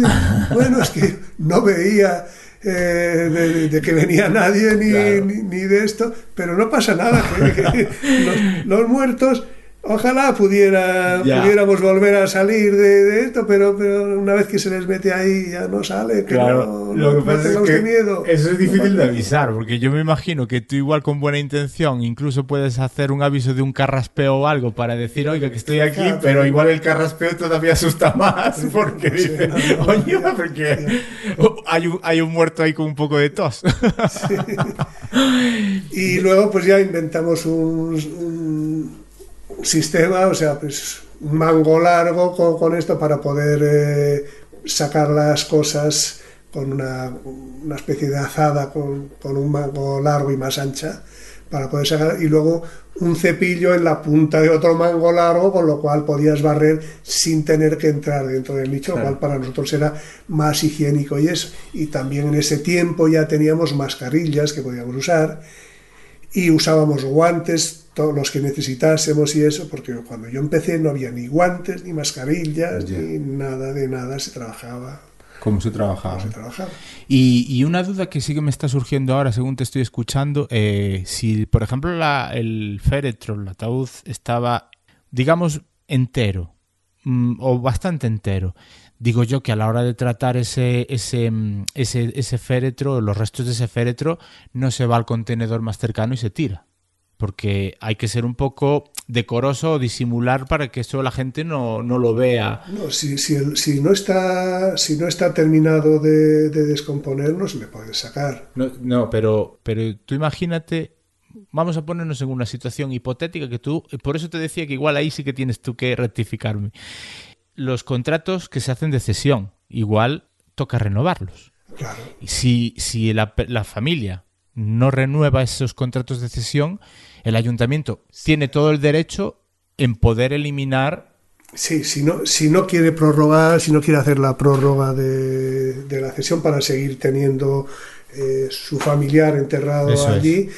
bueno, es que no veía eh, de, que venía nadie ni, ni, de esto, pero no pasa nada. [laughs] los, muertos Ojalá pudiera, pudiéramos volver a salir de, esto, pero, pero, una vez que se les mete ahí ya no sale. claro, lo que pasa es que miedo. eso es difícil de avisar, porque yo me imagino que tú igual con buena intención incluso puedes hacer un aviso de un carraspeo o algo para decir, oiga, que estoy aquí, pero igual el carraspeo todavía asusta más, porque dice, oye, porque hay un, hay un muerto ahí con un poco de tos. Y luego pues ya inventamos un sistema, o sea, pues un mango largo con, esto para poder eh, sacar las cosas con una, una especie de azada con, con, un mango largo y más ancha para poder sacar y luego un cepillo en la punta de otro mango largo con lo cual podías barrer sin tener que entrar dentro del nicho lo cual para nosotros era más higiénico y eso. Y también en ese tiempo ya teníamos mascarillas que podíamos usar y usábamos guantes, todos los que necesitásemos y eso, porque cuando yo empecé no había ni guantes, ni mascarillas, ni nada de nada, se trabajaba. ¿Cómo se trabajaba? se trabajaba. Y, una duda que sí que me está surgiendo ahora, según te estoy escuchando, eh, si por ejemplo la, el féretro, el ataúd, estaba, digamos, entero, mm, o bastante entero. Digo yo que a la hora de tratar ese, ese, mm, ese, ese féretro, los restos de ese féretro, no se va al contenedor más cercano y se tira. Porque hay que ser un poco decoroso o disimular para que eso la gente no, no lo vea. No, si, si, el- si no está si no está terminado de, de descomponer, no se le puede sacar. No, no, pero, pero tú imagínate, vamos a ponernos en una situación hipotética que tú, por eso te decía que igual ahí sí que tienes tú que rectificarme. Los contratos que se hacen de cesión, igual toca renovarlos. Claro. Si, si la, la familia no renueva esos contratos de cesión, el ayuntamiento tiene todo el derecho en poder eliminar Sí, si no, si no quiere prorrogar, si no quiere hacer la prórroga de, de la cesión para seguir teniendo eh, su familiar enterrado Eso es. allí,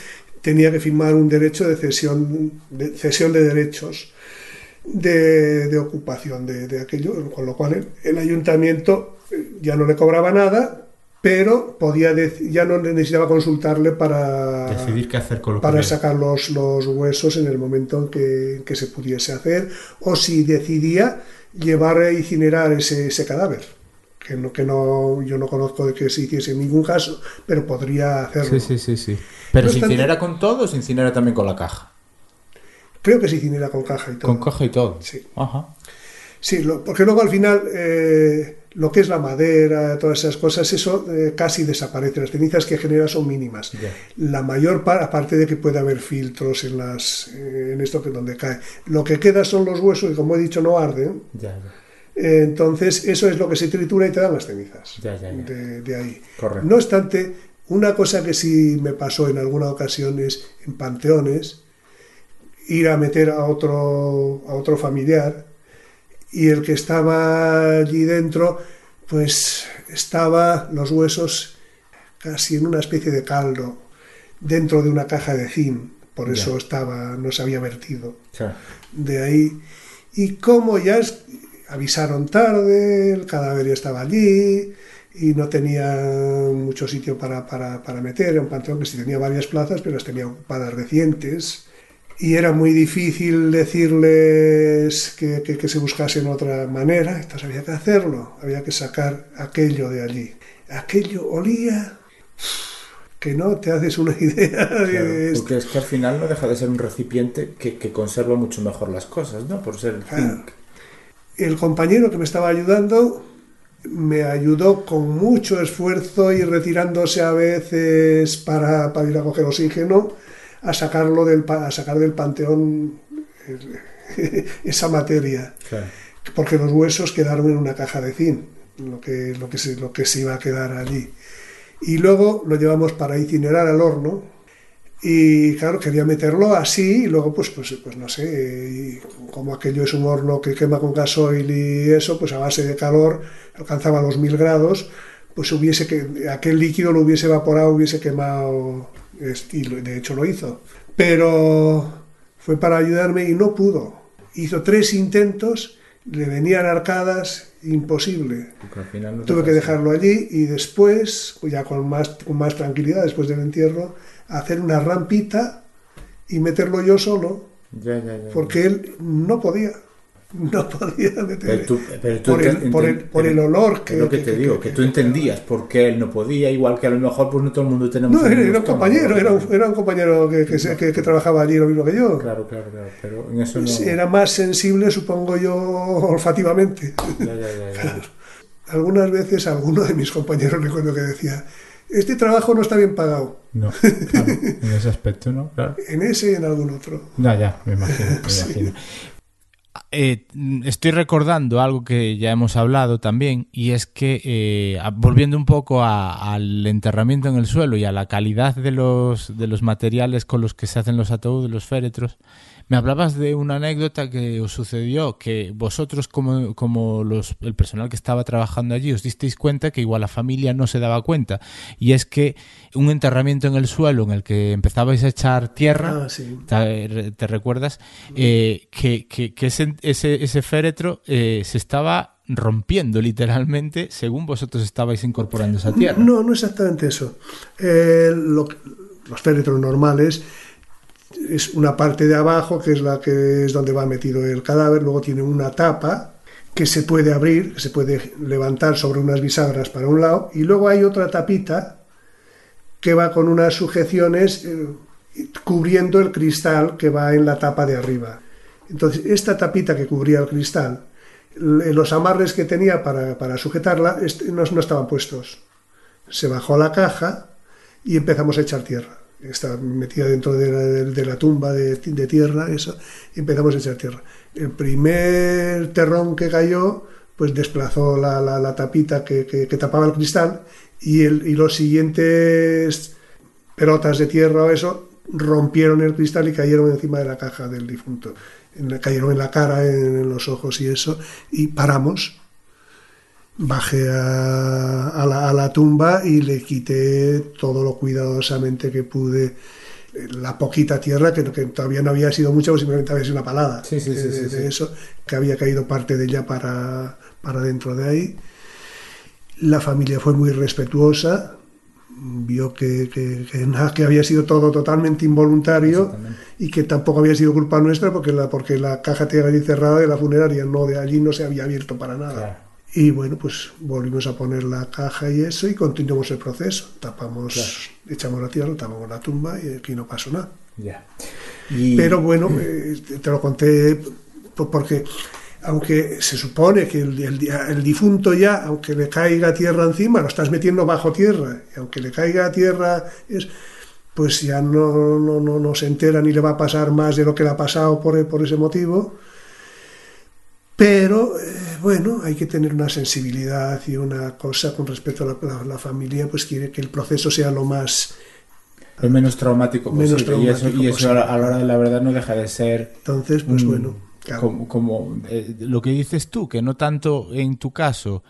tenía que firmar un derecho de cesión de, cesión de derechos de, de ocupación de, de aquello, con lo cual el, el ayuntamiento eh, ya no le cobraba nada, pero podía ya no necesitaba consultarle para decidir qué hacer con lo para sacar los, los huesos en el momento en que, que se pudiese hacer o si decidía llevar a incinerar ese, ese cadáver que no que no yo no conozco de que se hiciese en ningún caso pero podría hacerlo Sí, sí, sí, sí. Pero No se incinera con todo o se incinera también con la caja. creo que se incinera con caja y todo Con caja y todo. Sí. Ajá. Sí, lo- porque luego al final eh, lo que es la madera, todas esas cosas, eso eh, casi desaparece. Las cenizas que genera son mínimas. La mayor parte, aparte de que puede haber filtros en las eh, en esto que donde cae, lo que queda son los huesos y como he dicho no arden. Eh, entonces eso es lo que se tritura y te dan las cenizas. De, de ahí. Correcto. No obstante, una cosa que sí me pasó en alguna ocasión es en panteones ir a meter a otro a otro familiar y el que estaba allí dentro pues estaba los huesos casi en una especie de caldo dentro de una caja de zinc por eso estaba no se había vertido de ahí. Y como ya es- avisaron tarde, el cadáver ya estaba allí y no tenía mucho sitio para, para, para meter, era un panteón que sí tenía varias plazas, pero las tenía ocupadas recientes. Y era muy difícil decirles que, que, que se buscasen otra manera, entonces había que hacerlo, había que sacar aquello de allí. Aquello olía que no te haces una [laughs] idea de esto. porque es que al final no deja de ser un recipiente que, que conserva mucho mejor las cosas, ¿no? Por ser el Claro. el compañero que me estaba ayudando me ayudó con mucho esfuerzo y retirándose a veces para, para ir a coger oxígeno a sacarlo del a sacar del panteón [laughs] esa materia. Claro. porque los huesos quedaron en una caja de zinc lo que lo que se, lo que se iba a quedar allí. Y luego lo llevamos para incinerar al horno. Y claro, quería meterlo así y luego pues, pues, pues no sé, y como aquello es un horno que quema con gasoil y eso, pues a base de calor alcanzaba los mil grados, pues hubiese que aquel líquido lo hubiese evaporado, hubiese quemado, y de hecho lo hizo. Pero fue para ayudarme y no pudo. Hizo tres intentos, le venían arcadas, imposible. Al final no Tuve que dejarlo allí y después, pues ya con más, con más tranquilidad, después del entierro, hacer una rampita y meterlo yo solo, Ya, ya, ya. porque él no podía, [laughs] no podía meter. Pero tú, pero tú por, el, por, el, por el olor que... Es lo que te digo, que tú entendías por qué él no podía, igual que a lo mejor pues no todo el mundo tenemos... No, era, era un compañero, era un, era un compañero que, que, que- que trabajaba allí lo mismo que yo. Claro, claro, claro, pero en eso no... Era más sensible, supongo yo, olfativamente. Ya, ya, ya, ya. [laughs] Algunas veces a alguno de mis compañeros recuerdo que decía, este trabajo no está bien pagado, No, [laughs] claro, en ese aspecto no, claro. en ese y en algún otro. Ya, ya, me imagino, me imagino. Eh, estoy recordando algo que ya hemos hablado también y es que eh, volviendo un poco a- al enterramiento en el suelo y a la calidad de los, de los materiales con los que se hacen los ataúdes, los féretros, me hablabas de una anécdota que os sucedió, que vosotros como, como los, el personal que estaba trabajando allí os disteis cuenta que igual la familia no se daba cuenta y es que un enterramiento en el suelo en el que empezabais a echar tierra Ah, sí. te, te recuerdas Eh, que, que- que ese, ese, féretro eh, se estaba rompiendo literalmente según vosotros estabais incorporando esa tierra. No, no exactamente eso. Eh, los féretros normales es una parte de abajo que es la que es donde va metido el cadáver, luego tiene una tapa que se puede abrir, que se puede levantar sobre unas bisagras para un lado, y luego hay otra tapita que va con unas sujeciones eh, cubriendo el cristal que va en la tapa de arriba. Entonces, esta tapita que cubría el cristal, los amarres que tenía para, sujetarla no, no, estaban puestos. Se bajó la caja y empezamos a echar tierra. Estaba metida dentro de la, tumba de, tierra, y empezamos a echar tierra. El primer terrón que cayó, pues desplazó la, tapita que, tapaba el cristal y, y los siguientes pelotas de tierra o eso rompieron el cristal y cayeron encima de la caja del difunto. Cayeron en la cara, en los ojos y eso, y paramos. Bajé a, la, tumba y le quité todo lo cuidadosamente que pude la poquita tierra, que, todavía no había sido mucha, simplemente había sido una palada de, eso, que había caído parte de ella para, para dentro de ahí. La familia fue muy respetuosa, vio que, que, había sido todo totalmente involuntario y que tampoco había sido culpa nuestra porque la, porque la caja tenía allí cerrada de la funeraria, no, de allí no se había abierto para nada. Y bueno, pues volvimos a poner la caja y eso y continuamos el proceso. Tapamos, echamos la tierra, tapamos la tumba y aquí no pasó nada. Pero bueno, eh, te lo conté porque aunque se supone que el, difunto ya, aunque le caiga tierra encima, lo estás metiendo bajo tierra, y aunque le caiga tierra, es, pues ya no, no, no, se entera ni le va a pasar más de lo que le ha pasado por, por ese motivo. Pero eh, bueno, hay que tener una sensibilidad y una cosa con respecto a la, familia, pues quiere que el proceso sea lo más lo menos traumático posible. y eso, y eso a la hora de la verdad no deja de ser. Entonces, pues bueno como, eh, lo que dices tú, que no tanto en tu caso,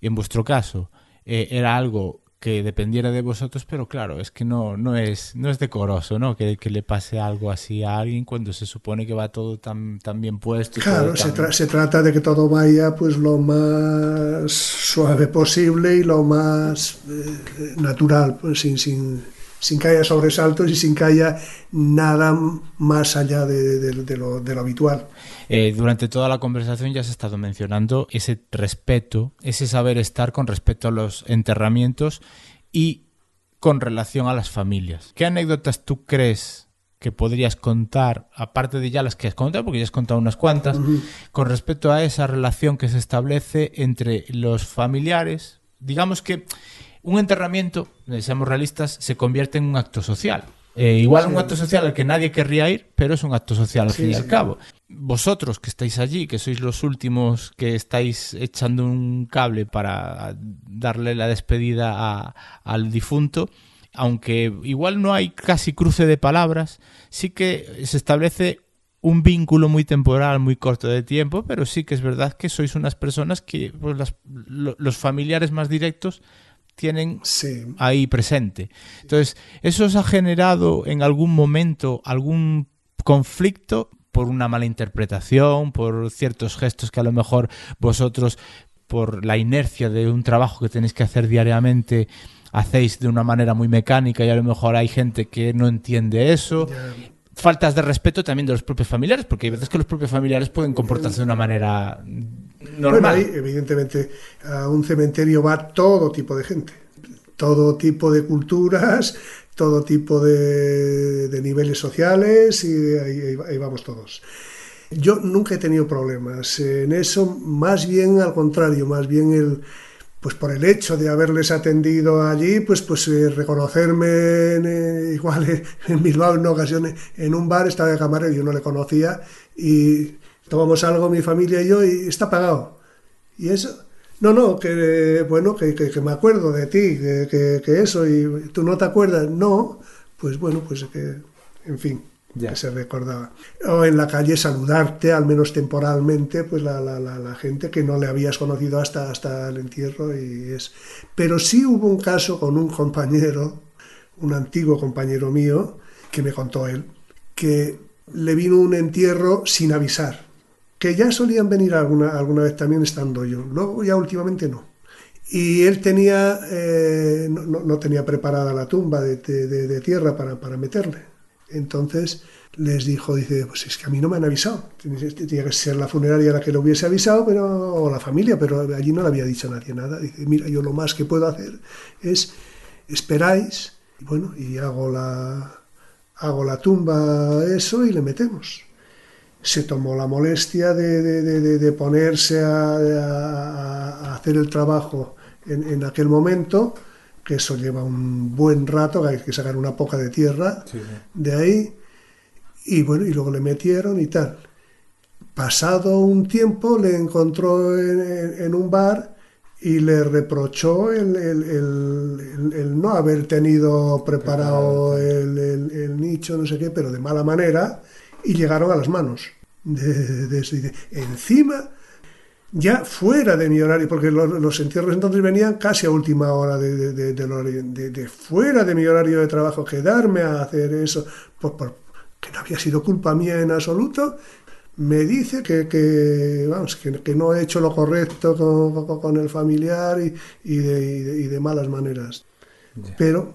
en vuestro caso, eh, era algo que dependiera de vosotros, pero claro, es que no, no, es, no es decoroso, ¿no? Que, que le pase algo así a alguien cuando se supone que va todo tan, tan bien puesto. claro, Se, se, trata de que todo vaya pues lo más suave posible y lo más eh, natural, pues sin, sin, sin que haya sobresaltos y sin que haya nada más allá de, lo, habitual. Eh, durante toda la conversación ya se ha estado mencionando ese respeto, ese saber estar con respecto a los enterramientos y con relación a las familias. ¿Qué anécdotas tú crees que podrías contar, aparte de ya las que has contado, porque ya has contado unas cuantas, con respecto a esa relación que se establece entre los familiares? Digamos que un enterramiento, seamos realistas, se convierte en un acto social. Eh, igual un acto social al que nadie querría ir, pero es un acto social al fin y al cabo. Vosotros que estáis allí, que sois los últimos que estáis echando un cable para darle la despedida al difunto, aunque igual no hay casi cruce de palabras, sí que se establece un vínculo muy temporal, muy corto de tiempo, pero sí que es verdad que sois unas personas que pues, los familiares más directos tienen ahí presente. Entonces, ¿eso os ha generado en algún momento algún conflicto por una mala interpretación, por ciertos gestos que a lo mejor vosotros, por la inercia de un trabajo que tenéis que hacer diariamente, hacéis de una manera muy mecánica y a lo mejor hay gente que no entiende eso? Faltas de respeto también de los propios familiares, porque hay veces que los propios familiares pueden comportarse de una manera normal. evidentemente, a un cementerio va todo tipo de gente, todo tipo de culturas, todo tipo de, niveles sociales y ahí, vamos todos. Yo nunca he tenido problemas en eso, más bien al contrario, más bien el, pues por el hecho de haberles atendido allí, pues, pues eh, reconocerme eh, igual en Bilbao en ocasión en un bar, estaba de camarero, yo no le conocía y tomamos algo mi familia y yo y está pagado. Y eso, no, no, que bueno, que, que, me acuerdo de ti, que, que, eso, y tú no te acuerdas, no, pues bueno, pues que, en fin, ya se recordaba. O en la calle saludarte, al menos temporalmente, pues la, la, la, la, gente que no le habías conocido hasta, hasta el entierro y es. Pero sí hubo un caso con un compañero, un antiguo compañero mío, que me contó él, que le vino un entierro sin avisar que ya solían venir alguna, alguna vez también estando yo, luego ya últimamente no. Y él tenía, eh, no, tenía preparada la tumba de, tierra para, para, meterle. Entonces les dijo, dice, pues es que a mí no me han avisado. Tenía que ser la funeraria la que lo hubiese avisado, pero, o la familia, pero allí no le había dicho nadie nada. Dice, mira, yo lo más que puedo hacer es esperáis, bueno, y hago la, hago la tumba, eso, y le metemos. Se tomó la molestia de, de, de, ponerse a, a, hacer el trabajo en, en aquel momento, que eso lleva un buen rato, hay que sacar una poca de tierra sí, sí. de ahí, y bueno, y luego le metieron y tal. Pasado un tiempo le encontró en, en un bar y le reprochó el, el, el, el no haber tenido preparado el, nicho, no sé qué, pero de mala manera, y llegaron a las manos. De, de, de, encima, ya fuera de mi horario, porque los, los entierros entonces venían casi a última hora de, fuera de mi horario de trabajo, quedarme a hacer eso, por, por, que no había sido culpa mía en absoluto, me dice que, que vamos, que, que, no he hecho lo correcto con, con el familiar y, y, de, y, de, y, de, malas maneras. Yeah. Pero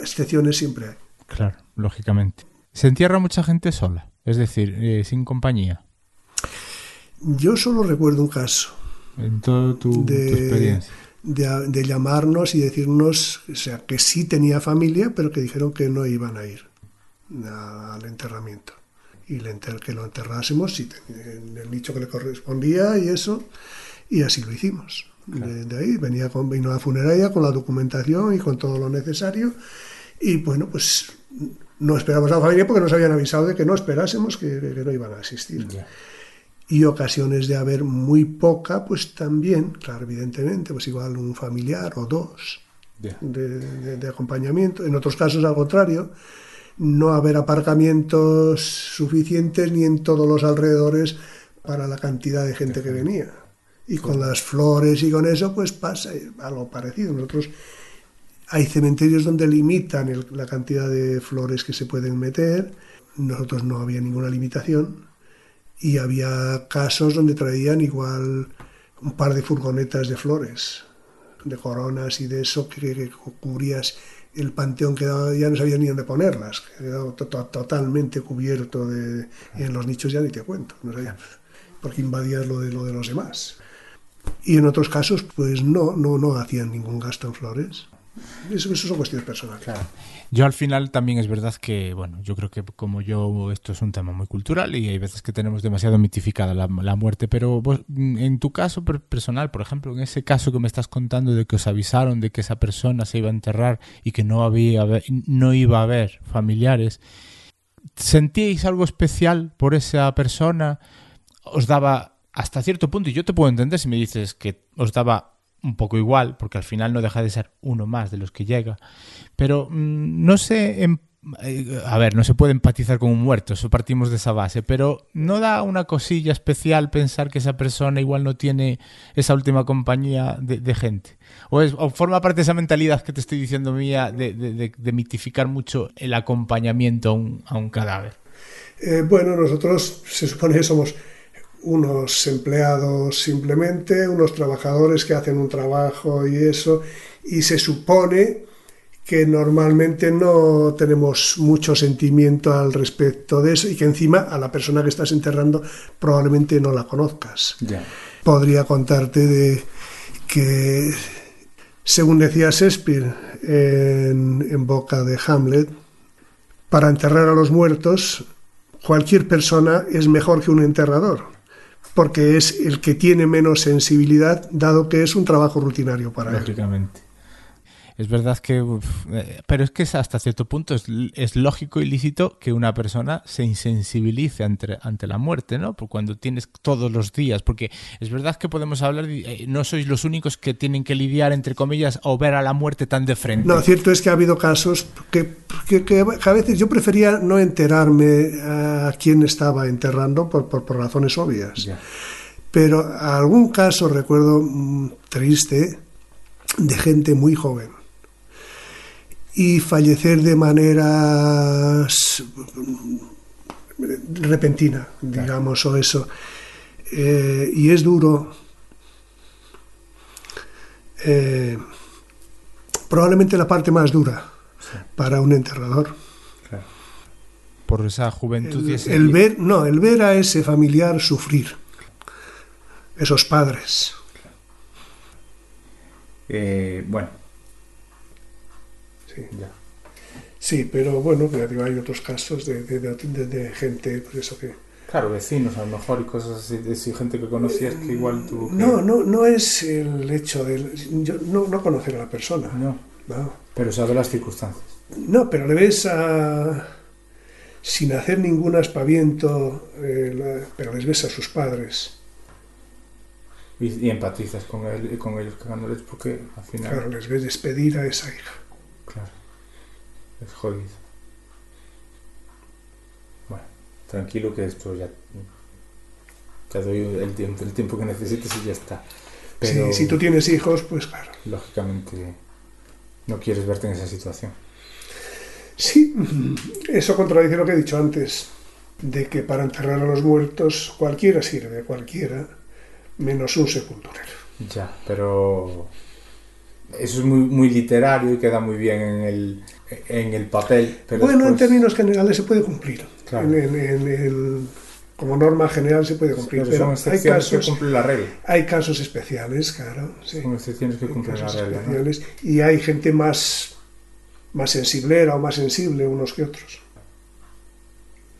excepciones siempre hay. Claro, lógicamente. ¿Se entierra mucha gente sola? Es decir, eh, sin compañía. Yo solo recuerdo un caso. En toda tu, de, tu experiencia. De, de, llamarnos y decirnos, o sea, que sí tenía familia, pero que dijeron que no iban a ir al enterramiento y le enter, que lo enterrásemos sí, en el nicho que le correspondía y eso, y así lo hicimos. Claro. De, de, ahí venía con, vino a la funeraria con la documentación y con todo lo necesario, y bueno, pues no esperamos a la familia porque nos habían avisado de que no esperásemos, que, que no iban a asistir. Yeah. Y ocasiones de haber muy poca, pues también, claro, evidentemente, pues igual un familiar o dos yeah. de, de, de acompañamiento. En otros casos, al contrario, no haber aparcamientos suficientes ni en todos los alrededores para la cantidad de gente que venía. Y con las flores y con eso, pues pasa algo parecido. Nosotros hay cementerios donde limitan la cantidad de flores que se pueden meter. Nosotros no había ninguna limitación. Y había casos donde traían igual un par de furgonetas de flores, de coronas y de eso que, cubrías el panteón quedaba, ya no sabía ni dónde ponerlas, quedaba to to totalmente cubierto en los nichos ya ni te cuento, no sabía, porque invadías lo de, lo de los demás. Y en otros casos, pues no, no, no hacían ningún gasto en flores. Eso, eso son cuestiones personales. Claro. Yo al final también es verdad que, bueno, yo creo que como yo, esto es un tema muy cultural y hay veces que tenemos demasiado mitificada la, la muerte, pero vos, en tu caso personal, por ejemplo, en ese caso que me estás contando de que os avisaron de que esa persona se iba a enterrar y que no, había, no iba a haber familiares, ¿sentíais algo especial por esa persona? ¿Os daba hasta cierto punto, y yo te puedo entender si me dices que os daba un poco igual, porque al final no deja de ser uno más de los que llega. Pero mmm, no sé, en, eh, a ver, no se puede empatizar con un muerto, eso partimos de esa base, pero ¿no da una cosilla especial pensar que esa persona igual no tiene esa última compañía de, gente? O, es, forma parte de esa mentalidad que te estoy diciendo mía de, de, de mitificar mucho el acompañamiento a un, a un cadáver? Eh, bueno, nosotros se supone que somos unos empleados simplemente, unos trabajadores que hacen un trabajo y eso, y se supone que normalmente no tenemos mucho sentimiento al respecto de eso y que encima a la persona que estás enterrando probablemente no la conozcas. Yeah. Podría contarte de que, según decía Shakespeare en, en boca de Hamlet, para enterrar a los muertos, cualquier persona es mejor que un enterrador porque es el que tiene menos sensibilidad, dado que es un trabajo rutinario para Lógicamente. Es verdad que, uf, eh, pero es que hasta cierto punto es, es, lógico y lícito que una persona se insensibilice ante, ante la muerte, ¿no? Por cuando tienes todos los días, porque es verdad que podemos hablar, de, eh, no sois los únicos que tienen que lidiar, entre comillas, o ver a la muerte tan de frente. No, cierto es que ha habido casos que, que, que a veces yo prefería no enterarme a quién estaba enterrando por, por, por razones obvias. Pero algún caso recuerdo mmm, triste de gente muy joven y fallecer de manera repentina, digamos, o eso. Eh, y es duro. Eh, probablemente la parte más dura sí. para un enterrador. Claro. por esa juventud el, y ese... el ver, no, el ver a ese familiar sufrir, esos padres. Eh, bueno, Sí. ya. Sí, pero bueno, hay otros casos de, de- de- de- de gente, por eso que... Claro, vecinos a lo mejor y cosas así, de si gente que conocías que igual tuvo que... No, no, no es el hecho de yo, no, no conocer a la persona, No, no. pero sabe las circunstancias. No, pero le ves a... sin hacer ningún aspaviento, eh, la- pero les ves a sus padres. Y, y empatizas con, él, con ellos cagándoles porque al final... Claro, les ves despedir a esa hija. Claro. Es jodido. Bueno, tranquilo que esto ya. Te doy el tiempo, el tiempo que necesites y ya está. Pero Si, si tú tienes hijos, pues claro. lógicamente no quieres verte en esa situación. Sí, eso contradice lo que he dicho antes, de que para enterrar a los muertos cualquiera sirve, cualquiera, menos un sepulturero. Ya, pero eso es muy, muy literario y queda muy bien en el, en el papel. Pero bueno, en términos generales se puede cumplir. Claro. En- en- como norma general se puede cumplir, pero son hay que casos, cumplen la regla. hay casos especiales, claro. sí. Son excepciones que Hay cumplen la casos regla. ¿no? especiales y hay gente más, más sensiblera o más sensible unos que otros.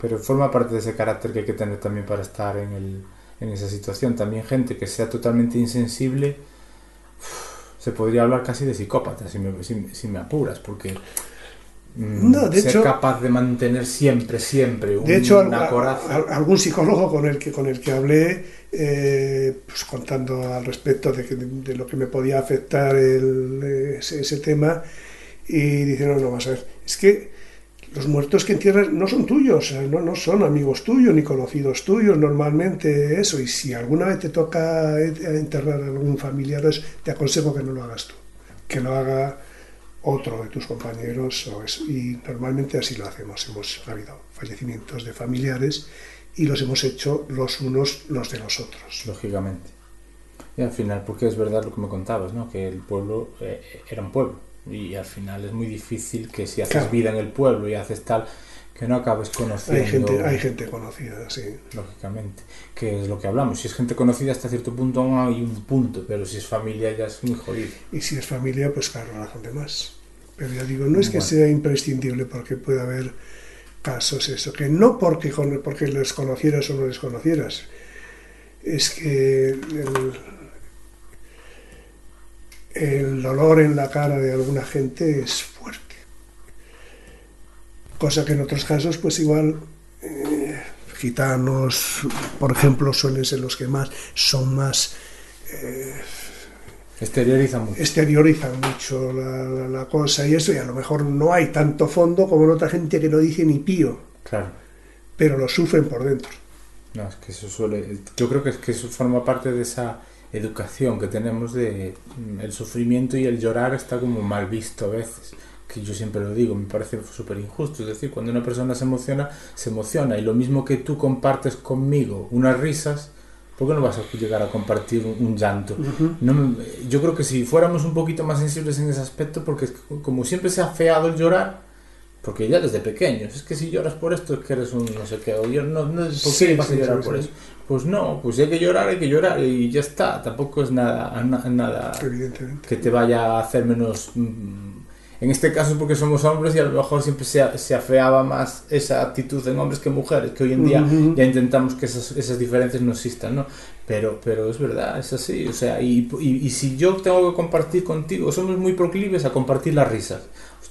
Pero forma parte de ese carácter que hay que tener también para estar en, el, en esa situación. También gente que sea totalmente insensible, se podría hablar casi de psicópata, si me, si, si me apuras, porque mm, No, de ser hecho- capaz de mantener siempre, siempre De hecho, una coraza. algún psicólogo con el que, con el que hablé, eh, pues contando al respecto de, que- de lo que me podía afectar el- ese, ese tema, y dijeron, no, vas a ver, es que los muertos que entierras no son tuyos, no, son amigos tuyos ni conocidos tuyos, normalmente eso, y si alguna vez te toca enterrar a algún familiar, te aconsejo que no lo hagas tú, que lo haga otro de tus compañeros y normalmente así lo hacemos. Hemos habido fallecimientos de familiares y los hemos hecho los unos los de los otros. Lógicamente. Y al final, porque es verdad lo que me contabas, ¿no? Que el pueblo eh, era un pueblo. Y al final es muy difícil que si haces Claro. vida en el pueblo y haces tal, que no acabes conociendo. Hay gente, hay gente conocida, sí. lógicamente, que es lo que hablamos. Si es gente conocida hasta cierto punto aún hay un punto, pero si es familia ya es muy jodido. Y si es familia, pues claro, razón de más. Pero ya digo, no es que Bueno. sea imprescindible porque puede haber casos eso, que no porque, porque les conocieras o no les conocieras, es que el, el dolor en la cara de alguna gente es fuerte. Cosa que en otros casos, pues igual, eh, gitanos, por ejemplo, suelen ser los que más son más Exterioriza mucho. exteriorizan mucho la, la- la cosa y eso, y a lo mejor no hay tanto fondo como en otra gente que no dice ni pío, Claro. pero lo sufren por dentro. No, es que eso suele. Yo creo que es que eso forma parte de esa educación que tenemos de mm, el sufrimiento y el llorar está como mal visto a veces. Que yo siempre lo digo, me parece súper injusto. Es decir, cuando una persona se emociona, se emociona. Y lo mismo que tú compartes conmigo unas risas, ¿por qué no vas a llegar a compartir un, un llanto? No me- yo creo que si fuéramos un poquito más sensibles en ese aspecto, porque como siempre se ha feado el llorar, porque ya desde pequeños, es que si lloras por esto es que eres un no sé qué, o yo no, no, ¿por Sí, qué vas sí, a llorar sí, por eso? Pues no, pues si hay que llorar, hay que llorar y ya está, tampoco es nada, na- nada que te vaya a hacer menos... mm, En este caso porque somos hombres y a lo mejor siempre se, se afeaba más esa actitud en hombres que mujeres, que hoy en día Ujú. ya intentamos que esas, esas diferencias no existan, ¿no? Pero, pero es verdad, es así, o sea, y, y, y si yo tengo que compartir contigo, somos muy proclives a compartir las risas.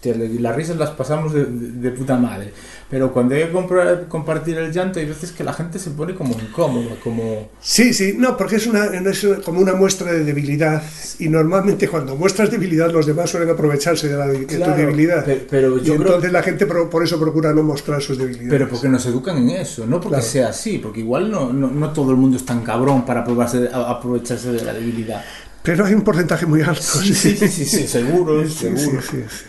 Hostia, le- las risas las pasamos de, de- de puta madre. Pero cuando hay que comprar- compartir el llanto, hay veces que la gente se pone como incómoda, como... Sí, sí, no, porque es, una, es como una muestra de debilidad y normalmente cuando muestras debilidad los demás suelen aprovecharse de, la, de Claro, tu debilidad. pe- pero y yo creo- entonces la gente pro- por eso procura no mostrar sus debilidades. Pero porque nos educan en eso, no porque Claro. sea así, porque igual no, no, no todo el mundo es tan cabrón para probarse, aprovecharse de la debilidad. Pero hay un porcentaje muy alto. Sí, sí, sí, sí, sí, seguro, seguro. sí, sí,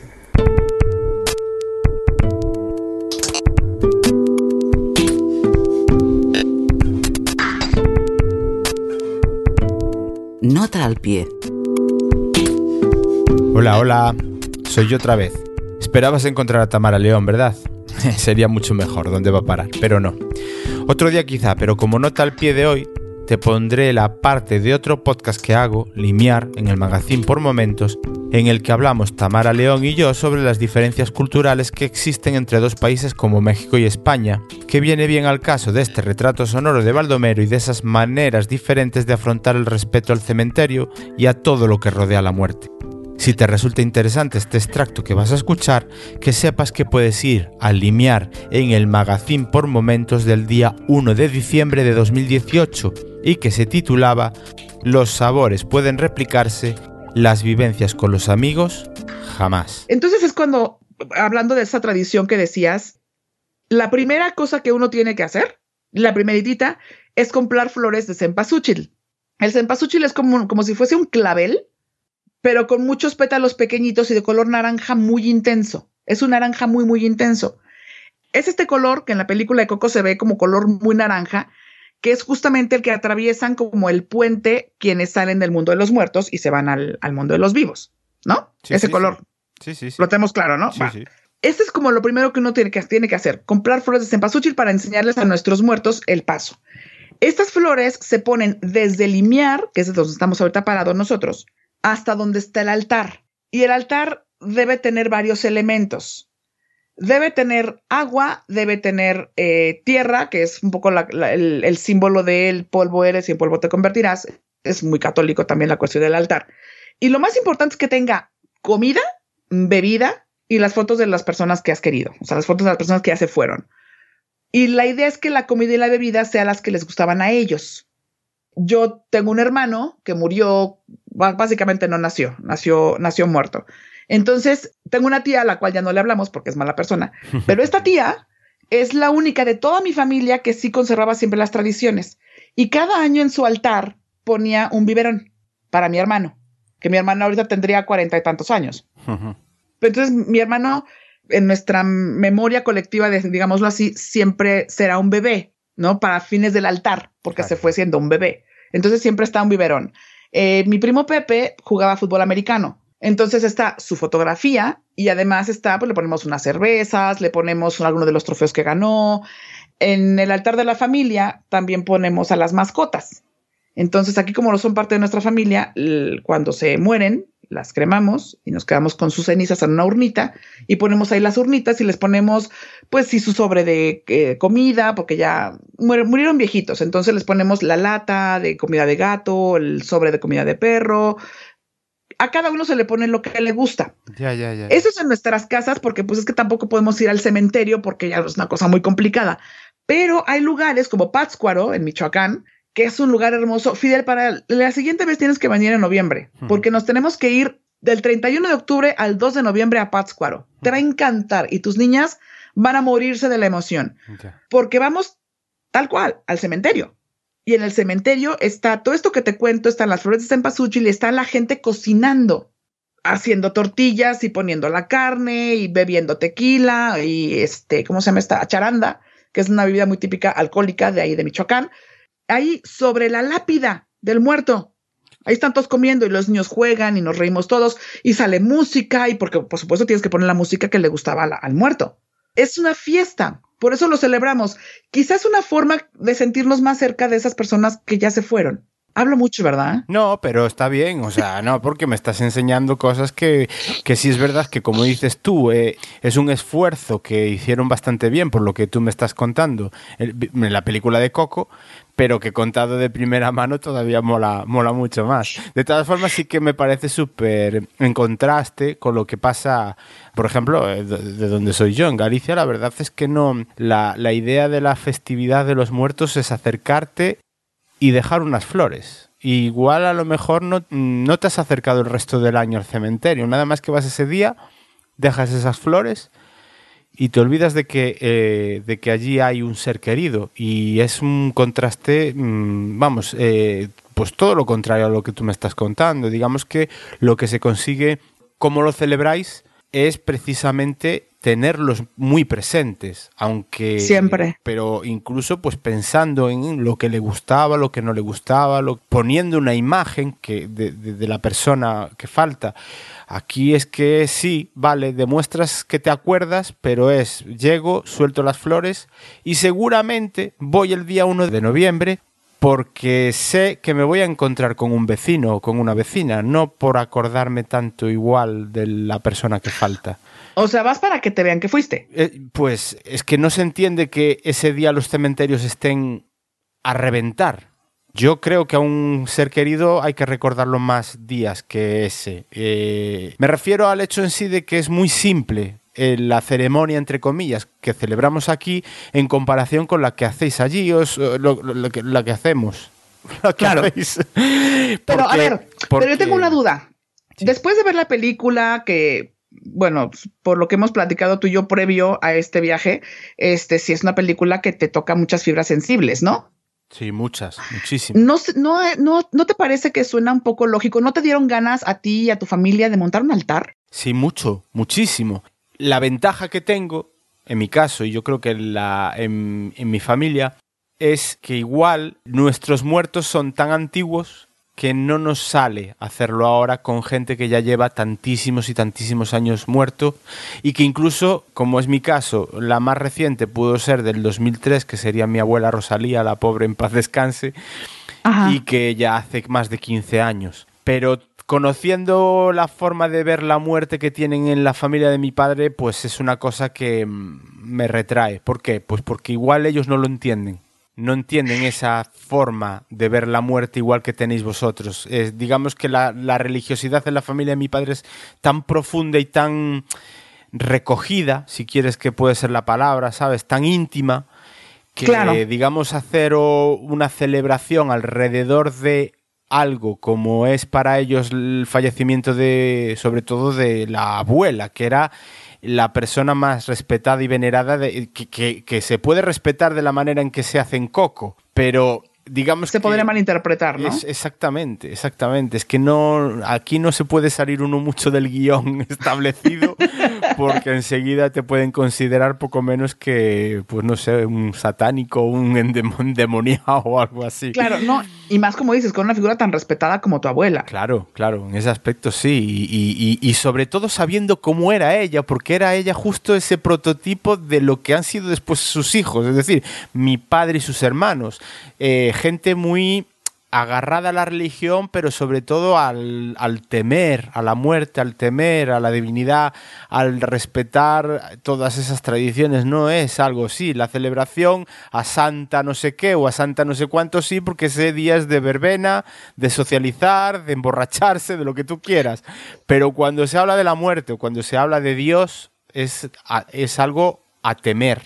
Nota al pie. Hola, hola. Soy yo otra vez. Esperabas encontrar a Tamara León, ¿verdad? [laughs] Sería mucho mejor, ¿dónde va a parar? Pero no. Otro día quizá, pero como nota al pie de hoy, te pondré la parte de otro podcast que hago, Limiar, en el magazine por momentos, en el que hablamos Tamara León y yo sobre las diferencias culturales que existen entre dos países como México y España, que viene bien al caso de este retrato sonoro de Baldomero y de esas maneras diferentes de afrontar el respeto al cementerio y a todo lo que rodea la muerte. Si te resulta interesante este extracto que vas a escuchar, que sepas que puedes ir a Limiar en el magazine por momentos del día 1 de diciembre de 2018 y que se titulaba Los sabores pueden replicarse, las vivencias con los amigos jamás. Entonces es cuando, hablando de esa tradición que decías, la primera cosa que uno tiene que hacer, la primeritita, es comprar flores de cempasúchil. El cempasúchil es como, como si fuese un clavel, pero con muchos pétalos pequeñitos y de color naranja muy intenso. Es un naranja muy, muy intenso. Es este color que en la película de Coco se ve como color muy naranja, que es justamente el que atraviesan como el puente quienes salen del mundo de los muertos y se van al, mundo de los vivos, ¿no? Ese color. Sí, sí, sí. Lo tenemos claro, ¿no? Sí, sí. Este es como lo primero que uno tiene que, tiene que hacer, comprar flores de cempasúchil para enseñarles a nuestros muertos el paso. Estas flores se ponen desde el limiar, que es donde estamos ahorita parados nosotros, hasta donde está el altar. Y el altar debe tener varios elementos. Debe tener agua, debe tener eh, tierra, que es un poco el, símbolo del polvo eres y en polvo te convertirás. Es muy católico también la cuestión del altar. Y lo más importante es que tenga comida, bebida y las fotos de las personas que has querido, o sea, las fotos de las personas que ya se fueron. Y la idea es que la comida y la bebida sean las que les gustaban a ellos. Yo tengo un hermano que murió, básicamente no nació, nació, nació muerto. Entonces, tengo una tía a la cual ya no le hablamos porque es mala persona, [laughs] pero esta tía es la única de toda mi familia que sí conservaba siempre las tradiciones. Y cada año en su altar ponía un biberón para mi hermano, que mi hermano ahorita tendría cuarenta y tantos años. Entonces, mi hermano, en nuestra memoria colectiva, digámoslo así, siempre será un bebé, ¿no? Para fines del altar, porque se fue siendo un bebé. Entonces, siempre está un biberón. Eh, mi primo Pepe jugaba fútbol americano. Entonces está su fotografía y además está, pues le ponemos unas cervezas, le ponemos alguno de los trofeos que ganó. En el altar de la familia también ponemos a las mascotas. Entonces aquí como no son parte de nuestra familia, cuando se mueren, las cremamos y nos quedamos con sus cenizas en una urnita y ponemos ahí las urnitas y les ponemos, pues sí, su sobre de eh, comida, porque ya murieron viejitos, entonces les ponemos la lata de comida de gato, el sobre de comida de perro, a cada uno se le pone lo que le gusta. Ya, ya, ya. Eso es en nuestras casas porque pues es que tampoco podemos ir al cementerio porque ya es una cosa muy complicada. Pero hay lugares como Pátzcuaro, en Michoacán, que es un lugar hermoso. Fidel, para la siguiente vez tienes que venir en noviembre, porque nos tenemos que ir del 31 de octubre al 2 de noviembre a Pátzcuaro. Te va a encantar y tus niñas van a morirse de la emoción, porque vamos tal cual al cementerio. Y en el cementerio está todo esto que te cuento, están las flores de cempasúchil y está la gente cocinando, haciendo tortillas y poniendo la carne y bebiendo tequila y este, ¿cómo se llama esta? Charanda, que es una bebida muy típica alcohólica de ahí de Michoacán. Ahí sobre la lápida del muerto. Ahí están todos comiendo y los niños juegan y nos reímos todos y sale música y porque por supuesto tienes que poner la música que le gustaba al muerto. Es una fiesta. Por eso lo celebramos. Quizás una forma de sentirnos más cerca de esas personas que ya se fueron. Hablo mucho, ¿verdad? No, pero está bien, o sea, no, porque me estás enseñando cosas que, que sí es verdad que, como dices tú, eh, es un esfuerzo que hicieron bastante bien por lo que tú me estás contando en la película de Coco, pero que contado de primera mano todavía mola, mola mucho más. De todas formas, sí que me parece súper en contraste con lo que pasa, por ejemplo, eh, de donde soy yo, en Galicia, la verdad es que no, la, la idea de la festividad de los muertos es acercarte y dejar unas flores. igual a lo mejor no, no te has acercado el resto del año al cementerio, nada más que vas ese día, dejas esas flores y te olvidas de que, eh, de que allí hay un ser querido y es un contraste, mm, vamos, eh, pues todo lo contrario a lo que tú me estás contando. Digamos que lo que se consigue, como lo celebráis, es precisamente tenerlos muy presentes, aunque siempre, pero incluso pues pensando en lo que le gustaba, lo que no le gustaba, lo, poniendo una imagen que de, de la persona que falta. Aquí es que sí, vale, demuestras que te acuerdas, pero es llego, suelto las flores y seguramente voy el día 1 de noviembre porque sé que me voy a encontrar con un vecino o con una vecina, no por acordarme tanto igual de la persona que falta. O sea, vas para que te vean que fuiste. Eh, pues es que no se entiende que ese día los cementerios estén a reventar. Yo creo que a un ser querido hay que recordarlo más días que ese. Eh, me refiero al hecho en sí de que es muy simple la ceremonia, entre comillas, que celebramos aquí en comparación con la que hacéis allí, os, lo, que, la que hacemos. [laughs] claro. pero a ver, pero yo tengo una duda. Después de ver la película que, bueno, por lo que hemos platicado tú y yo previo a este viaje, este sí es una película que te toca muchas fibras sensibles, ¿no? Sí, muchas, muchísimas. No, no, no, ¿No te parece que suena un poco lógico? ¿No te dieron ganas a ti y a tu familia de montar un altar? Sí, mucho, muchísimo la ventaja que tengo, en mi caso, y yo creo que en, la, en, mi familia, es que igual nuestros muertos son tan antiguos que no nos sale hacerlo ahora con gente que ya lleva tantísimos y tantísimos años muerto y que incluso, como es mi caso, la más reciente pudo ser del 2003, que sería mi abuela Rosalía, la pobre en paz descanse, y que ya hace más de 15 años. Pero conociendo la forma de ver la muerte que tienen en la familia de mi padre, pues es una cosa que mm, me retrae. ¿Por qué? Pues porque igual ellos no lo entienden. No entienden esa forma de ver la muerte igual que tenéis vosotros. digamos que la, religiosidad en la familia de mi padre es tan profunda y tan recogida, si quieres que puede ser la palabra, ¿sabes? Tan íntima, que digamos hacer una celebración alrededor de algo como es para ellos el fallecimiento de, sobre todo de la abuela, que era la persona más respetada y venerada, de, que, que, se puede respetar de la manera en que se hace en Coco, pero digamos se podría malinterpretar, ¿no? exactamente, exactamente. Es que no aquí no se puede salir uno mucho del guion [laughs] establecido porque enseguida te pueden considerar poco menos que, pues no sé, un satánico, un endemoniado o algo así. Claro, no, y más como dices, con una figura tan respetada como tu abuela. Claro, claro, en ese aspecto sí, y, y sobre todo sabiendo cómo era ella, porque era ella justo ese prototipo de lo que han sido después sus hijos, es decir, mi padre y sus hermanos. Eh, gente muy agarrada a la religión, pero sobre todo al, temer a la muerte, al temer a la divinidad, al respetar todas esas tradiciones. No es algo así. La celebración a Santa no sé qué o a Santa no sé cuánto sí, porque ese día es de verbena, de socializar, de emborracharse, de lo que tú quieras. Pero cuando se habla de la muerte o cuando se habla de Dios, es, es algo a temer.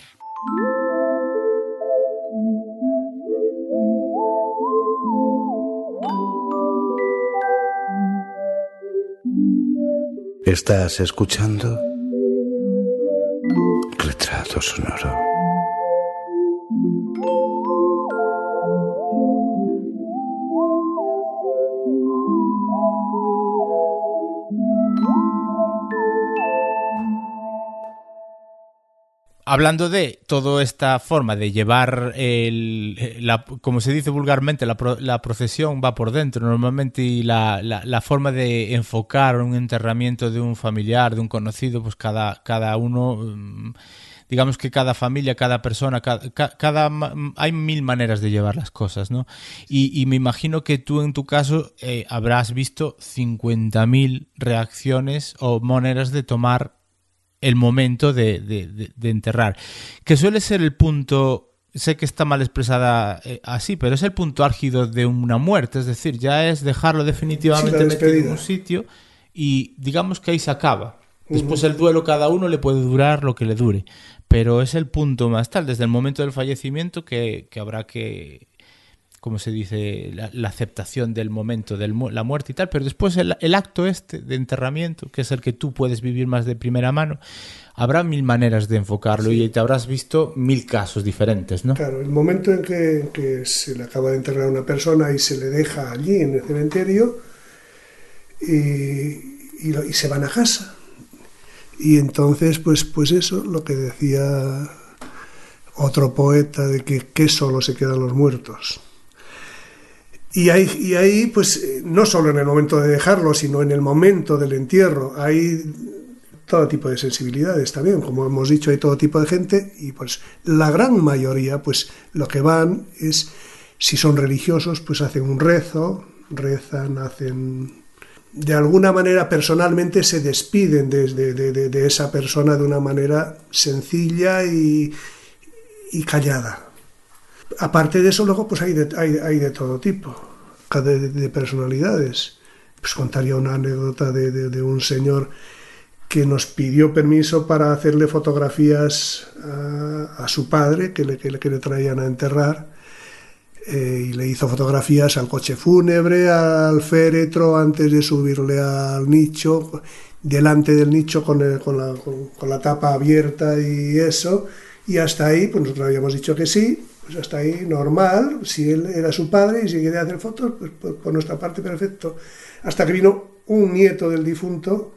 Estás escuchando Retrato Sonoro. Hablando de toda esta forma de llevar, el, como se dice vulgarmente, la, la, procesión va por dentro normalmente y la, la, forma de enfocar un enterramiento de un familiar, de un conocido, pues cada, cada uno, mm, digamos que cada familia, cada persona, cada, cada hay mil maneras de llevar las cosas, ¿no? Y, y me imagino que tú en tu caso eh, habrás visto 50.000 reacciones o maneras de tomar el momento de, enterrar, que suele ser el punto, sé que está mal expresada eh, así, pero es el punto álgido de una muerte, es decir, ya es dejarlo definitivamente en un sitio y digamos que ahí se acaba. Después el duelo cada uno le puede durar lo que le dure, pero es el punto más tal, desde el momento del fallecimiento que habrá que como se dice, la, aceptación del momento de la muerte y tal, pero después el, acto este de enterramiento, que es el que tú puedes vivir más de primera mano, habrá mil maneras de enfocarlo y te habrás visto mil casos diferentes, ¿no? Claro, el momento en que, se le acaba de enterrar a una persona y se le deja allí en el cementerio y, y se van a casa. Y entonces, pues, pues eso, lo que decía otro poeta de que, que solo se quedan los muertos. Y ahí, y ahí, pues, no solo en el momento de dejarlo, sino en el momento del entierro, hay todo tipo de sensibilidades también, como hemos dicho, hay todo tipo de gente y pues la gran mayoría, pues lo que van es, si son religiosos, pues hacen un rezo, rezan, hacen... De alguna manera personalmente se despiden de, esa persona de una manera sencilla y callada. Aparte de eso, luego pues hay de, todo tipo, de, de personalidades. Pues contaría una anécdota de, un señor que nos pidió permiso para hacerle fotografías a, su padre, que le, traían a enterrar, eh, y le hizo fotografías al coche fúnebre, al féretro, antes de subirle al nicho, delante del nicho con la tapa abierta y eso, y hasta ahí, pues nosotros habíamos dicho que sí, pues hasta ahí normal, si él era su padre y si quería hacer fotos, pues, pues por nuestra parte perfecto. Hasta que vino un nieto del difunto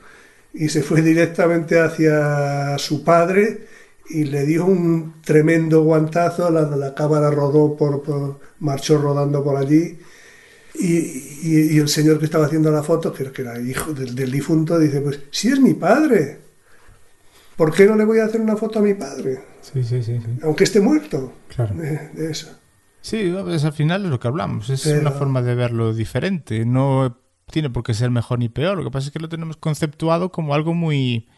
y se fue [laughs] directamente hacia su padre y le dio un tremendo guantazo, la, la cámara rodó por, por, marchó rodando por allí. Y, y, el señor que estaba haciendo la foto, que, era hijo del difunto, dice, pues si es mi padre, ¿por qué no le voy a hacer una foto a mi padre? Sí, sí, sí, sí. Aunque esté muerto. Claro. De, de eso. Sí, pues al final es lo que hablamos. Es Pero... una forma de verlo diferente. No tiene por qué ser mejor ni peor. Lo que pasa es que lo tenemos conceptuado como algo muy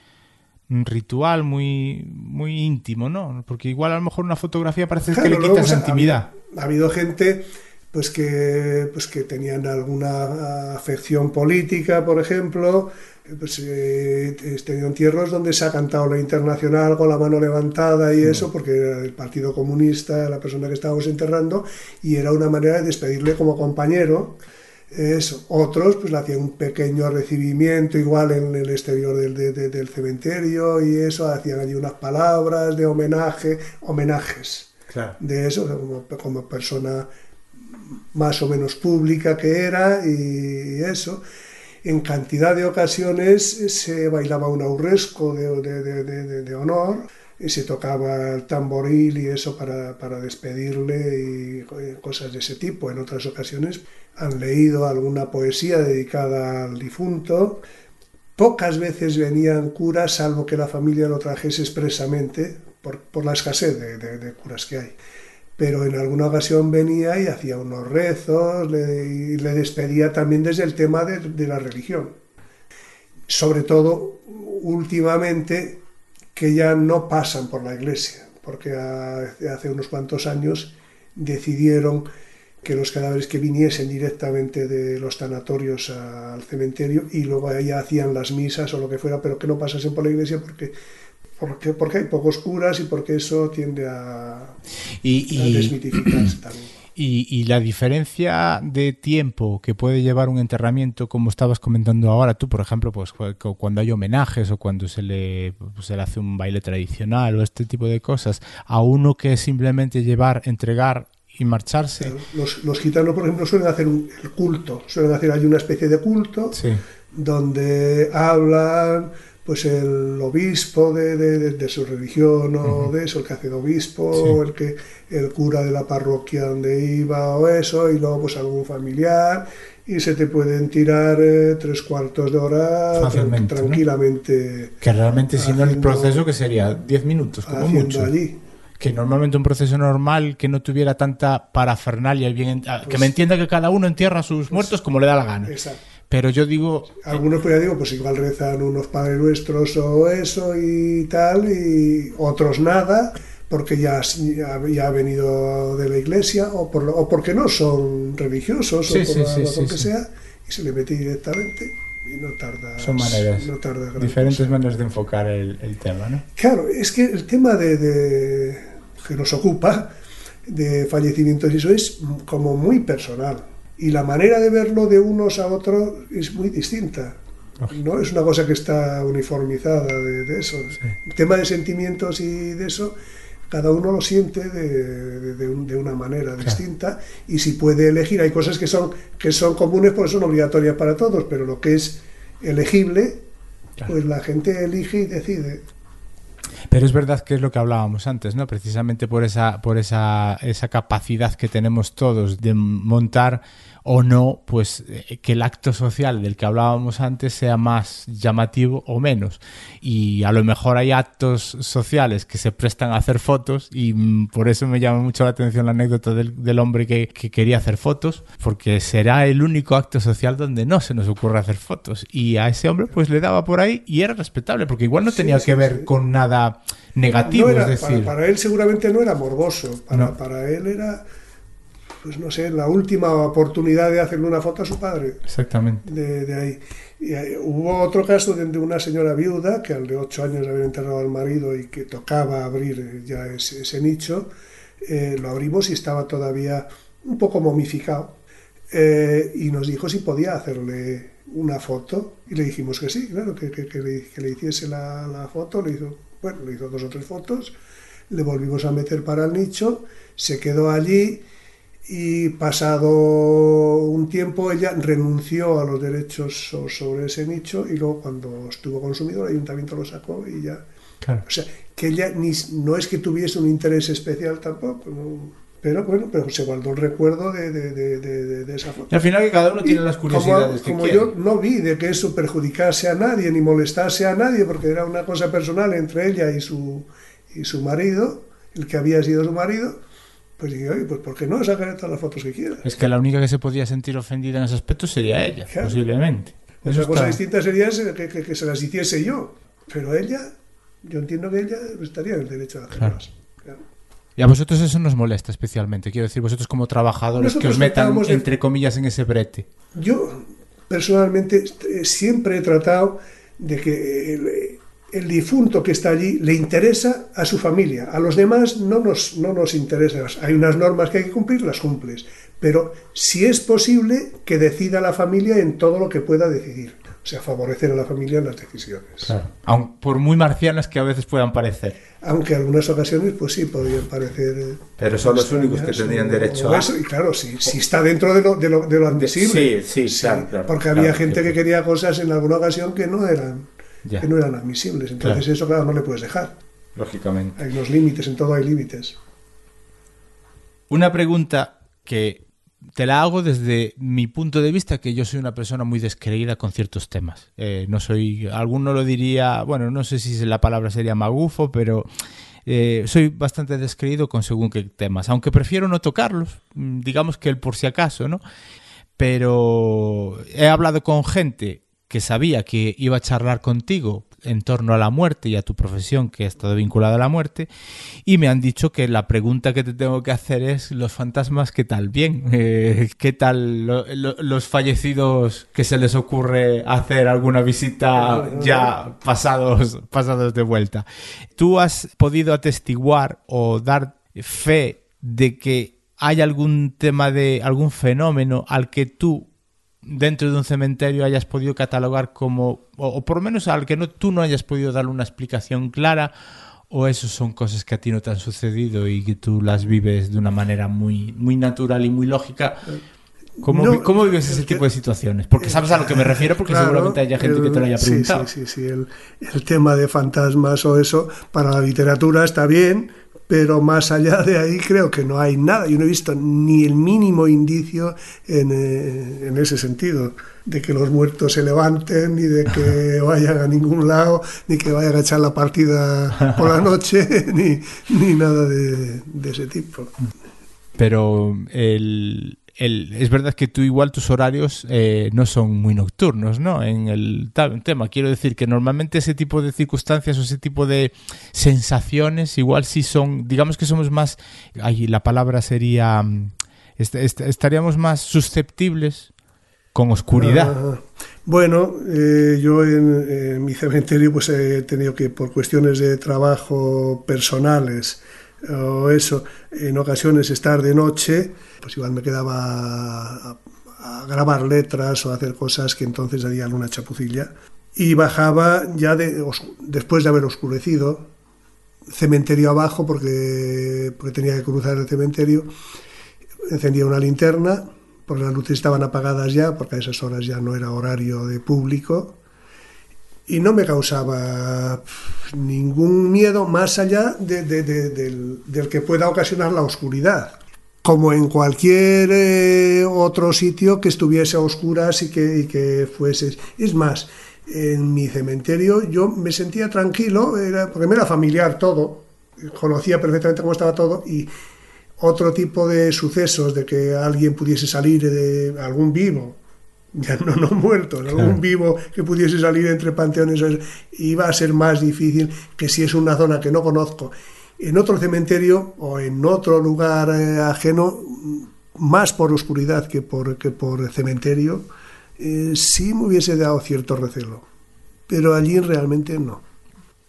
ritual, muy, muy íntimo, ¿no? Porque igual a lo mejor una fotografía parece claro, que le quita esa intimidad. Ha, ha habido gente pues que, pues que tenían alguna afección política, por ejemplo, pues eh, he tenido entierros donde se ha cantado la internacional con la mano levantada y eso, porque era el Partido Comunista, la persona que estábamos enterrando, y era una manera de despedirle como compañero. Eso. Otros pues le hacían un pequeño recibimiento igual en el exterior del, de, de, del cementerio y eso, hacían allí unas palabras de homenaje, homenajes claro. de eso, como, como persona más o menos pública que era y eso. En cantidad de ocasiones se bailaba un aurresco de, de, de, honor y se tocaba el tamboril y eso para, para, despedirle y cosas de ese tipo. En otras ocasiones han leído alguna poesía dedicada al difunto. Pocas veces venían curas, salvo que la familia lo trajese expresamente por, por la escasez de, de curas que hay pero en alguna ocasión venía y hacía unos rezos le, y le despedía también desde el tema de, la religión. Sobre todo últimamente que ya no pasan por la iglesia, porque hace unos cuantos años decidieron que los cadáveres que viniesen directamente de los tanatorios al cementerio y luego allá hacían las misas o lo que fuera, pero que no pasasen por la iglesia porque porque, porque hay pocos curas y porque eso tiende a, y, a desmitificarse también. Y, y, la diferencia de tiempo que puede llevar un enterramiento, como estabas comentando ahora tú, por ejemplo, pues cuando hay homenajes o cuando se le, pues, se le hace un baile tradicional o este tipo de cosas, a uno que simplemente llevar, entregar y marcharse. Los, los gitanos, por ejemplo, suelen hacer un, el culto, suelen hacer hay una especie de culto sí. donde hablan pues el obispo de, de, de su religión o uh -huh. de eso, el que hace de obispo, sí. el que el cura de la parroquia donde iba o eso, y luego pues algún familiar, y se te pueden tirar eh, tres cuartos de hora Fácilmente, tranquilamente. ¿no? Que realmente si no el proceso que sería 10 minutos como mucho. Allí. Que normalmente un proceso normal que no tuviera tanta parafernalia, bien, pues, que me entienda que cada uno entierra a sus pues, muertos como le da la gana. Exacto. Pero yo digo... Algunos, pues ya digo, pues igual rezan unos Padres Nuestros o eso y tal, y otros nada, porque ya, ya, ya ha venido de la iglesia, o, por, o porque no son religiosos, sí, o por sí, que sea, y se le mete directamente y no tarda. Son maneras, no tarda diferentes cosa. maneras de enfocar el, el, tema, ¿no? Claro, es que el tema de, de que nos ocupa, de fallecimientos y eso, es como muy personal y la manera de verlo de unos a otros es muy distinta. No es una cosa que está uniformizada de, de eso. Sí. El tema de sentimientos y de eso, cada uno lo siente de, de, de un, una manera claro. distinta y si puede elegir, hay cosas que son, que son comunes porque son obligatorias para todos, pero lo que es elegible, pues la gente elige y decide. Pero es verdad que es lo que hablábamos antes, ¿no? Precisamente por esa, por esa, esa capacidad que tenemos todos de montar o no, pues eh, que el acto social del que hablábamos antes sea más llamativo o menos. Y a lo mejor hay actos sociales que se prestan a hacer fotos y mm, por eso me llama mucho la atención la anécdota del, del hombre que, que, quería hacer fotos, porque será el único acto social donde no se nos ocurre hacer fotos. Y a ese hombre pues le daba por ahí y era respetable, porque igual no tenía sí, que sí, ver sí. con nada negativo. No era, es decir, para, para, él seguramente no era morboso, para, no. para él era pues no sé, la última oportunidad de hacerle una foto a su padre. Exactamente. De, de ahí. Y hay, hubo otro caso de, de, una señora viuda que al de ocho años había enterrado al marido y que tocaba abrir ya ese, ese nicho. Eh, lo abrimos y estaba todavía un poco momificado. Eh, y nos dijo si podía hacerle una foto. Y le dijimos que sí, claro, que, que, que, le, que le, hiciese la, la foto. Le hizo, bueno, le hizo dos o tres fotos. Le volvimos a meter para el nicho. Se quedó allí y pasado un tiempo ella renunció a los derechos sobre ese nicho y luego cuando estuvo consumido el ayuntamiento lo sacó y ya. Claro. o sea que ella ni, no es que tuviese un interés especial tampoco no, pero bueno pero se guardó el recuerdo de, de, de, de esa foto. Y al final que cada uno tiene las curiosidades como, que como yo no vi de que eso perjudicase a nadie ni molestase a nadie porque era una cosa personal entre ella y su y su marido el que había sido su marido pues dije, oye, pues ¿por qué no sacar todas las fotos que quieras? Es que la única que se podía sentir ofendida en ese aspecto sería ella, claro. posiblemente. Otra Eso cosa está... distinta sería que, que, que, se las hiciese yo, pero ella, yo entiendo que ella estaría en el derecho a hacerlas. Claro. Claro. Y a vosotros eso nos molesta especialmente, quiero decir, vosotros como trabajadores nosotros que os metan, de... entre comillas, en ese brete. Yo, personalmente, siempre he tratado de que el, difunto que está allí le interesa a su familia, a los demás no nos, no nos interesa. Hay unas normas que hay que cumplir, las cumples, pero si es posible que decida la familia en todo lo que pueda decidir, o sea, favorecer a la familia en las decisiones. Claro. Aun por muy marcianas que a veces puedan parecer. Aunque en algunas ocasiones, pues sí, podrían parecer. Eh, pero son los únicos que tendrían derecho a. Eso, y claro, si, si está dentro de lo, de lo, de lo admisible. Sí, sí, sí claro, claro, Porque había gente que quería cosas en alguna ocasión que no eran ya. que no eran admisibles. Entonces claro. eso, claro, no le puedes dejar. Lógicamente. Hay unos límites, en todo hay límites. Una pregunta que te la hago desde mi punto de vista, que yo soy una persona muy descreída con ciertos temas. Eh, no soy, alguno lo diría, bueno, no sé si la palabra sería magufo, pero eh, soy bastante descreído con según qué temas, aunque prefiero no tocarlos, mm, digamos que el por si acaso, ¿no? Pero he hablado con gente que sabía que iba a charlar contigo en torno a la muerte y a tu profesión que ha estado vinculada a la muerte y me han dicho que la pregunta que te tengo que hacer es los fantasmas qué tal bien [laughs] eh, qué tal lo, lo, los fallecidos que se les ocurre hacer alguna visita ya pasados pasados de vuelta tú has podido atestiguar o dar fe de que hay algún tema de algún fenómeno al que tú dentro de un cementerio hayas podido catalogar como, o, o por lo menos al que no, tú no hayas podido darle una explicación clara, o eso son cosas que a ti no te han sucedido y que tú las vives de una manera muy, muy natural y muy lógica. ¿Cómo, no, ¿Cómo, vives ese tipo de situaciones? Porque sabes a lo que me refiero, porque claro, seguramente haya gente el, que te lo haya preguntado. Sí, sí, sí. sí. El, el, tema de fantasmas o eso, para la literatura está bien, pero más allá de ahí creo que no hay nada. Yo no he visto ni el mínimo indicio en, eh, en ese sentido, de que los muertos se levanten, ni de que [laughs] vayan a ningún lado, ni que vayan a echar la partida por la noche, [laughs] ni, ni nada de, de ese tipo. Pero el, el, es verdad que tú igual tus horarios eh, no son muy nocturnos, ¿no? En el tema, quiero decir que normalmente ese tipo de circunstancias o ese tipo de sensaciones igual sí son, digamos que somos más, ahí la palabra sería, est estaríamos más susceptibles con oscuridad. Ah, bueno, eh, yo en, en, mi cementerio pues he tenido que por cuestiones de trabajo personales o eso, en ocasiones estar de noche, pues igual me quedaba a, grabar letras o hacer cosas que entonces harían una chapucilla. Y bajaba ya de, después de haber oscurecido, cementerio abajo porque, porque tenía que cruzar el cementerio, encendía una linterna, porque las luces estaban apagadas ya, porque a esas horas ya no era horario de público, y no me causaba ningún miedo más allá de, del, que pueda ocasionar la oscuridad. Como en cualquier eh, otro sitio que estuviese a oscuras y que, y que fuese. Es más, en mi cementerio yo me sentía tranquilo, era, porque me era familiar todo, conocía perfectamente cómo estaba todo y otro tipo de sucesos de que alguien pudiese salir de algún vivo [laughs] ya no, no muerto, algún vivo que pudiese salir entre panteones, iba a ser más difícil que si es una zona que no conozco. En otro cementerio o en otro lugar eh, ajeno, más por oscuridad que por, que por cementerio, eh, sí me hubiese dado cierto recelo. Pero allí realmente no.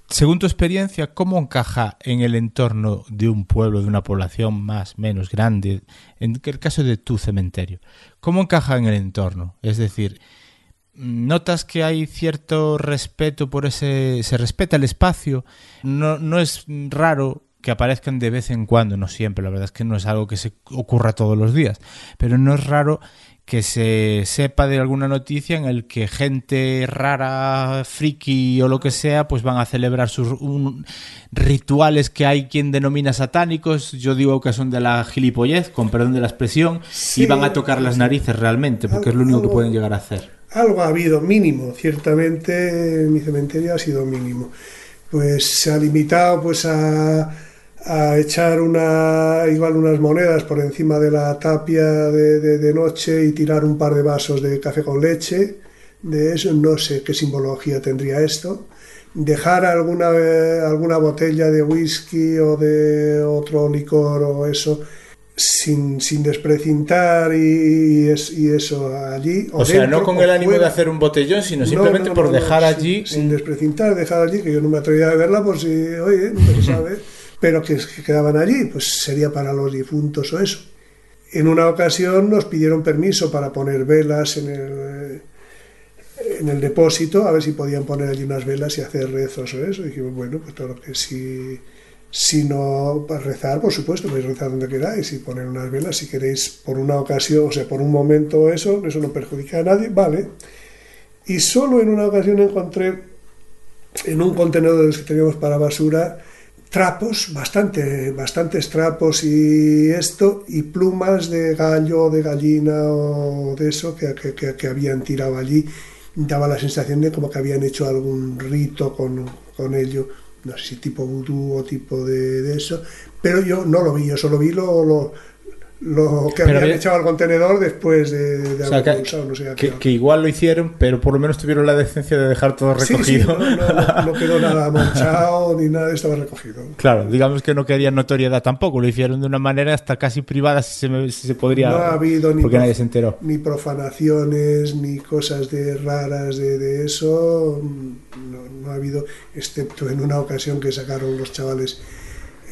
Según tu experiencia, ¿cómo encaja en el entorno de un pueblo, de una población más, menos grande, en el caso de tu cementerio? ¿Cómo encaja en el entorno? Es decir, ¿notas que hay cierto respeto por ese... se respeta el espacio? No, no es raro que aparezcan de vez en cuando, no siempre, la verdad es que no es algo que se ocurra todos los días, pero no es raro que se sepa de alguna noticia en el que gente rara, friki o lo que sea, pues van a celebrar sus rituales que hay quien denomina satánicos, yo digo que son de la gilipollez, con perdón de la expresión, y van a tocar las narices realmente, porque es lo único que pueden llegar a hacer. Algo ha habido mínimo, ciertamente mi cementerio ha sido mínimo. Pues se ha limitado pues a a echar una, igual unas monedas por encima de la tapia de, de, noche y tirar un par de vasos de café con leche. De eso no sé qué simbología tendría esto. Dejar alguna, alguna botella de whisky o de otro licor o eso sin, sin desprecintar y, y, eso allí. O, sea, no con el ánimo de hacer un botellón, sino simplemente por dejar allí. Sin, desprecintar, dejar allí, que yo no me atrevía a verla por si, oye, no se [laughs] sabe. Pero que, quedaban allí, pues sería para los difuntos o eso. En una ocasión nos pidieron permiso para poner velas en el, en el depósito, a ver si podían poner allí unas velas y hacer rezos o eso. Y dijimos, bueno, pues todo lo que si, si no, para rezar, por supuesto, podéis rezar donde queráis y poner unas velas si queréis por una ocasión, o sea, por un momento eso, eso no perjudica a nadie, vale. Y solo en una ocasión encontré en un contenedor que teníamos para basura, trapos, bastante, bastantes trapos y esto, y plumas de gallo, de gallina o de eso que, que, habían tirado allí. Daba la sensación de como que habían hecho algún rito con, con ello, no sé si tipo vudú o tipo de, de, eso, pero yo no lo vi, yo solo vi lo, lo lo que habían echado al contenedor después de, de haber que, usado, no sé, que, que, igual lo hicieron, pero por lo menos tuvieron la decencia de dejar todo recogido. Sí, sí, no, no, no, quedó nada [laughs] manchado ni nada, estaba recogido. Claro, digamos que no querían notoriedad tampoco, lo hicieron de una manera hasta casi privada, si se, si se podría. No ha habido ni, porque nadie se enteró. ni profanaciones, ni cosas de raras de, de eso, no, no ha habido, excepto en una ocasión que sacaron los chavales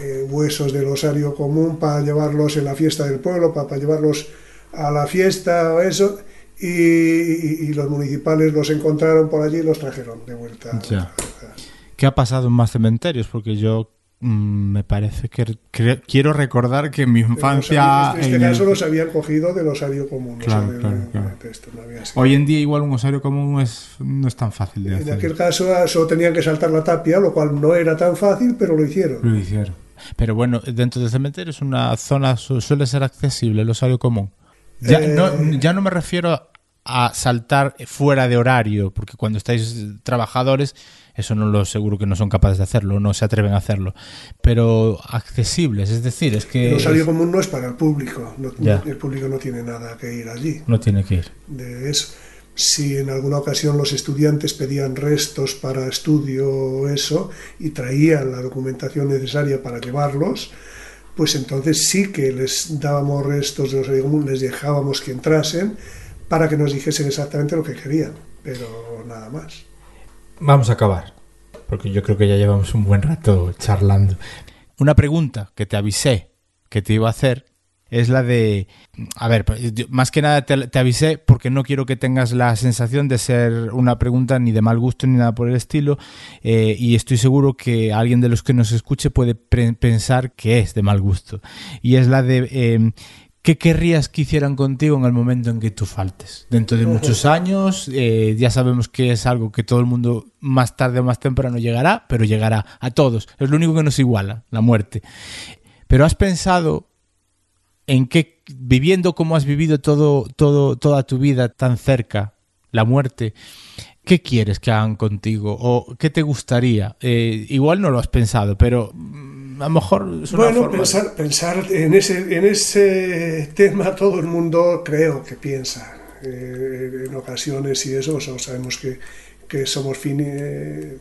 eh, huesos del osario común para llevarlos en la fiesta del pueblo, para, para llevarlos a la fiesta o eso, y, y, y, los municipales los encontraron por allí y los trajeron de vuelta. Ya. ¿Qué ha pasado en más cementerios? Porque yo mmm, me parece que, que, quiero recordar que en mi infancia... En este en caso el... los habían cogido del osario común. Claro, o sea, claro, de, claro. De esto, no había Hoy en día igual un osario común es, no es tan fácil de en hacer. En aquel caso solo tenían que saltar la tapia, lo cual no era tan fácil, pero lo hicieron. Lo hicieron. Pero bueno, dentro del cementerio es una zona, suele ser accesible el osario común. Ya, eh... no, ya no me refiero a saltar fuera de horario, porque cuando estáis trabajadores, eso no lo seguro que no son capaces de hacerlo, no se atreven a hacerlo, pero accesibles, es decir, es que... El osario común no es para el público, no, el público no tiene nada que ir allí. No tiene que ir. Eso si en alguna ocasión los estudiantes pedían restos para estudio o eso y traían la documentación necesaria para llevarlos, pues entonces sí que les dábamos restos de los les dejábamos que entrasen para que nos dijesen exactamente lo que querían, pero nada más. Vamos a acabar, porque yo creo que ya llevamos un buen rato charlando. Una pregunta que te avisé que te iba a hacer es la de, a ver, más que nada te, te, avisé porque no quiero que tengas la sensación de ser una pregunta ni de mal gusto ni nada por el estilo eh, y estoy seguro que alguien de los que nos escuche puede pensar que es de mal gusto y es la de eh, ¿qué querrías que hicieran contigo en el momento en que tú faltes? Dentro de muchos [laughs] años, eh, ya sabemos que es algo que todo el mundo más tarde o más temprano llegará, pero llegará a todos. Es lo único que nos iguala, la muerte. Pero has pensado en qué, viviendo como has vivido todo, todo, toda tu vida tan cerca, la muerte, ¿qué quieres que hagan contigo? ¿O qué te gustaría? Eh, igual no lo has pensado, pero a lo mejor es una Bueno, forma de- pensar, pensar en, ese, en ese tema todo el mundo creo que piensa. Eh, en ocasiones y eso, o sea, sabemos que, que somos fini- eh,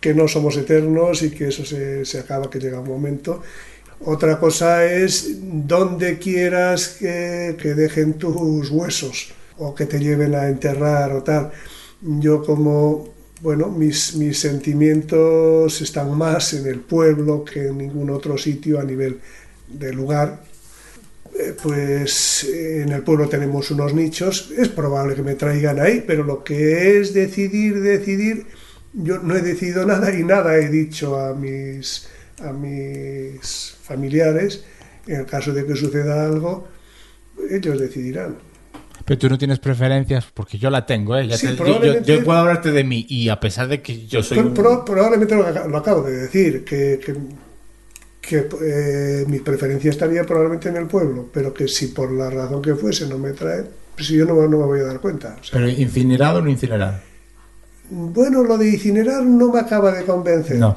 que no somos eternos y que eso se, se acaba, que llega un momento. Otra cosa es dónde quieras que, dejen tus huesos o que te lleven a enterrar o tal. Yo como, bueno, mis, mis sentimientos están más en el pueblo que en ningún otro sitio a nivel de lugar. Eh, Pues eh, en el pueblo tenemos unos nichos, es probable que me traigan ahí, pero lo que es decidir, decidir, yo no he decidido nada y nada he dicho a mis, a mis familiares. En el caso de que suceda algo, ellos decidirán. Pero tú no tienes preferencias, porque yo la tengo, ¿eh? Ya Sí, te- yo- yo, probablemente- yo puedo hablarte de mí, y a pesar de que yo soy un- pro- probablemente lo, ac- lo acabo de decir, que, que, que, eh, mi preferencia estaría probablemente en el pueblo, pero que si por la razón que fuese no me trae, pues yo no, no me voy a dar cuenta. O sea, Pero incinerado o no incinerado. bueno, lo de incinerar no me acaba de convencer. No.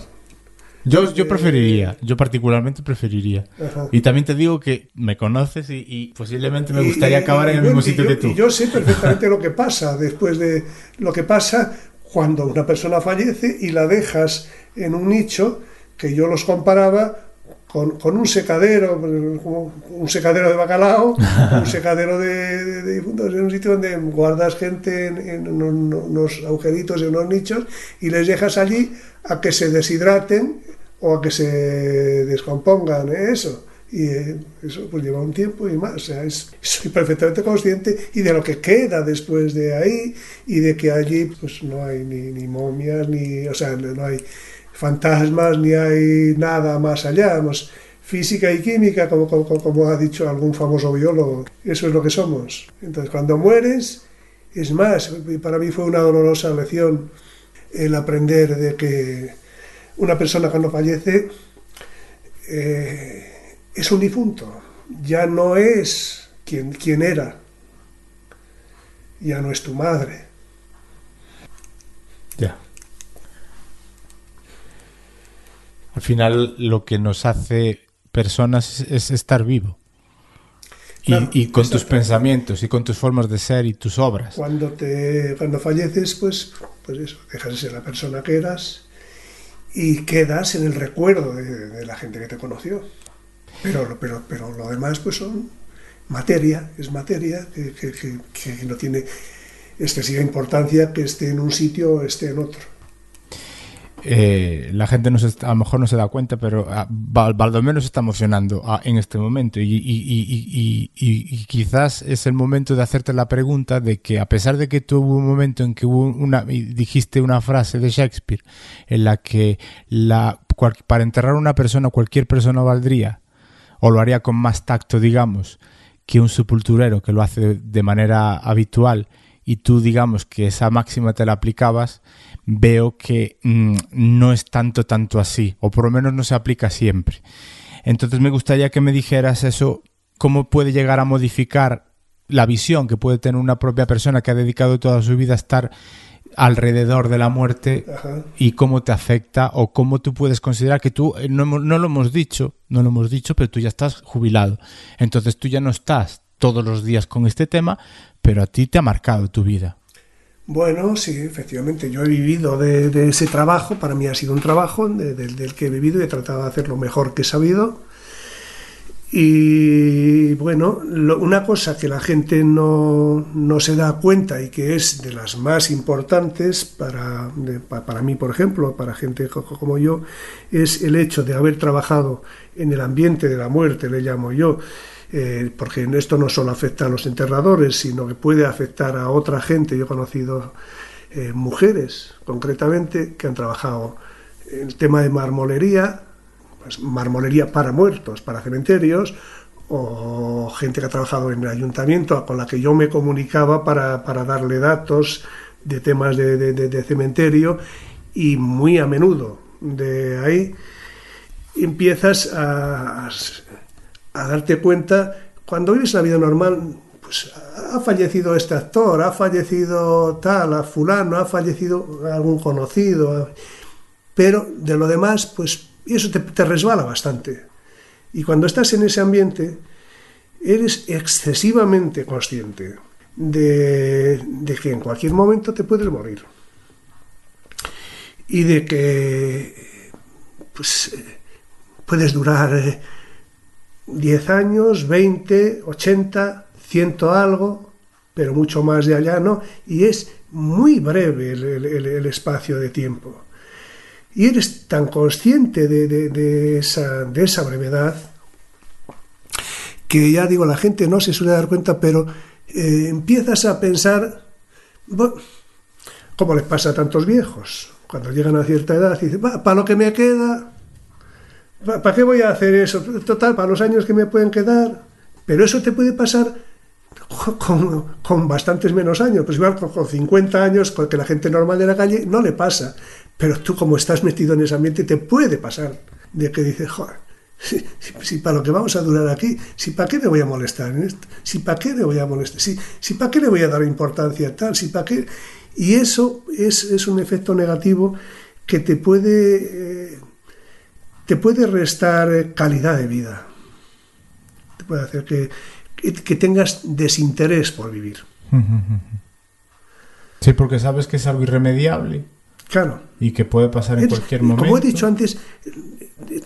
Yo, yo preferiría, yo particularmente preferiría. Ajá. Y también te digo que me conoces y, y posiblemente me gustaría y- acabar en el mismo sitio yo- que tú. Y yo sé perfectamente lo que pasa después de lo que pasa cuando una persona fallece y la dejas en un nicho que yo los comparaba con, con un secadero, un secadero de bacalao, un secadero de, de- difuntos, en un sitio donde guardas gente en, unos, agujeritos, en unos nichos, y les dejas allí a que se deshidraten o a que se descompongan, ¿eh? eso. Y eh, eso pues lleva un tiempo y más. O sea, soy perfectamente consciente y de lo que queda después de ahí y de que allí pues no hay ni, momias, ni, o sea, no hay fantasmas, ni hay nada más allá. Más física y química, como, ha dicho algún famoso biólogo. Eso es lo que somos. Entonces, cuando mueres, es más, para mí fue una dolorosa lección el aprender de que una persona cuando fallece eh, es un difunto, ya no es quien, quien era, ya no es tu madre. Ya. Al final lo que nos hace personas es, es estar vivo. Y, Claro, y con tus pensamientos y con tus formas de ser y tus obras. Cuando, te, cuando falleces, pues, pues eso, dejas de ser la persona que eras y quedas en el recuerdo de, de la gente que te conoció. Pero, pero, pero lo demás pues son materia, es materia que, que- que- que no tiene excesiva importancia que esté en un sitio o esté en otro. Eh, la gente no se está- a lo mejor no se da cuenta, pero ah, Baldomero se está emocionando ah, en este momento. Y, y- y- y- quizás es el momento de hacerte la pregunta de que a pesar de que tuvo un momento en que hubo una dijiste una frase de Shakespeare en la que para enterrar a una persona cualquier persona valdría o lo haría con más tacto, digamos, que un sepulturero que lo hace de manera habitual y tú digamos que esa máxima te la aplicabas, veo que mm, no es tanto, tanto así, o por lo menos no se aplica siempre. Entonces me gustaría que me dijeras eso, cómo puede llegar a modificar la visión que puede tener una propia persona que ha dedicado toda su vida a estar alrededor de la muerte Ajá. y cómo te afecta o cómo tú puedes considerar que tú, eh, no, no lo hemos dicho, no lo hemos dicho, pero tú ya estás jubilado. Entonces tú ya no estás todos los días con este tema, pero a ti te ha marcado tu vida. Bueno, sí, efectivamente, yo he vivido de, ese trabajo, para mí ha sido un trabajo de- del- que he vivido y he tratado de hacer lo mejor que he sabido. Y bueno, lo- una cosa que la gente no, no se da cuenta y que es de las más importantes para, para mí, por ejemplo, para gente co- co- como yo, es el hecho de haber trabajado en el ambiente de la muerte, le llamo yo, eh, porque esto no solo afecta a los enterradores, sino que puede afectar a otra gente. Yo he conocido eh, mujeres, concretamente, que han trabajado el tema de marmolería, pues, marmolería para muertos, para cementerios, o gente que ha trabajado en el ayuntamiento con la que yo me comunicaba para, para darle datos de temas de, de, de, cementerio y muy a menudo de ahí empiezas a, a darte cuenta cuando vives la vida normal pues ha fallecido este actor, ha fallecido tal, a fulano, ha fallecido algún conocido, pero de lo demás, pues eso te, te resbala bastante. Y cuando estás en ese ambiente, eres excesivamente consciente de, de, que en cualquier momento te puedes morir. Y de que pues, puedes durar 10 años, 20, 80, 100 algo, pero mucho más de allá no. Y es muy breve el, espacio de tiempo y eres tan consciente de, esa, de, esa, brevedad que ya digo, la gente no se suele dar cuenta, pero eh, empiezas a pensar, bueno, ¿cómo les pasa a tantos viejos? Cuando llegan a cierta edad, dicen, para lo que me queda, ¿para qué voy a hacer eso? Total, para los años que me pueden quedar. Pero eso te puede pasar con, con, bastantes menos años, pues igual con, con 50 años, con que la gente normal de la calle no le pasa, pero tú como estás metido en ese ambiente te puede pasar de que dices, joder, si, si, para lo que vamos a durar aquí, si para qué me voy a molestar en esto, si para qué me voy a molestar, si, si para qué le voy a dar importancia a tal, si para qué... Y eso es, es un efecto negativo que te puede, eh, te puede restar calidad de vida, te puede hacer que, que tengas desinterés por vivir. Sí, porque sabes que es algo irremediable. Claro. Y que puede pasar en cualquier momento. Como he dicho antes,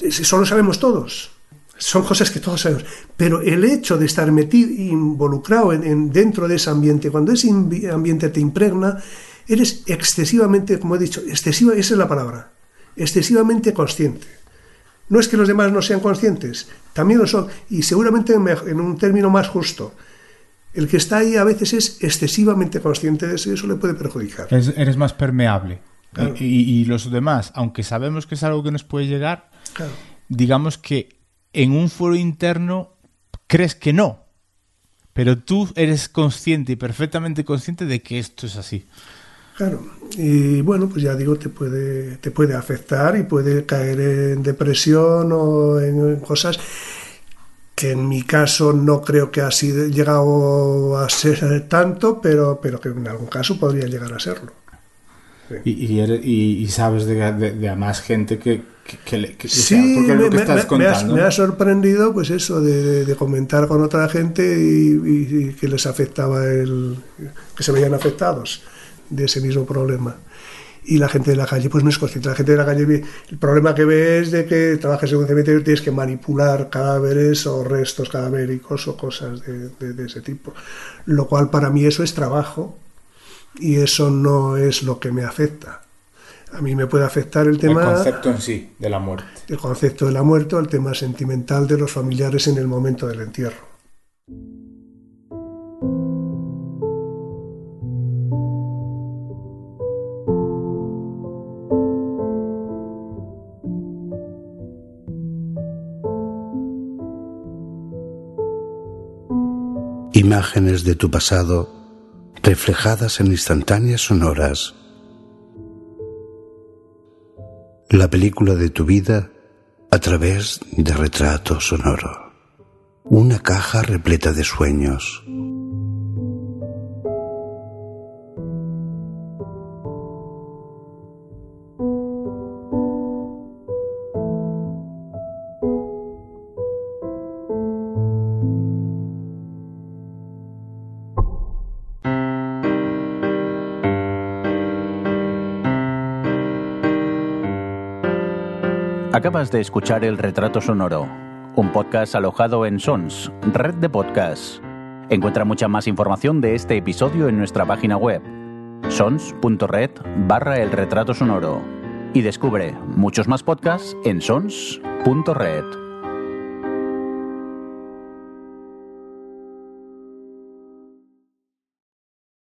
eso lo sabemos todos. Son cosas que todos sabemos. Pero el hecho de estar metido, involucrado en, en, dentro de ese ambiente, cuando ese ambiente te impregna, eres excesivamente, como he dicho, excesiva, esa es la palabra, excesivamente consciente. No es que los demás no sean conscientes, también lo son, y seguramente en un término más justo. El que está ahí a veces es excesivamente consciente de eso y eso le puede perjudicar. Es, eres más permeable. Claro. Y, y, los demás, aunque sabemos que es algo que nos puede llegar, claro. digamos que en un foro interno crees que no, pero tú eres consciente y perfectamente consciente de que esto es así. Claro, y bueno, pues ya digo, te puede, te puede afectar y puede caer en depresión o en, cosas que en mi caso no creo que ha sido, llegado a ser tanto, pero, pero que en algún caso podría llegar a serlo. Sí. Y, y, y, sabes de, de, de, a más gente que, que, que, que sí, porque me, lo que estás me, contando. Me ha, me ha, sorprendido pues eso de, de comentar con otra gente y, y, que les afectaba el que se veían afectados de ese mismo problema y la gente de la calle pues no es consciente. La gente de la calle ve, el problema que ve es de que trabajas en un cementerio y tienes que manipular cadáveres o restos cadavéricos o cosas de, de, de, ese tipo. Lo cual para mí eso es trabajo y eso no es lo que me afecta. A mí me puede afectar el tema... El concepto en sí de la muerte. El concepto de la muerte el tema sentimental de los familiares en el momento del entierro. Imágenes de tu pasado reflejadas en instantáneas sonoras. La película de tu vida a través de retrato sonoro. Una caja repleta de sueños. Acabas de escuchar El Retrato Sonoro, un podcast alojado en Sons, red de podcasts. Encuentra mucha más información de este episodio en nuestra página web, sons.red barra El Retrato Sonoro. Y descubre muchos más podcasts en sons.red.